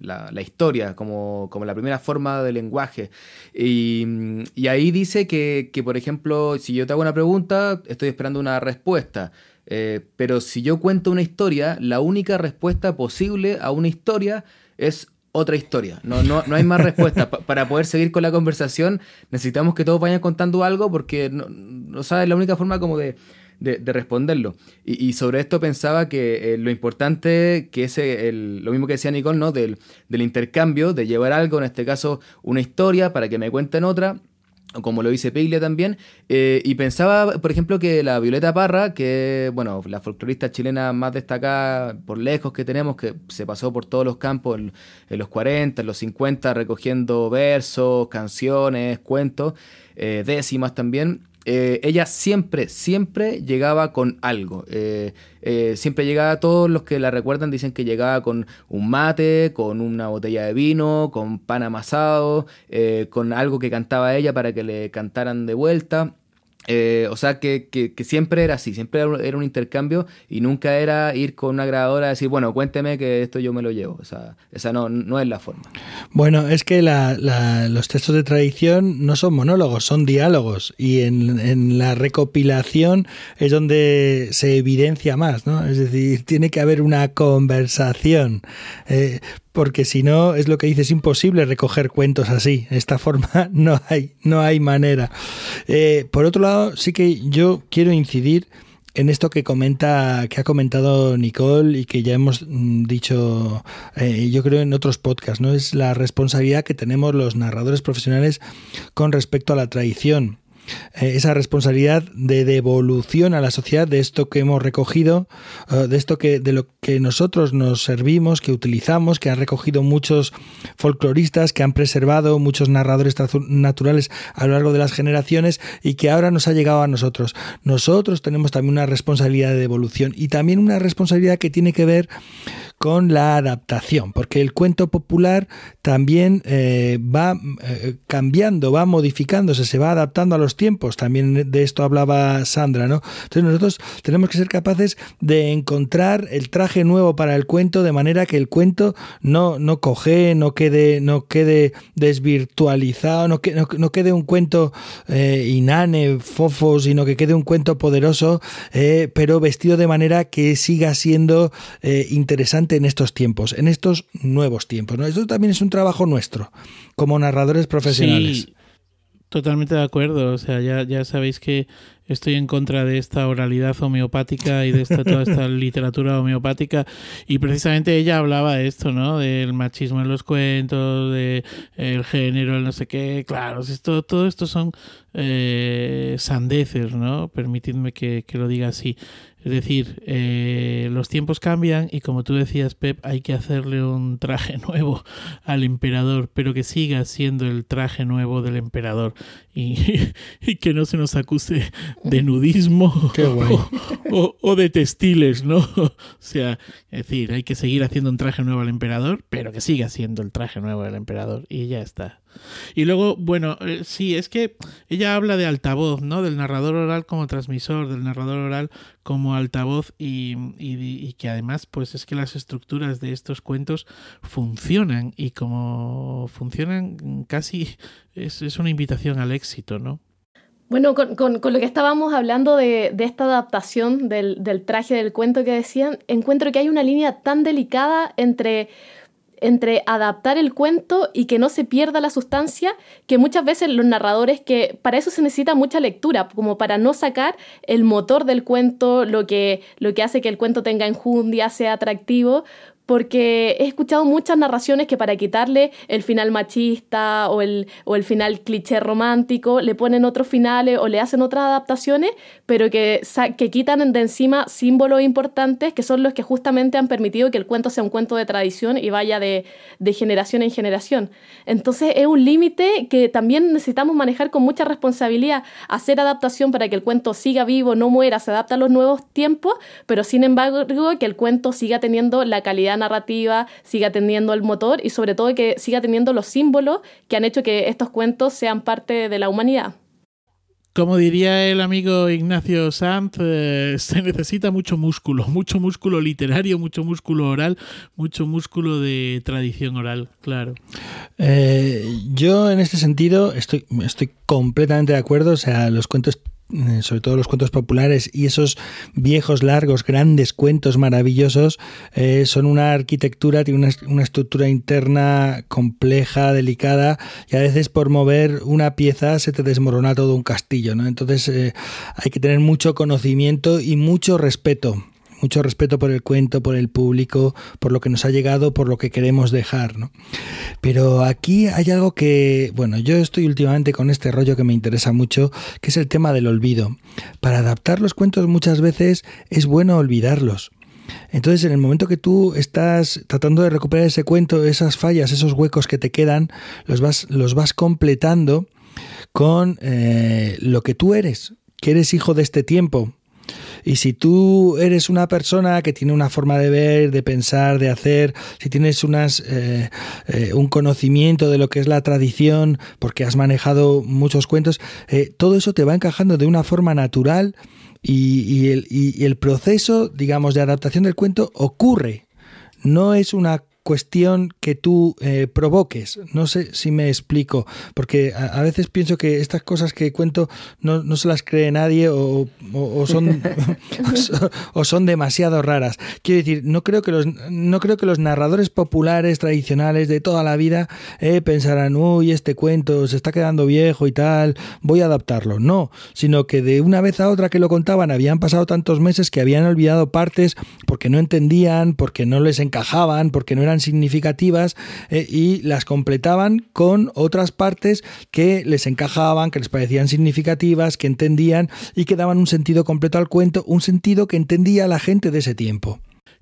la, historia, como, como, la primera forma de lenguaje. Y, y ahí dice que, que, por ejemplo, si yo te hago una pregunta, estoy esperando una respuesta. Eh, pero si yo cuento una historia, la única respuesta posible a una historia es otra historia. No, no, no hay más respuesta. para poder seguir con la conversación, necesitamos que todos vayan contando algo porque no, no sabes la única forma como de, de, de responderlo. Y, sobre esto pensaba que eh, lo importante que es el, lo mismo que decía Nicole, ¿no? Del, del intercambio, de llevar algo, en este caso una historia, para que me cuenten otra como lo dice Piglia también, eh, y pensaba, por ejemplo, que la Violeta Parra, que bueno, la folclorista chilena más destacada por lejos que tenemos, que se pasó por todos los campos en, en los 40, en los 50, recogiendo versos, canciones, cuentos, eh, décimas también, eh, ella siempre, siempre llegaba con algo. Eh, eh, siempre llegaba, todos los que la recuerdan dicen que llegaba con un mate, con una botella de vino, con pan amasado, con algo que cantaba ella para que le cantaran de vuelta. Eh, o sea que, que, siempre era así, siempre era un intercambio y nunca era ir con una grabadora a decir, bueno, cuénteme que esto yo me lo llevo. O sea, esa no, no es la forma. Bueno, es que la, los textos de tradición no son monólogos, son diálogos y en, en, la recopilación es donde se evidencia más, ¿no? Es decir, tiene que haber una conversación. Eh, porque si no, es lo que dice, es imposible recoger cuentos así. De esta forma no hay, no hay manera. Eh, por otro lado, sí que yo quiero incidir en esto que comenta, que ha comentado Nicole y que ya hemos mm, dicho, eh, yo creo en otros podcasts, ¿no? Es la responsabilidad que tenemos los narradores profesionales con respecto a la tradición esa responsabilidad de devolución a la sociedad de esto que hemos recogido, uh, de esto que de lo que nosotros nos servimos, que utilizamos, que han recogido muchos folcloristas, que han preservado muchos narradores naturales a lo largo de las generaciones y que ahora nos ha llegado a nosotros. Nosotros tenemos también una responsabilidad de devolución y también una responsabilidad que tiene que ver con la adaptación, porque el cuento popular también eh, va eh, cambiando, va modificándose, se va adaptando a los tiempos. También de esto hablaba Sandra, ¿no? Entonces nosotros tenemos que ser capaces de encontrar el traje nuevo para el cuento de manera que el cuento no, no coge, no quede, no quede desvirtualizado, no, que, no, quede un cuento eh, inane, fofo, sino que quede un cuento poderoso, eh, pero vestido de manera que siga siendo eh, en estos tiempos, en estos nuevos tiempos. ¿no? Esto también es un trabajo nuestro, como narradores profesionales. Sí, totalmente de acuerdo. O sea, ya, ya sabéis que estoy en contra de esta oralidad homeopática y de esta, toda esta literatura homeopática. Y precisamente ella hablaba de esto, ¿no? Del machismo en los cuentos, de el género, el no sé qué. Claro, esto, todo esto son eh, sandeces, ¿no? Permitidme que, que lo diga así. Es decir, eh, los tiempos cambian y como tú decías, Pep, hay que hacerle un traje nuevo al emperador, pero que siga siendo el traje nuevo del emperador y, y que no se nos acuse de nudismo o, o, o, de textiles, ¿no? O sea, es decir, hay que seguir haciendo un traje nuevo al emperador, pero que siga siendo el traje nuevo del emperador y ya está. Y luego, bueno, eh, sí, es que ella habla de altavoz, ¿no? Del narrador oral como transmisor, del narrador oral como altavoz y, y, y, que además, pues es que las estructuras de estos cuentos funcionan y como funcionan casi es, es una invitación al éxito, ¿no? Bueno, con, con, con, lo que estábamos hablando de, de esta adaptación del, del, traje del cuento que decían, encuentro que hay una línea tan delicada entre entre adaptar el cuento y que no se pierda la sustancia, que muchas veces los narradores, que para eso se necesita mucha lectura, como para no sacar el motor del cuento, lo que, lo que hace que el cuento tenga enjundia, sea atractivo, porque he escuchado muchas narraciones que para quitarle el final machista o el, o el final cliché romántico, le ponen otros finales o le hacen otras adaptaciones, pero que, que quitan de encima símbolos importantes que son los que justamente han permitido que el cuento sea un cuento de tradición y vaya de, de generación en generación. Entonces es un límite que también necesitamos manejar con mucha responsabilidad, hacer adaptación para que el cuento siga vivo, no muera, se adapta a los nuevos tiempos, pero sin embargo que el cuento siga teniendo la calidad narrativa, siga teniendo el motor y sobre todo que siga teniendo los símbolos que han hecho que estos cuentos sean parte de la humanidad. Como diría el amigo Ignacio Sanz, eh, se necesita mucho músculo, mucho músculo literario, mucho músculo oral, mucho músculo de tradición oral, claro. Eh, yo en este sentido estoy, estoy completamente de acuerdo, o sea, los cuentos sobre todo los cuentos populares y esos viejos, largos, grandes cuentos maravillosos, eh, son una arquitectura, tiene una, estructura interna compleja, delicada, y a veces por mover una pieza se te desmorona todo un castillo, ¿no? Entonces eh, hay que tener mucho conocimiento y mucho respeto mucho respeto por el cuento, por el público, por lo que nos ha llegado, por lo que queremos dejar. ¿no? Pero aquí hay algo que, bueno, yo estoy últimamente con este rollo que me interesa mucho, que es el tema del olvido. Para adaptar los cuentos muchas veces es bueno olvidarlos. Entonces, en el momento que tú estás tratando de recuperar ese cuento, esas fallas, esos huecos que te quedan, los vas, los vas completando con eh, lo que tú eres, que eres hijo de este tiempo, y si tú eres una persona que tiene una forma de ver, de pensar, de hacer, si tienes unas, eh, eh, un conocimiento de lo que es la tradición, porque has manejado muchos cuentos, eh, todo eso te va encajando de una forma natural y, el, y el proceso, digamos, de adaptación del cuento ocurre. No es una cuestión que tú eh, provoques. No sé si me explico, porque a, veces pienso que estas cosas que cuento no, no se las cree nadie o, son, o, son demasiado raras. Quiero decir, no creo que los, no creo que los narradores populares, tradicionales de toda la vida eh, pensarán, uy, este cuento se está quedando viejo y tal, voy a adaptarlo. No, sino que de una vez a otra que lo contaban habían pasado tantos meses que habían olvidado partes porque no entendían, porque no les encajaban, porque no eran significativas eh, y las completaban con otras partes que les encajaban, que les parecían significativas, que entendían y que daban un sentido completo al cuento, un sentido que entendía la gente de ese tiempo.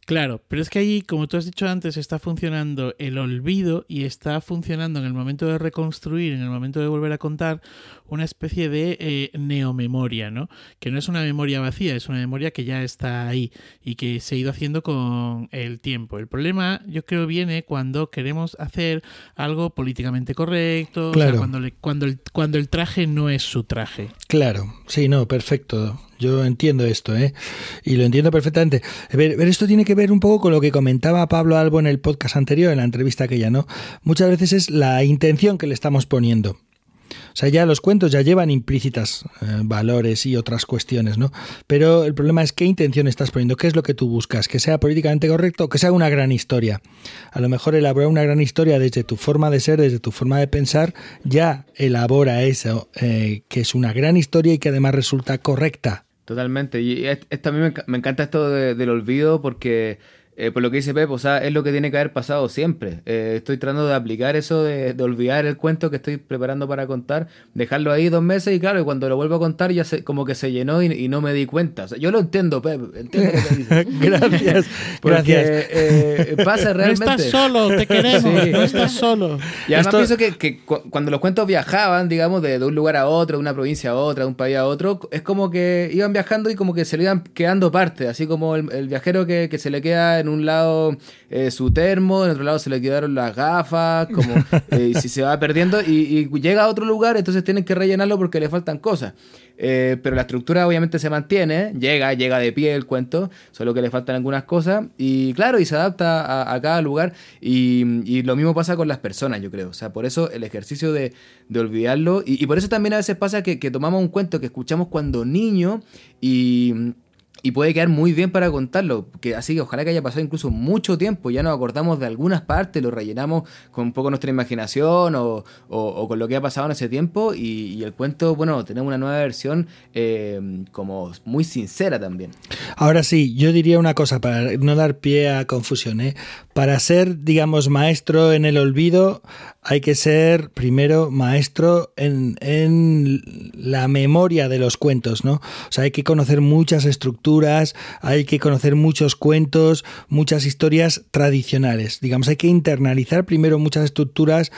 Claro, pero es que ahí, como tú has dicho antes, está funcionando el olvido y está funcionando en el momento de reconstruir, en el momento de volver a contar, una especie de eh, neomemoria, ¿no? Que no es una memoria vacía, es una memoria que ya está ahí y que se ha ido haciendo con el tiempo. El problema, yo creo, viene cuando queremos hacer algo políticamente correcto, cuando, cuando, el, cuando el traje no es su traje. Claro, sí, no, perfecto. Yo entiendo esto, ¿eh? Y lo entiendo perfectamente. Ver, esto tiene que ver un poco con lo que comentaba Pablo Albo en el podcast anterior, en la entrevista que ya ¿no? Muchas veces es la intención que le estamos poniendo. O sea, ya los cuentos ya llevan implícitas eh, valores y otras cuestiones, ¿no? Pero el problema es qué intención estás poniendo, qué es lo que tú buscas, que sea políticamente correcto que sea una gran historia. A lo mejor elaborar una gran historia desde tu forma de ser, desde tu forma de pensar, ya elabora eso, eh, que es una gran historia y que además resulta correcta Totalmente. Y esto a mí me, encanta esto del olvido porque eh, por lo que dice Pep, o sea, es lo que tiene que haber pasado siempre. Eh, estoy tratando de aplicar eso de, olvidar el cuento que estoy preparando para contar, dejarlo ahí dos meses y claro, cuando lo vuelvo a contar ya se, como que se llenó y, no me di cuenta. yo lo entiendo, Pep, entiendo lo que dices. gracias, gracias. Eh, pasa realmente. No estás solo, te queremos, no estás solo. Y además pienso que, cuando los cuentos viajaban, digamos, de, un lugar a otro, de una provincia a otra, de un país a otro, es como que iban viajando y como que se le iban quedando parte, así como el, viajero que, que se le queda en un lado eh, su termo, en otro lado se le quedaron las gafas, como eh, si se va perdiendo y, llega a otro lugar, entonces tienen que rellenarlo porque le faltan cosas. Eh, pero la estructura obviamente se mantiene, llega, llega de pie el cuento, solo que le faltan algunas cosas y claro, y se adapta a, cada lugar y, lo mismo pasa con las personas, yo creo. O sea, por eso el ejercicio de, olvidarlo y, por eso también a veces pasa que, que tomamos un cuento que escuchamos cuando niño y y puede quedar muy bien para contarlo. Que, así que ojalá que haya pasado incluso mucho tiempo. Ya nos acordamos de algunas partes, lo rellenamos con un poco nuestra imaginación o, con lo que ha pasado en ese tiempo. Y, el cuento, bueno, tenemos una nueva versión eh, como muy sincera también. Ahora sí, yo diría una cosa para no dar pie a confusión. ¿eh? Para ser, digamos, maestro en el olvido, hay que ser primero maestro en, en la memoria de los cuentos, ¿no? O sea, hay que conocer muchas estructuras hay que conocer muchos cuentos, muchas historias tradicionales. Digamos, hay que internalizar primero muchas estructuras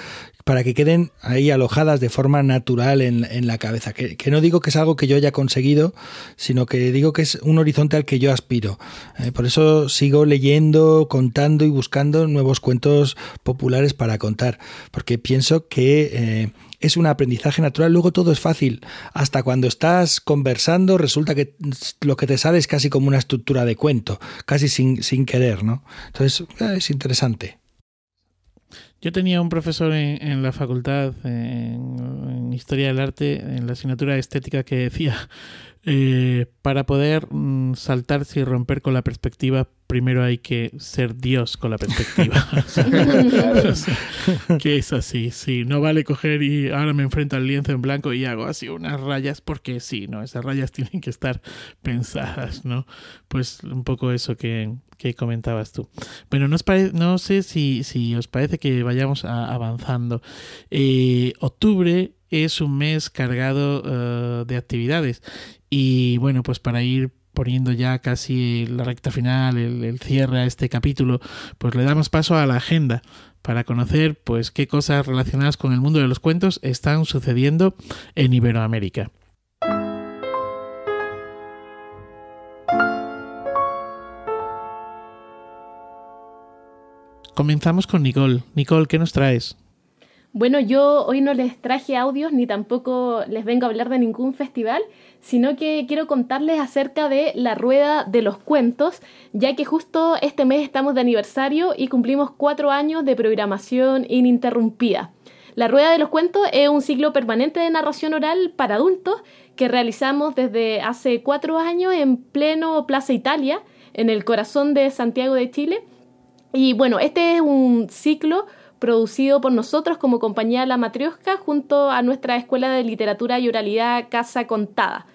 para que queden ahí alojadas de forma natural en, la cabeza. Que, no digo que es algo que yo haya conseguido, sino que digo que es un horizonte al que yo aspiro. Eh, por eso sigo leyendo, contando y buscando nuevos cuentos populares para contar, porque pienso que eh, es un aprendizaje natural, luego todo es fácil. Hasta cuando estás conversando resulta que lo que te sale es casi como una estructura de cuento, casi sin, sin querer, ¿no? Entonces eh, es interesante. Yo tenía un profesor en, la facultad, en, Historia del Arte, en la asignatura de Estética, que decía, eh, para poder mm, saltarse y romper con la perspectiva, primero hay que ser Dios con la perspectiva. que es así, sí. No vale coger y ahora me enfrento al lienzo en blanco y hago así unas rayas porque sí, ¿no? Esas rayas tienen que estar pensadas, ¿no? Pues un poco eso que, que comentabas tú. Bueno, no, no sé si, si, os parece que vayamos avanzando. Eh, octubre es un mes cargado eh, de actividades y bueno, pues para ir poniendo ya casi la recta final, el, el, cierre a este capítulo, pues le damos paso a la agenda para conocer pues qué cosas relacionadas con el mundo de los cuentos están sucediendo en Iberoamérica. Comenzamos con Nicole. Nicole, ¿qué nos traes? Bueno, yo hoy no les traje audios ni tampoco les vengo a hablar de ningún festival, sino que quiero contarles acerca de la Rueda de los Cuentos, ya que justo este mes estamos de aniversario y cumplimos cuatro años de programación ininterrumpida. La Rueda de los Cuentos es un ciclo permanente de narración oral para adultos que realizamos desde hace cuatro años en pleno Plaza Italia, en el corazón de Santiago de Chile y bueno, este es un ciclo producido por nosotros como compañía La Matriosca junto a nuestra Escuela de Literatura y Oralidad Casa Contada.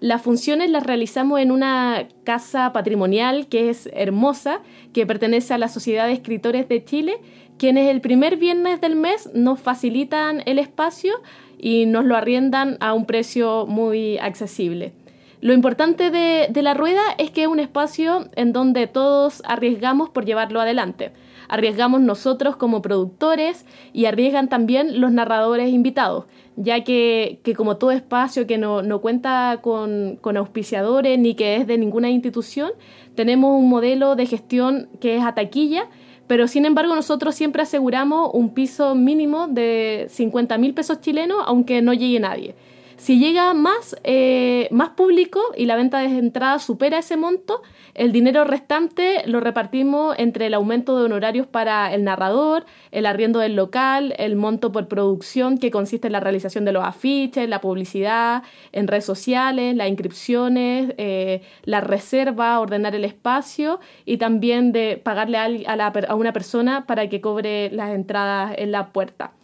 Las funciones las realizamos en una casa patrimonial que es hermosa, que pertenece a la Sociedad de Escritores de Chile, quienes el primer viernes del mes nos facilitan el espacio y nos lo arriendan a un precio muy accesible. Lo importante de, la rueda es que es un espacio en donde todos arriesgamos por llevarlo adelante. Arriesgamos nosotros como productores y arriesgan también los narradores invitados, ya que, como todo espacio que no, cuenta con, con, auspiciadores ni que es de ninguna institución, tenemos un modelo de gestión que es a taquilla, pero sin embargo nosotros siempre aseguramos un piso mínimo de 50 mil pesos chilenos, aunque no llegue nadie. Si llega más, eh, más público y la venta de entradas supera ese monto, el dinero restante lo repartimos entre el aumento de honorarios para el narrador, el arriendo del local, el monto por producción que consiste en la realización de los afiches, la publicidad en redes sociales, las inscripciones, eh, la reserva, ordenar el espacio y también de pagarle a una persona para que cobre las entradas en la puerta.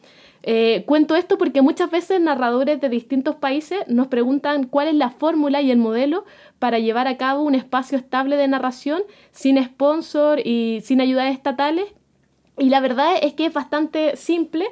Eh, cuento esto porque muchas veces narradores de distintos países nos preguntan cuál es la fórmula y el modelo para llevar a cabo un espacio estable de narración sin sponsor y sin ayudas estatales. Y la verdad es que es bastante simple,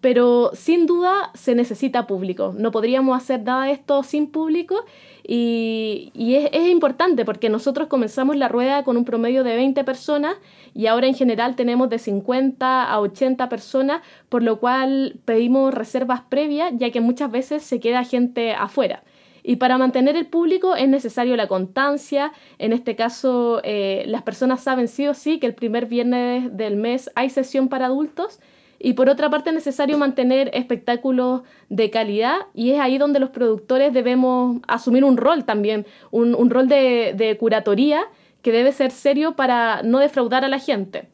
pero sin duda se necesita público. No podríamos hacer nada de esto sin público y, es, importante porque nosotros comenzamos la rueda con un promedio de 20 personas y ahora en general tenemos de 50 a 80 personas, por lo cual pedimos reservas previas ya que muchas veces se queda gente afuera. Y para mantener el público es necesario la constancia. En este caso, eh, las personas saben sí o sí que el primer viernes del mes hay sesión para adultos y por otra parte es necesario mantener espectáculos de calidad y es ahí donde los productores debemos asumir un rol también, un, rol de, curatoría que debe ser serio para no defraudar a la gente.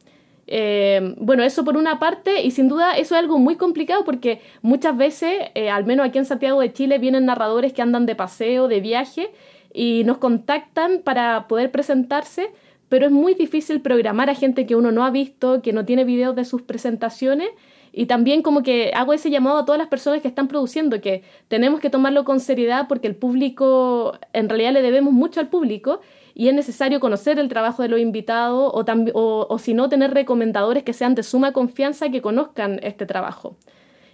Eh, bueno, eso por una parte, y sin duda eso es algo muy complicado porque muchas veces, eh, al menos aquí en Santiago de Chile, vienen narradores que andan de paseo, de viaje, y nos contactan para poder presentarse, pero es muy difícil programar a gente que uno no ha visto, que no tiene videos de sus presentaciones. Y también como que hago ese llamado a todas las personas que están produciendo, que tenemos que tomarlo con seriedad porque el público, en realidad le debemos mucho al público y es necesario conocer el trabajo de los invitados o, o, si no, tener recomendadores que sean de suma confianza que conozcan este trabajo.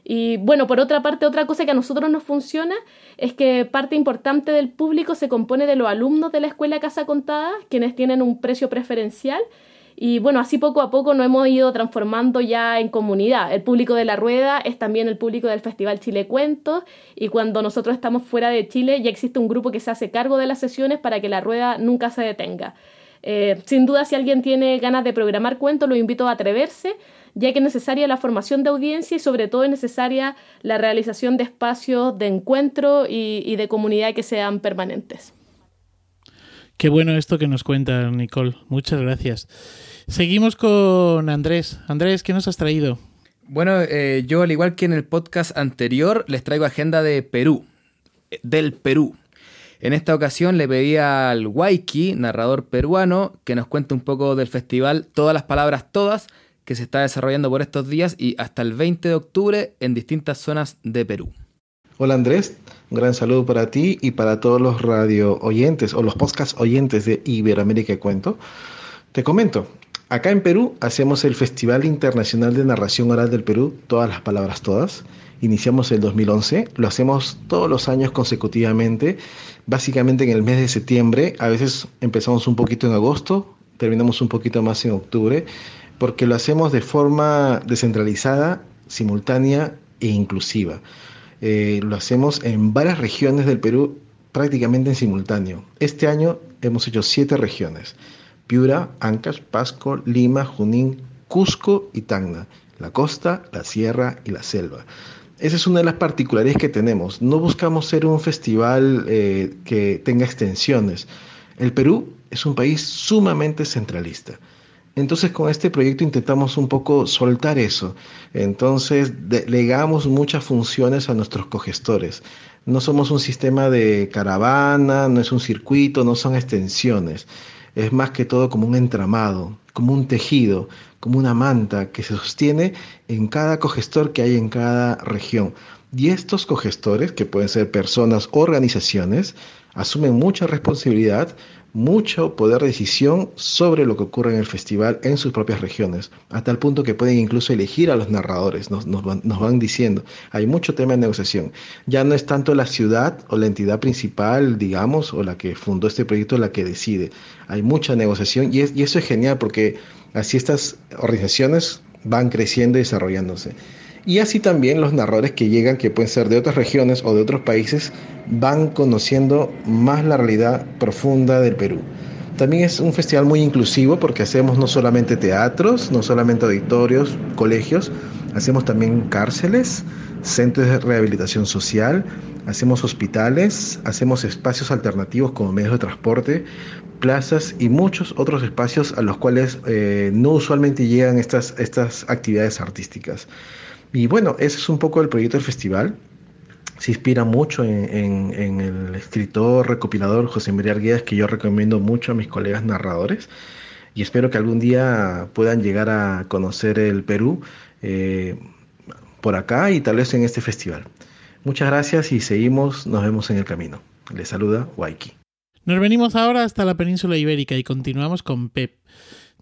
Y bueno, por otra parte, otra cosa que a nosotros nos funciona es que parte importante del público se compone de los alumnos de la escuela Casa Contada, quienes tienen un precio preferencial. Y bueno, así poco a poco nos hemos ido transformando ya en comunidad. El público de la rueda es también el público del Festival Chile Cuentos y cuando nosotros estamos fuera de Chile ya existe un grupo que se hace cargo de las sesiones para que la rueda nunca se detenga. Eh, sin duda, si alguien tiene ganas de programar cuentos, lo invito a atreverse ya que es necesaria la formación de audiencia y sobre todo es necesaria la realización de espacios de encuentro y, de comunidad que sean permanentes. Qué bueno esto que nos cuenta Nicole. Muchas gracias. Seguimos con Andrés. Andrés, ¿qué nos has traído? Bueno, eh, yo al igual que en el podcast anterior les traigo agenda de Perú, eh, del Perú. En esta ocasión le pedí al Waiki, narrador peruano, que nos cuente un poco del festival Todas las Palabras Todas, que se está desarrollando por estos días y hasta el 20 de octubre en distintas zonas de Perú. Hola Andrés, un gran saludo para ti y para todos los radio oyentes o los podcast oyentes de Iberoamérica Cuento. Te comento, acá en Perú hacemos el Festival Internacional de Narración Oral del Perú, todas las palabras todas. Iniciamos el 2011, lo hacemos todos los años consecutivamente, básicamente en el mes de septiembre, a veces empezamos un poquito en agosto, terminamos un poquito más en octubre porque lo hacemos de forma descentralizada, simultánea e inclusiva. Eh, lo hacemos en varias regiones del Perú prácticamente en simultáneo. Este año hemos hecho siete regiones. Piura, Ancash, Pasco, Lima, Junín, Cusco y Tacna. La costa, la sierra y la selva. Esa es una de las particularidades que tenemos. No buscamos ser un festival eh, que tenga extensiones. El Perú es un país sumamente centralista. Entonces con este proyecto intentamos un poco soltar eso. Entonces delegamos muchas funciones a nuestros cogestores. No somos un sistema de caravana, no es un circuito, no son extensiones. Es más que todo como un entramado, como un tejido, como una manta que se sostiene en cada cogestor que hay en cada región. Y estos cogestores, que pueden ser personas organizaciones, asumen mucha responsabilidad mucho poder de decisión sobre lo que ocurre en el festival en sus propias regiones, hasta el punto que pueden incluso elegir a los narradores, nos, van, diciendo. Hay mucho tema de negociación. Ya no es tanto la ciudad o la entidad principal, digamos, o la que fundó este proyecto la que decide. Hay mucha negociación y, y eso es genial porque así estas organizaciones van creciendo y desarrollándose. Y así también los narradores que llegan, que pueden ser de otras regiones o de otros países, van conociendo más la realidad profunda del Perú. También es un festival muy inclusivo porque hacemos no solamente teatros, no solamente auditorios, colegios, hacemos también cárceles, centros de rehabilitación social, hacemos hospitales, hacemos espacios alternativos como medios de transporte, plazas y muchos otros espacios a los cuales eh, no usualmente llegan estas, estas actividades artísticas. Y bueno, ese es un poco el proyecto del festival. Se inspira mucho en, el escritor, recopilador José María Arguedas, que yo recomiendo mucho a mis colegas narradores. Y espero que algún día puedan llegar a conocer el Perú eh, por acá y tal vez en este festival. Muchas gracias y seguimos, nos vemos en el camino. Les saluda Waiki. Nos venimos ahora hasta la península ibérica y continuamos con Pep.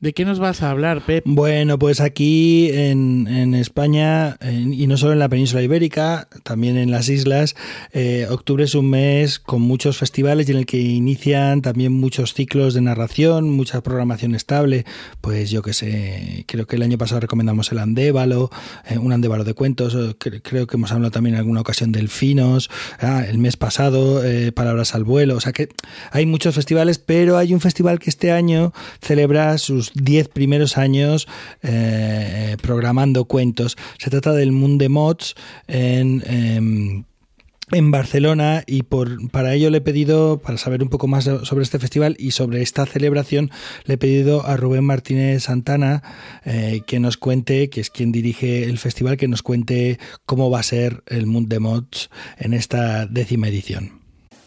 ¿De qué nos vas a hablar, Pep? Bueno, pues aquí en, España, y no solo en la península ibérica, también en las islas, eh, octubre es un mes con muchos festivales y en el que inician también muchos ciclos de narración, mucha programación estable. Pues yo que sé, creo que el año pasado recomendamos el Andévalo, eh, un Andévalo de cuentos, creo que hemos hablado también en alguna ocasión Delfinos, ah, el mes pasado eh, Palabras al vuelo, o sea que hay muchos festivales, pero hay un festival que este año celebra sus 10 primeros años eh, programando cuentos. Se trata del Munde Mods en... Em, en Barcelona y por, para ello le he pedido, para saber un poco más sobre este festival y sobre esta celebración, le he pedido a Rubén Martínez Santana eh, que nos cuente, que es quien dirige el festival, que nos cuente cómo va a ser el Munde Mods en esta décima edición.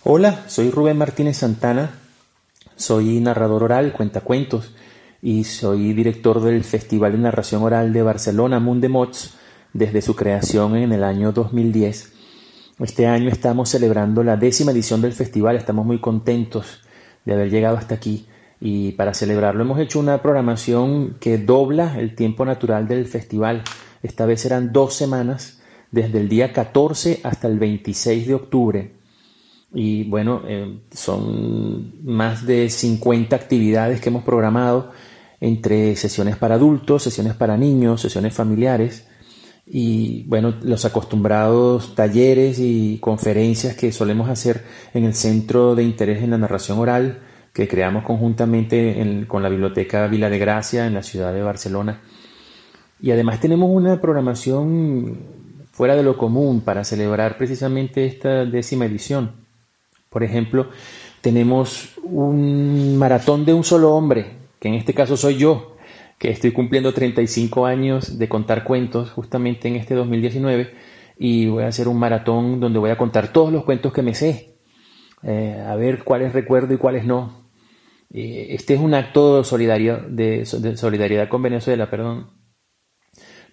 Hola, soy Rubén Martínez Santana, soy narrador oral, cuentacuentos y soy director del Festival de Narración Oral de Barcelona, Mundemots, desde su creación en el año 2010. Este año estamos celebrando la décima edición del festival, estamos muy contentos de haber llegado hasta aquí y para celebrarlo hemos hecho una programación que dobla el tiempo natural del festival. Esta vez serán dos semanas, desde el día 14 hasta el 26 de octubre. Y bueno, eh, son más de 50 actividades que hemos programado entre sesiones para adultos, sesiones para niños, sesiones familiares y bueno, los acostumbrados talleres y conferencias que solemos hacer en el Centro de Interés en la Narración Oral que creamos conjuntamente con la Biblioteca Vila de Gracia en la ciudad de Barcelona. Y además tenemos una programación fuera de lo común para celebrar precisamente esta décima edición. Por ejemplo, tenemos un maratón de un solo hombre, que en este caso soy yo, que estoy cumpliendo 35 años de contar cuentos justamente en este 2019 y voy a hacer un maratón donde voy a contar todos los cuentos que me sé, eh, a ver cuáles recuerdo y cuáles no. Eh, este es un acto de solidaridad, de, solidaridad con Venezuela, perdón,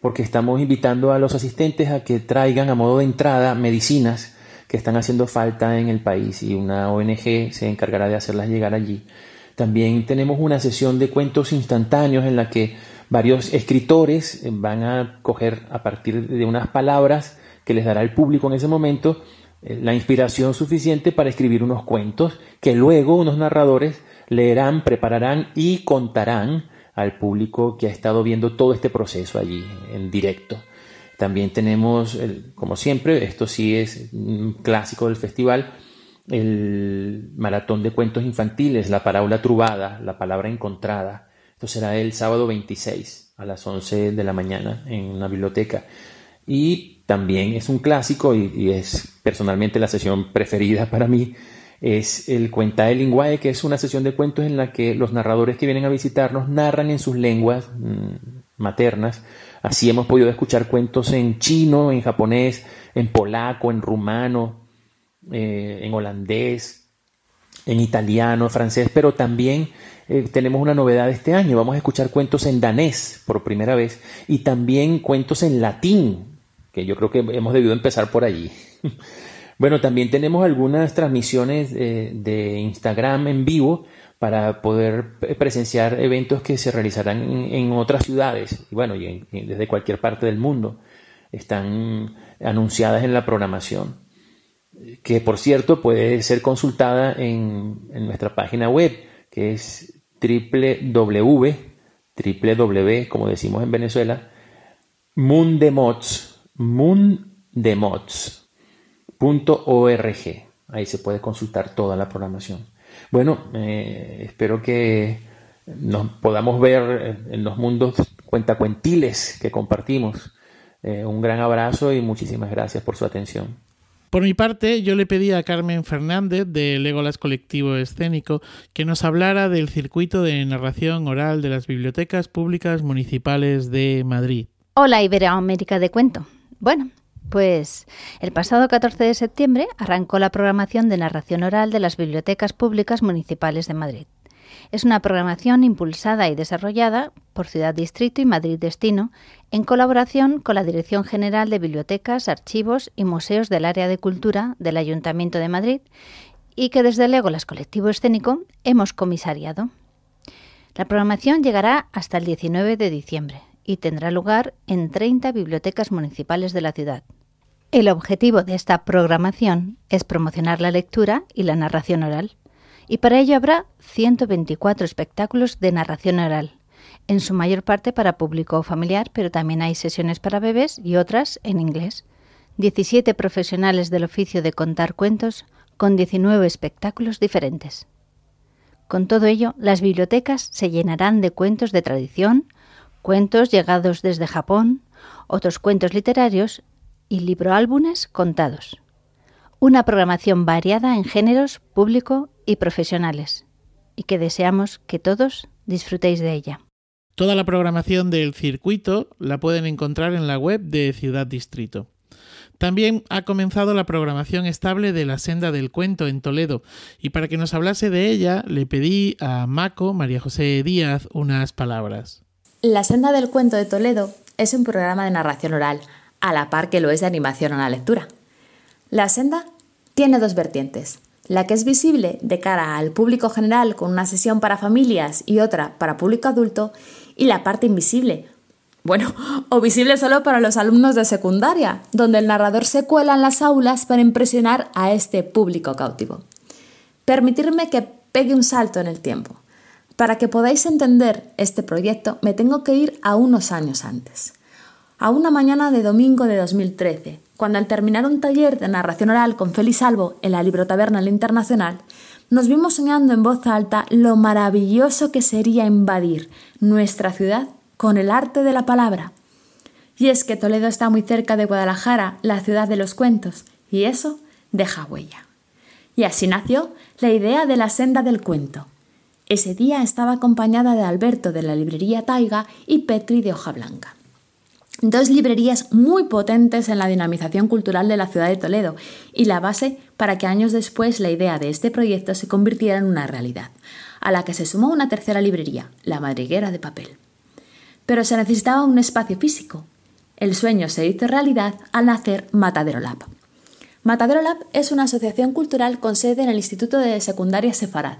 porque estamos invitando a los asistentes a que traigan a modo de entrada medicinas que están haciendo falta en el país y una ONG se encargará de hacerlas llegar allí. También tenemos una sesión de cuentos instantáneos en la que varios escritores van a coger a partir de unas palabras que les dará el público en ese momento eh, la inspiración suficiente para escribir unos cuentos que luego unos narradores leerán, prepararán y contarán al público que ha estado viendo todo este proceso allí en directo. También tenemos, como siempre, esto sí es un clásico del festival, el maratón de cuentos infantiles, la parábola trubada, la palabra encontrada. Esto será el sábado 26 a las 11 de la mañana en la biblioteca. Y también es un clásico y, es personalmente la sesión preferida para mí. Es el Cuenta de Linguae, que es una sesión de cuentos en la que los narradores que vienen a visitarnos narran en sus lenguas mm, maternas. Así hemos podido escuchar cuentos en chino, en japonés, en polaco, en rumano, eh, en holandés, en italiano, francés, pero también eh, tenemos una novedad este año. Vamos a escuchar cuentos en danés por primera vez y también cuentos en latín, que yo creo que hemos debido empezar por allí. bueno, también tenemos algunas transmisiones eh, de Instagram en vivo para poder presenciar eventos que se realizarán en, otras ciudades y bueno, y desde cualquier parte del mundo. Están anunciadas en la programación que por cierto puede ser consultada en, nuestra página web, que es www, como decimos en Venezuela, mundemots, mundemots.org. Ahí se puede consultar toda la programación. Bueno, eh, espero que nos podamos ver en los mundos cuentacuentiles que compartimos. Eh, un gran abrazo y muchísimas gracias por su atención. Por mi parte, yo le pedí a Carmen Fernández de Legolas Colectivo Escénico que nos hablara del circuito de narración oral de las bibliotecas públicas municipales de Madrid. Hola Iberoamérica de Cuento. Bueno, pues el pasado 14 de septiembre arrancó la programación de narración oral de las bibliotecas públicas municipales de Madrid. Es una programación impulsada y desarrollada por Ciudad Distrito y Madrid Destino en colaboración con la Dirección General de Bibliotecas, Archivos y Museos del Área de Cultura del Ayuntamiento de Madrid y que desde Legolas Colectivo Escénico hemos comisariado. La programación llegará hasta el 19 de diciembre y tendrá lugar en 30 bibliotecas municipales de la ciudad. El objetivo de esta programación es promocionar la lectura y la narración oral y para ello habrá 124 espectáculos de narración oral, en su mayor parte para público familiar, pero también hay sesiones para bebés y otras en inglés. 17 profesionales del oficio de contar cuentos con 19 espectáculos diferentes. Con todo ello, las bibliotecas se llenarán de cuentos de tradición, cuentos llegados desde Japón, otros cuentos literarios y libroálbumes contados. Una programación variada en géneros, público y profesionales, y que deseamos que todos disfrutéis de ella. Toda la programación del circuito la pueden encontrar en la web de Ciudad Distrito. También ha comenzado la programación estable de La Senda del Cuento en Toledo y para que nos hablase de ella le pedí a Maco, María José Díaz, unas palabras. La Senda del Cuento de Toledo es un programa de narración oral, a la par que lo es de animación a la lectura. La Senda tiene dos vertientes, la que es visible de cara al público general con una sesión para familias y otra para público adulto, y la parte invisible, bueno, o visible solo para los alumnos de secundaria, donde el narrador se cuela en las aulas para impresionar a este público cautivo. Permitirme que pegue un salto en el tiempo. Para que podáis entender este proyecto me tengo que ir a unos años antes. A una mañana de domingo de 2013, cuando al terminar un taller de narración oral con Félix Salvo en la Librotaberna Internacional, nos vimos soñando en voz alta lo maravilloso que sería invadir nuestra ciudad con el arte de la palabra. Y es que Toledo está muy cerca de Guadalajara, la ciudad de los cuentos, y eso deja huella. Y así nació la idea de la senda del cuento. Ese día estaba acompañada de Alberto de la librería Taiga y Petri de Hoja Blanca. Dos librerías muy potentes en la dinamización cultural de la ciudad de Toledo y la base para que años después la idea de este proyecto se convirtiera en una realidad, a la que se sumó una tercera librería, la Madriguera de Papel pero se necesitaba un espacio físico. El sueño se hizo realidad al nacer Matadero Lab. Matadero Lab es una asociación cultural con sede en el Instituto de Secundaria Sefarad,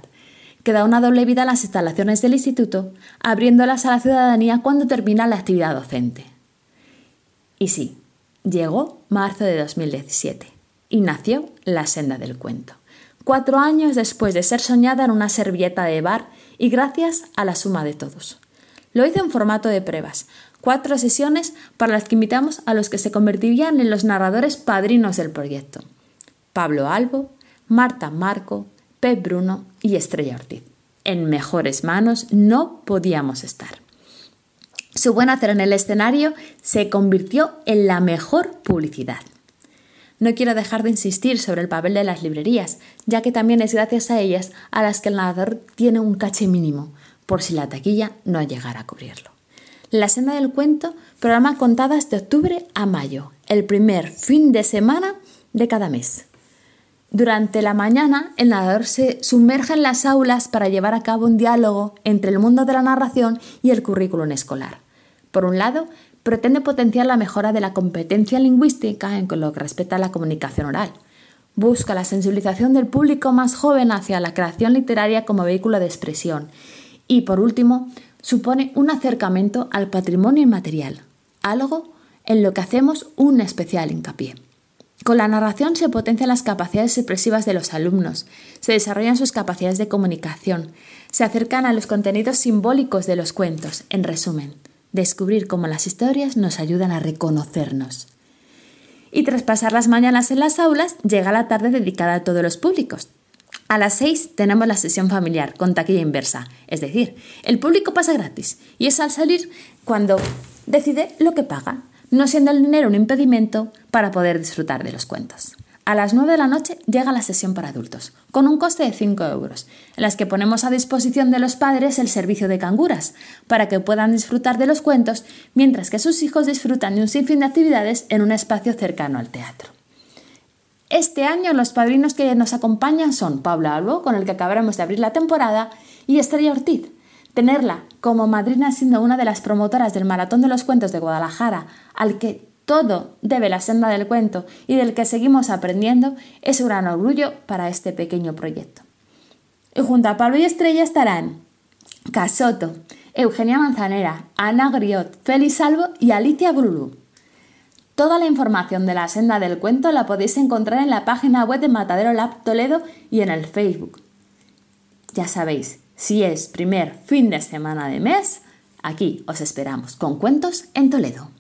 que da una doble vida a las instalaciones del instituto, abriéndolas a la ciudadanía cuando termina la actividad docente. Y sí, llegó marzo de 2017 y nació La Senda del Cuento, cuatro años después de ser soñada en una servilleta de bar y gracias a la suma de todos. Lo hice en formato de pruebas, cuatro sesiones para las que invitamos a los que se convertirían en los narradores padrinos del proyecto. Pablo Albo, Marta Marco, Pep Bruno y Estrella Ortiz. En mejores manos no podíamos estar. Su buen hacer en el escenario se convirtió en la mejor publicidad. No quiero dejar de insistir sobre el papel de las librerías, ya que también es gracias a ellas a las que el narrador tiene un caché mínimo, por si la taquilla no llegara a cubrirlo. La senda del cuento, programa contadas de octubre a mayo, el primer fin de semana de cada mes. Durante la mañana, el narrador se sumerge en las aulas para llevar a cabo un diálogo entre el mundo de la narración y el currículum escolar. Por un lado, pretende potenciar la mejora de la competencia lingüística en lo que respecta a la comunicación oral. Busca la sensibilización del público más joven hacia la creación literaria como vehículo de expresión y por último, supone un acercamiento al patrimonio inmaterial, algo en lo que hacemos un especial hincapié. Con la narración se potencian las capacidades expresivas de los alumnos, se desarrollan sus capacidades de comunicación, se acercan a los contenidos simbólicos de los cuentos, en resumen, descubrir cómo las historias nos ayudan a reconocernos. Y tras pasar las mañanas en las aulas, llega la tarde dedicada a todos los públicos, a las 6 tenemos la sesión familiar con taquilla inversa, es decir, el público pasa gratis y es al salir cuando decide lo que paga, no siendo el dinero un impedimento para poder disfrutar de los cuentos. A las 9 de la noche llega la sesión para adultos, con un coste de 5 euros, en las que ponemos a disposición de los padres el servicio de canguras, para que puedan disfrutar de los cuentos mientras que sus hijos disfrutan de un sinfín de actividades en un espacio cercano al teatro. Este año los padrinos que nos acompañan son Pablo Albo, con el que acabaremos de abrir la temporada, y Estrella Ortiz. Tenerla como madrina siendo una de las promotoras del Maratón de los Cuentos de Guadalajara, al que todo debe la senda del cuento y del que seguimos aprendiendo, es un gran orgullo para este pequeño proyecto. Y junto a Pablo y Estrella estarán Casoto, Eugenia Manzanera, Ana Griot, Félix Salvo y Alicia Brulú. Toda la información de la senda del cuento la podéis encontrar en la página web de Matadero Lab Toledo y en el Facebook. Ya sabéis, si es primer fin de semana de mes, aquí os esperamos con cuentos en Toledo.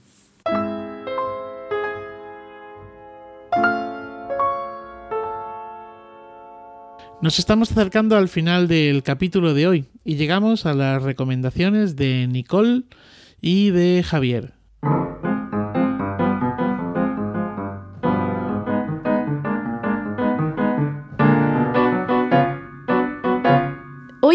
Nos estamos acercando al final del capítulo de hoy y llegamos a las recomendaciones de Nicole y de Javier.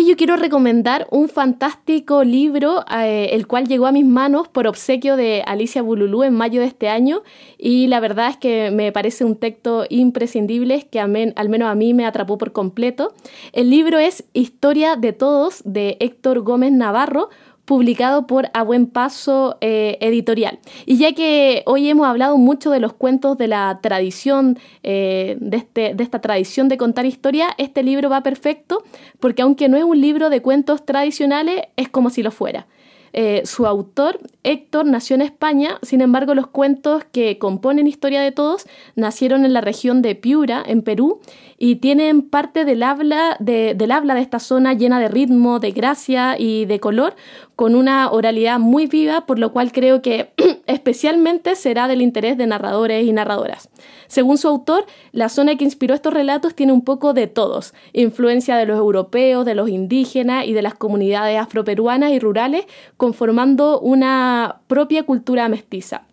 Yo quiero recomendar un fantástico libro, eh, el cual llegó a mis manos por obsequio de Alicia Bululú en mayo de este año y la verdad es que me parece un texto imprescindible que al menos a mí me atrapó por completo. El libro es Historia de Todos de Héctor Gómez Navarro, publicado por A Buen Paso eh, Editorial. Y ya que hoy hemos hablado mucho de los cuentos de la tradición, eh, de, este, de esta tradición de contar historia, este libro va perfecto porque aunque no es un libro de cuentos tradicionales, es como si lo fuera. Eh, su autor, Héctor, nació en España, sin embargo los cuentos que componen Historia de Todos nacieron en la región de Piura, en Perú, y tienen parte del habla de, del habla de esta zona llena de ritmo, de gracia y de color, con una oralidad muy viva, por lo cual creo que especialmente será del interés de narradores y narradoras. Según su autor, la zona que inspiró estos relatos tiene un poco de todos, influencia de los europeos, de los indígenas y de las comunidades afroperuanas y rurales, conformando una propia cultura mestiza.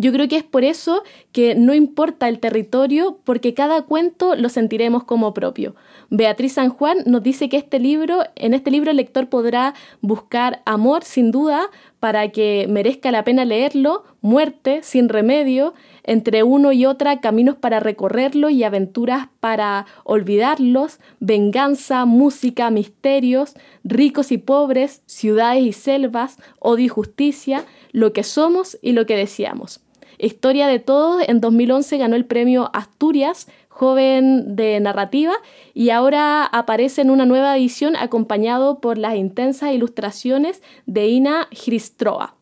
Yo creo que es por eso que no importa el territorio, porque cada cuento lo sentiremos como propio. Beatriz San Juan nos dice que este libro, en este libro el lector podrá buscar amor sin duda para que merezca la pena leerlo, muerte sin remedio, entre uno y otra caminos para recorrerlo y aventuras para olvidarlos, venganza, música, misterios, ricos y pobres, ciudades y selvas, odio y justicia, lo que somos y lo que deseamos. Historia de Todos en 2011 ganó el premio Asturias joven de narrativa y ahora aparece en una nueva edición acompañado por las intensas ilustraciones de Ina Hristroa.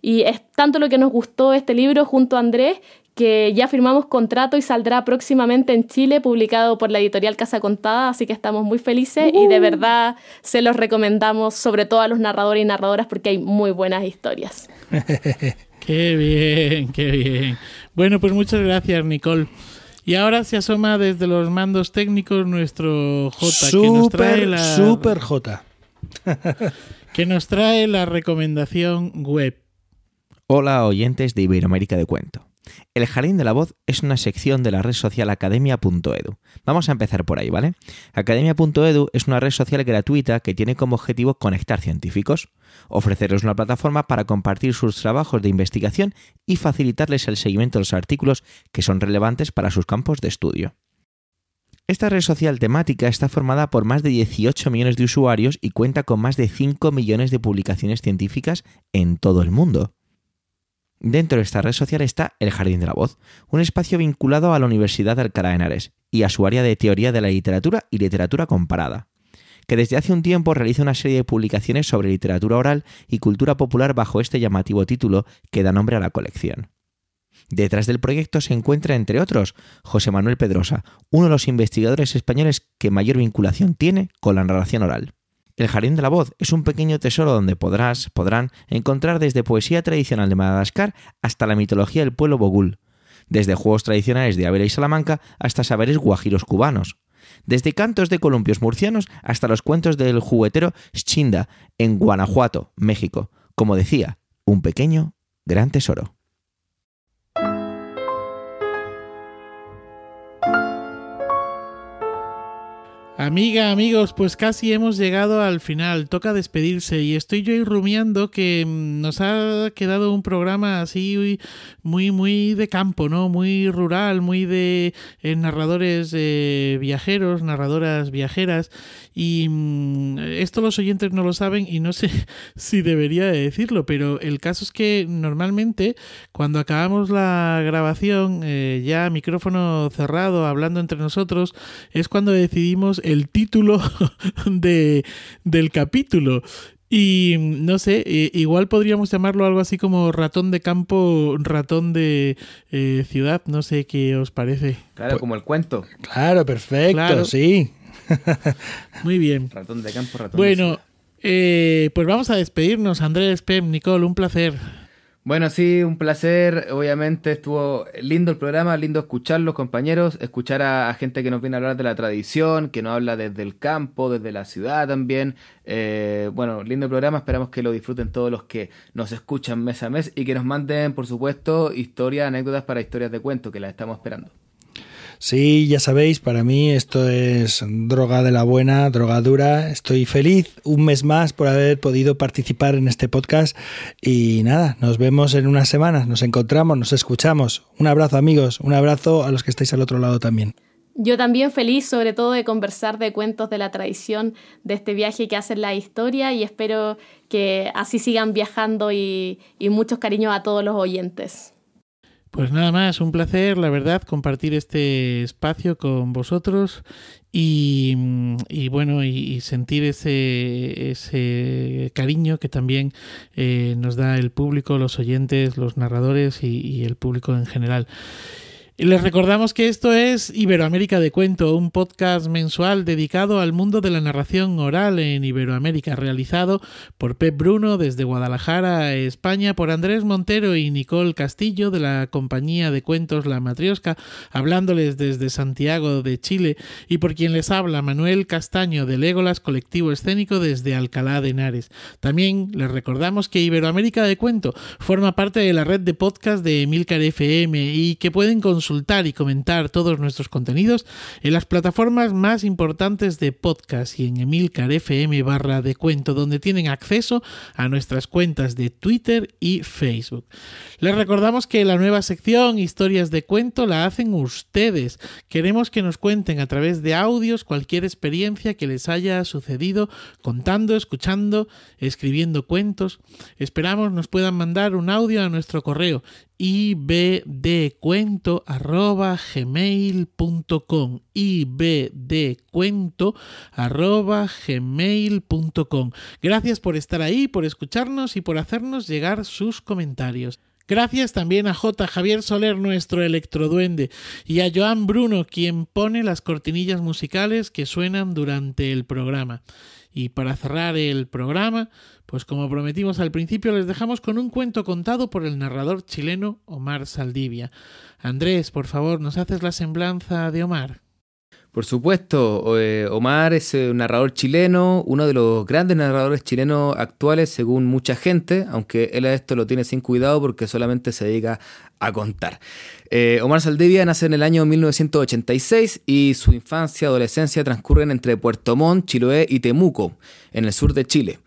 Y es tanto lo que nos gustó este libro junto a Andrés que ya firmamos contrato y saldrá próximamente en Chile, publicado por la editorial Casa Contada, así que estamos muy felices y de verdad se los recomendamos, sobre todo a los narradores y narradoras, porque hay muy buenas historias. qué bien, qué bien. Bueno, pues muchas gracias, Nicole. Y ahora se asoma desde los mandos técnicos nuestro J, que nos trae la... Super J. que nos trae la recomendación web. Hola oyentes de Iberoamérica de Cuento. El Jardín de la Voz es una sección de la red social academia.edu. Vamos a empezar por ahí, ¿vale? Academia.edu es una red social gratuita que tiene como objetivo conectar científicos, ofrecerles una plataforma para compartir sus trabajos de investigación y facilitarles el seguimiento de los artículos que son relevantes para sus campos de estudio. Esta red social temática está formada por más de 18 millones de usuarios y cuenta con más de 5 millones de publicaciones científicas en todo el mundo. Dentro de esta red social está El Jardín de la Voz, un espacio vinculado a la Universidad de Alcalá de Henares y a su área de teoría de la literatura y literatura comparada, que desde hace un tiempo realiza una serie de publicaciones sobre literatura oral y cultura popular bajo este llamativo título que da nombre a la colección. Detrás del proyecto se encuentra, entre otros, José Manuel Pedrosa, uno de los investigadores españoles que mayor vinculación tiene con la narración oral. El Jardín de la Voz es un pequeño tesoro donde podrás, podrán encontrar desde poesía tradicional de Madagascar hasta la mitología del pueblo Bogul, desde juegos tradicionales de Ávila y Salamanca hasta saberes guajiros cubanos, desde cantos de columpios murcianos hasta los cuentos del juguetero Schinda en Guanajuato, México. Como decía, un pequeño, gran tesoro. Amiga, amigos, pues casi hemos llegado al final. Toca despedirse y estoy yo rumiando que mm, nos ha quedado un programa así muy, muy de campo, ¿no? Muy rural, muy de eh, narradores eh, viajeros, narradoras viajeras. Y mm, esto los oyentes no lo saben y no sé si debería de decirlo, pero el caso es que normalmente cuando acabamos la grabación, eh, ya micrófono cerrado, hablando entre nosotros, es cuando decidimos el título de, del capítulo. Y no sé, igual podríamos llamarlo algo así como ratón de campo, ratón de eh, ciudad, no sé qué os parece. Claro, pues como el cuento. Claro, perfecto, sí. Muy bien. Ratón de campo, ratón bueno, eh, pues vamos a despedirnos. Andrés, Pem, Nicole, un placer. Bueno, sí, un placer. Obviamente estuvo lindo el programa, lindo escucharlos, compañeros, escuchar a, gente que nos viene a hablar de la tradición, que nos habla desde el campo, desde la ciudad también. Eh, bueno, lindo el programa, esperamos que lo disfruten todos los que nos escuchan mes a mes y que nos manden, por supuesto, historias, anécdotas para historias de cuento, que las estamos esperando. Sí, ya sabéis, para mí esto es droga de la buena, droga dura. Estoy feliz un mes más por haber podido participar en este podcast y nada, nos vemos en unas semanas, nos encontramos, nos escuchamos. Un abrazo amigos, un abrazo a los que estáis al otro lado también. Yo también feliz sobre todo de conversar de cuentos de la tradición de este viaje que hacen la historia y espero que así sigan viajando y, y muchos cariños a todos los oyentes. Pues nada más, un placer, la verdad, compartir este espacio con vosotros y, y bueno, y, sentir ese, ese cariño que también eh, nos da el público, los oyentes, los narradores y el público en general. Les recordamos que esto es Iberoamérica de Cuento, un podcast mensual dedicado al mundo de la narración oral en Iberoamérica, realizado por Pep Bruno desde Guadalajara, España, por Andrés Montero y Nicole Castillo de la compañía de cuentos La Matriosca, hablándoles desde Santiago de Chile, y por quien les habla Manuel Castaño de Legolas Colectivo Escénico desde Alcalá de Henares. También les recordamos que Iberoamérica de Cuento forma parte de la red de podcast de Emilcar FM y que pueden consultar y comentar todos nuestros contenidos en las plataformas más importantes de podcast y en Emilcar FM barra de cuento, donde tienen acceso a nuestras cuentas de Twitter y Facebook. Les recordamos que la nueva sección Historias de Cuento la hacen ustedes. Queremos que nos cuenten a través de audios cualquier experiencia que les haya sucedido contando, escuchando, escribiendo cuentos. Esperamos nos puedan mandar un audio a nuestro correo ibdcuento.gmail.com ibdcuento.gmail.com Gracias por estar ahí, por escucharnos y por hacernos llegar sus comentarios. Gracias también a J. Javier Soler, nuestro electroduende, y a Joan Bruno, quien pone las cortinillas musicales que suenan durante el programa. Y para cerrar el programa, pues como prometimos al principio, les dejamos con un cuento contado por el narrador chileno Omar Saldivia. Andrés, por favor, ¿nos haces la semblanza de Omar? Por supuesto, Omar es un narrador chileno, uno de los grandes narradores chilenos actuales según mucha gente, aunque él a esto lo tiene sin cuidado porque solamente se dedica a contar. Eh, Omar Saldivia nace en el año 1986 y su infancia y adolescencia transcurren entre Puerto Montt, Chiloé y Temuco, en el sur de Chile.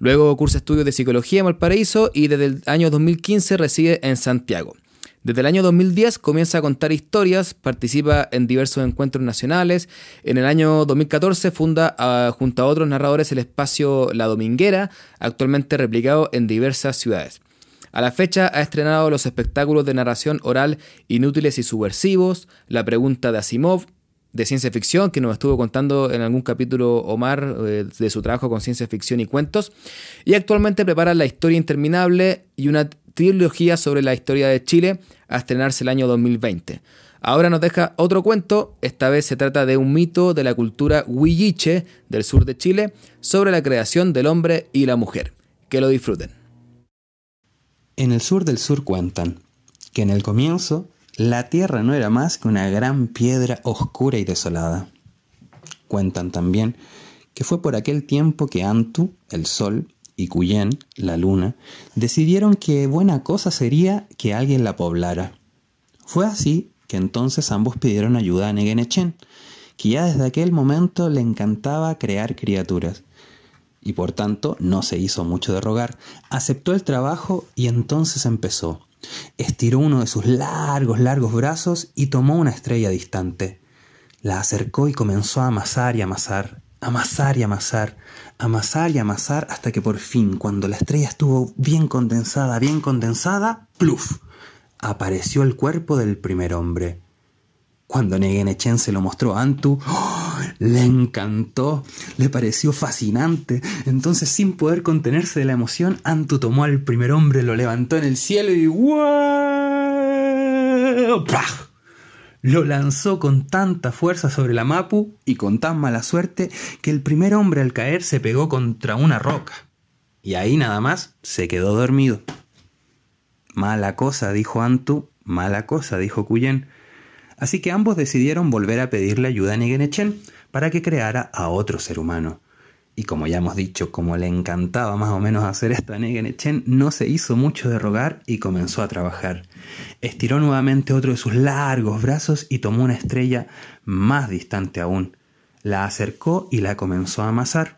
Luego cursa estudios de psicología en Valparaíso y desde el año 2015 reside en Santiago. Desde el año 2010 comienza a contar historias, participa en diversos encuentros nacionales. En el año 2014 funda uh, junto a otros narradores el espacio La Dominguera, actualmente replicado en diversas ciudades. A la fecha ha estrenado los espectáculos de narración oral Inútiles y Subversivos, La Pregunta de Asimov, de ciencia ficción, que nos estuvo contando en algún capítulo Omar eh, de su trabajo con ciencia ficción y cuentos. Y actualmente prepara La Historia Interminable y una trilogía sobre la historia de Chile a estrenarse el año 2020. Ahora nos deja otro cuento, esta vez se trata de un mito de la cultura huilliche del sur de Chile sobre la creación del hombre y la mujer. Que lo disfruten. En el sur del sur cuentan que en el comienzo la tierra no era más que una gran piedra oscura y desolada. Cuentan también que fue por aquel tiempo que Antu, el sol, y Cuyen, la luna, decidieron que buena cosa sería que alguien la poblara. Fue así que entonces ambos pidieron ayuda a Negenechen, que ya desde aquel momento le encantaba crear criaturas. Y por tanto no se hizo mucho de rogar, aceptó el trabajo y entonces empezó. Estiró uno de sus largos, largos brazos y tomó una estrella distante. La acercó y comenzó a amasar y amasar, amasar y amasar, amasar y amasar hasta que por fin, cuando la estrella estuvo bien condensada, bien condensada, ¡pluf! apareció el cuerpo del primer hombre. Cuando Negenechen se lo mostró a Antu, ¡oh! le encantó, le pareció fascinante. Entonces, sin poder contenerse de la emoción, Antu tomó al primer hombre, lo levantó en el cielo y ¡Plah! Lo lanzó con tanta fuerza sobre la Mapu y con tan mala suerte que el primer hombre al caer se pegó contra una roca. Y ahí nada más se quedó dormido. Mala cosa, dijo Antu, mala cosa, dijo Cuyen. Así que ambos decidieron volver a pedirle ayuda a Negenechen para que creara a otro ser humano. Y como ya hemos dicho, como le encantaba más o menos hacer esto a Negenechen, no se hizo mucho de rogar y comenzó a trabajar. Estiró nuevamente otro de sus largos brazos y tomó una estrella más distante aún. La acercó y la comenzó a amasar.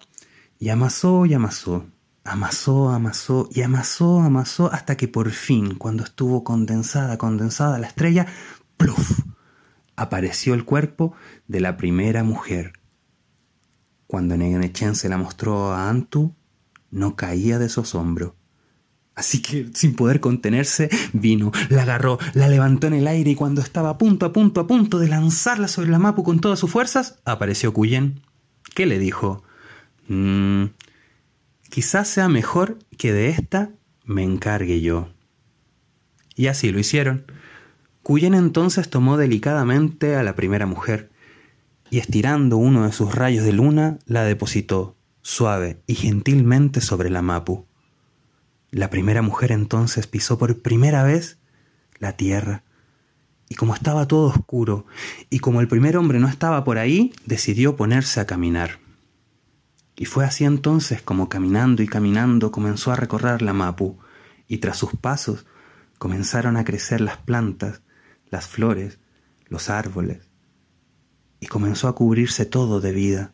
Y amasó y amasó. Amasó, amasó y amasó, amasó hasta que por fin, cuando estuvo condensada, condensada la estrella, ¡pluf! apareció el cuerpo de la primera mujer cuando Negenechen se la mostró a Antu, no caía de su asombro. Así que, sin poder contenerse, vino, la agarró, la levantó en el aire y cuando estaba a punto, a punto, a punto de lanzarla sobre la Mapu con todas sus fuerzas, apareció Cuyen. ¿Qué le dijo? Mm, quizás sea mejor que de esta me encargue yo. Y así lo hicieron. Cuyen entonces tomó delicadamente a la primera mujer, y estirando uno de sus rayos de luna la depositó suave y gentilmente sobre la mapu. La primera mujer entonces pisó por primera vez la tierra, y como estaba todo oscuro, y como el primer hombre no estaba por ahí, decidió ponerse a caminar. Y fue así entonces como caminando y caminando comenzó a recorrer la mapu, y tras sus pasos comenzaron a crecer las plantas, las flores, los árboles, y comenzó a cubrirse todo de vida,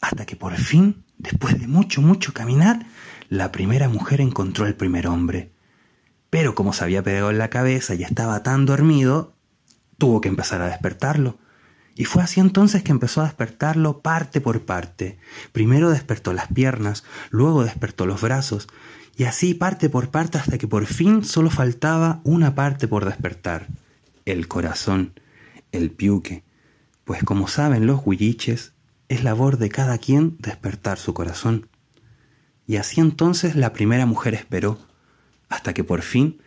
hasta que por fin, después de mucho, mucho caminar, la primera mujer encontró al primer hombre. Pero como se había pegado en la cabeza y estaba tan dormido, tuvo que empezar a despertarlo. Y fue así entonces que empezó a despertarlo parte por parte. Primero despertó las piernas, luego despertó los brazos, y así parte por parte hasta que por fin solo faltaba una parte por despertar, el corazón, el piuque, pues como saben los huilliches, es labor de cada quien despertar su corazón. Y así entonces la primera mujer esperó, hasta que por fin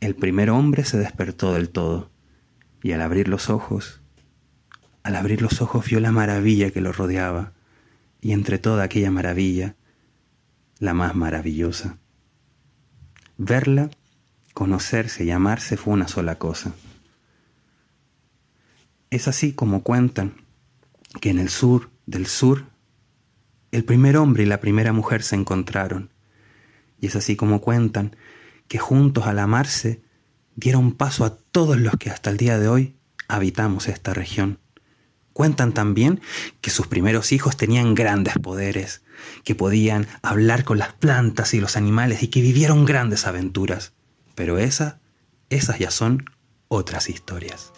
el primer hombre se despertó del todo, y al abrir los ojos, al abrir los ojos vio la maravilla que lo rodeaba, y entre toda aquella maravilla, la más maravillosa. Verla, conocerse y amarse fue una sola cosa. Es así como cuentan que en el sur del sur el primer hombre y la primera mujer se encontraron. Y es así como cuentan que juntos al amarse dieron paso a todos los que hasta el día de hoy habitamos esta región. Cuentan también que sus primeros hijos tenían grandes poderes, que podían hablar con las plantas y los animales y que vivieron grandes aventuras. Pero esas, esas ya son otras historias.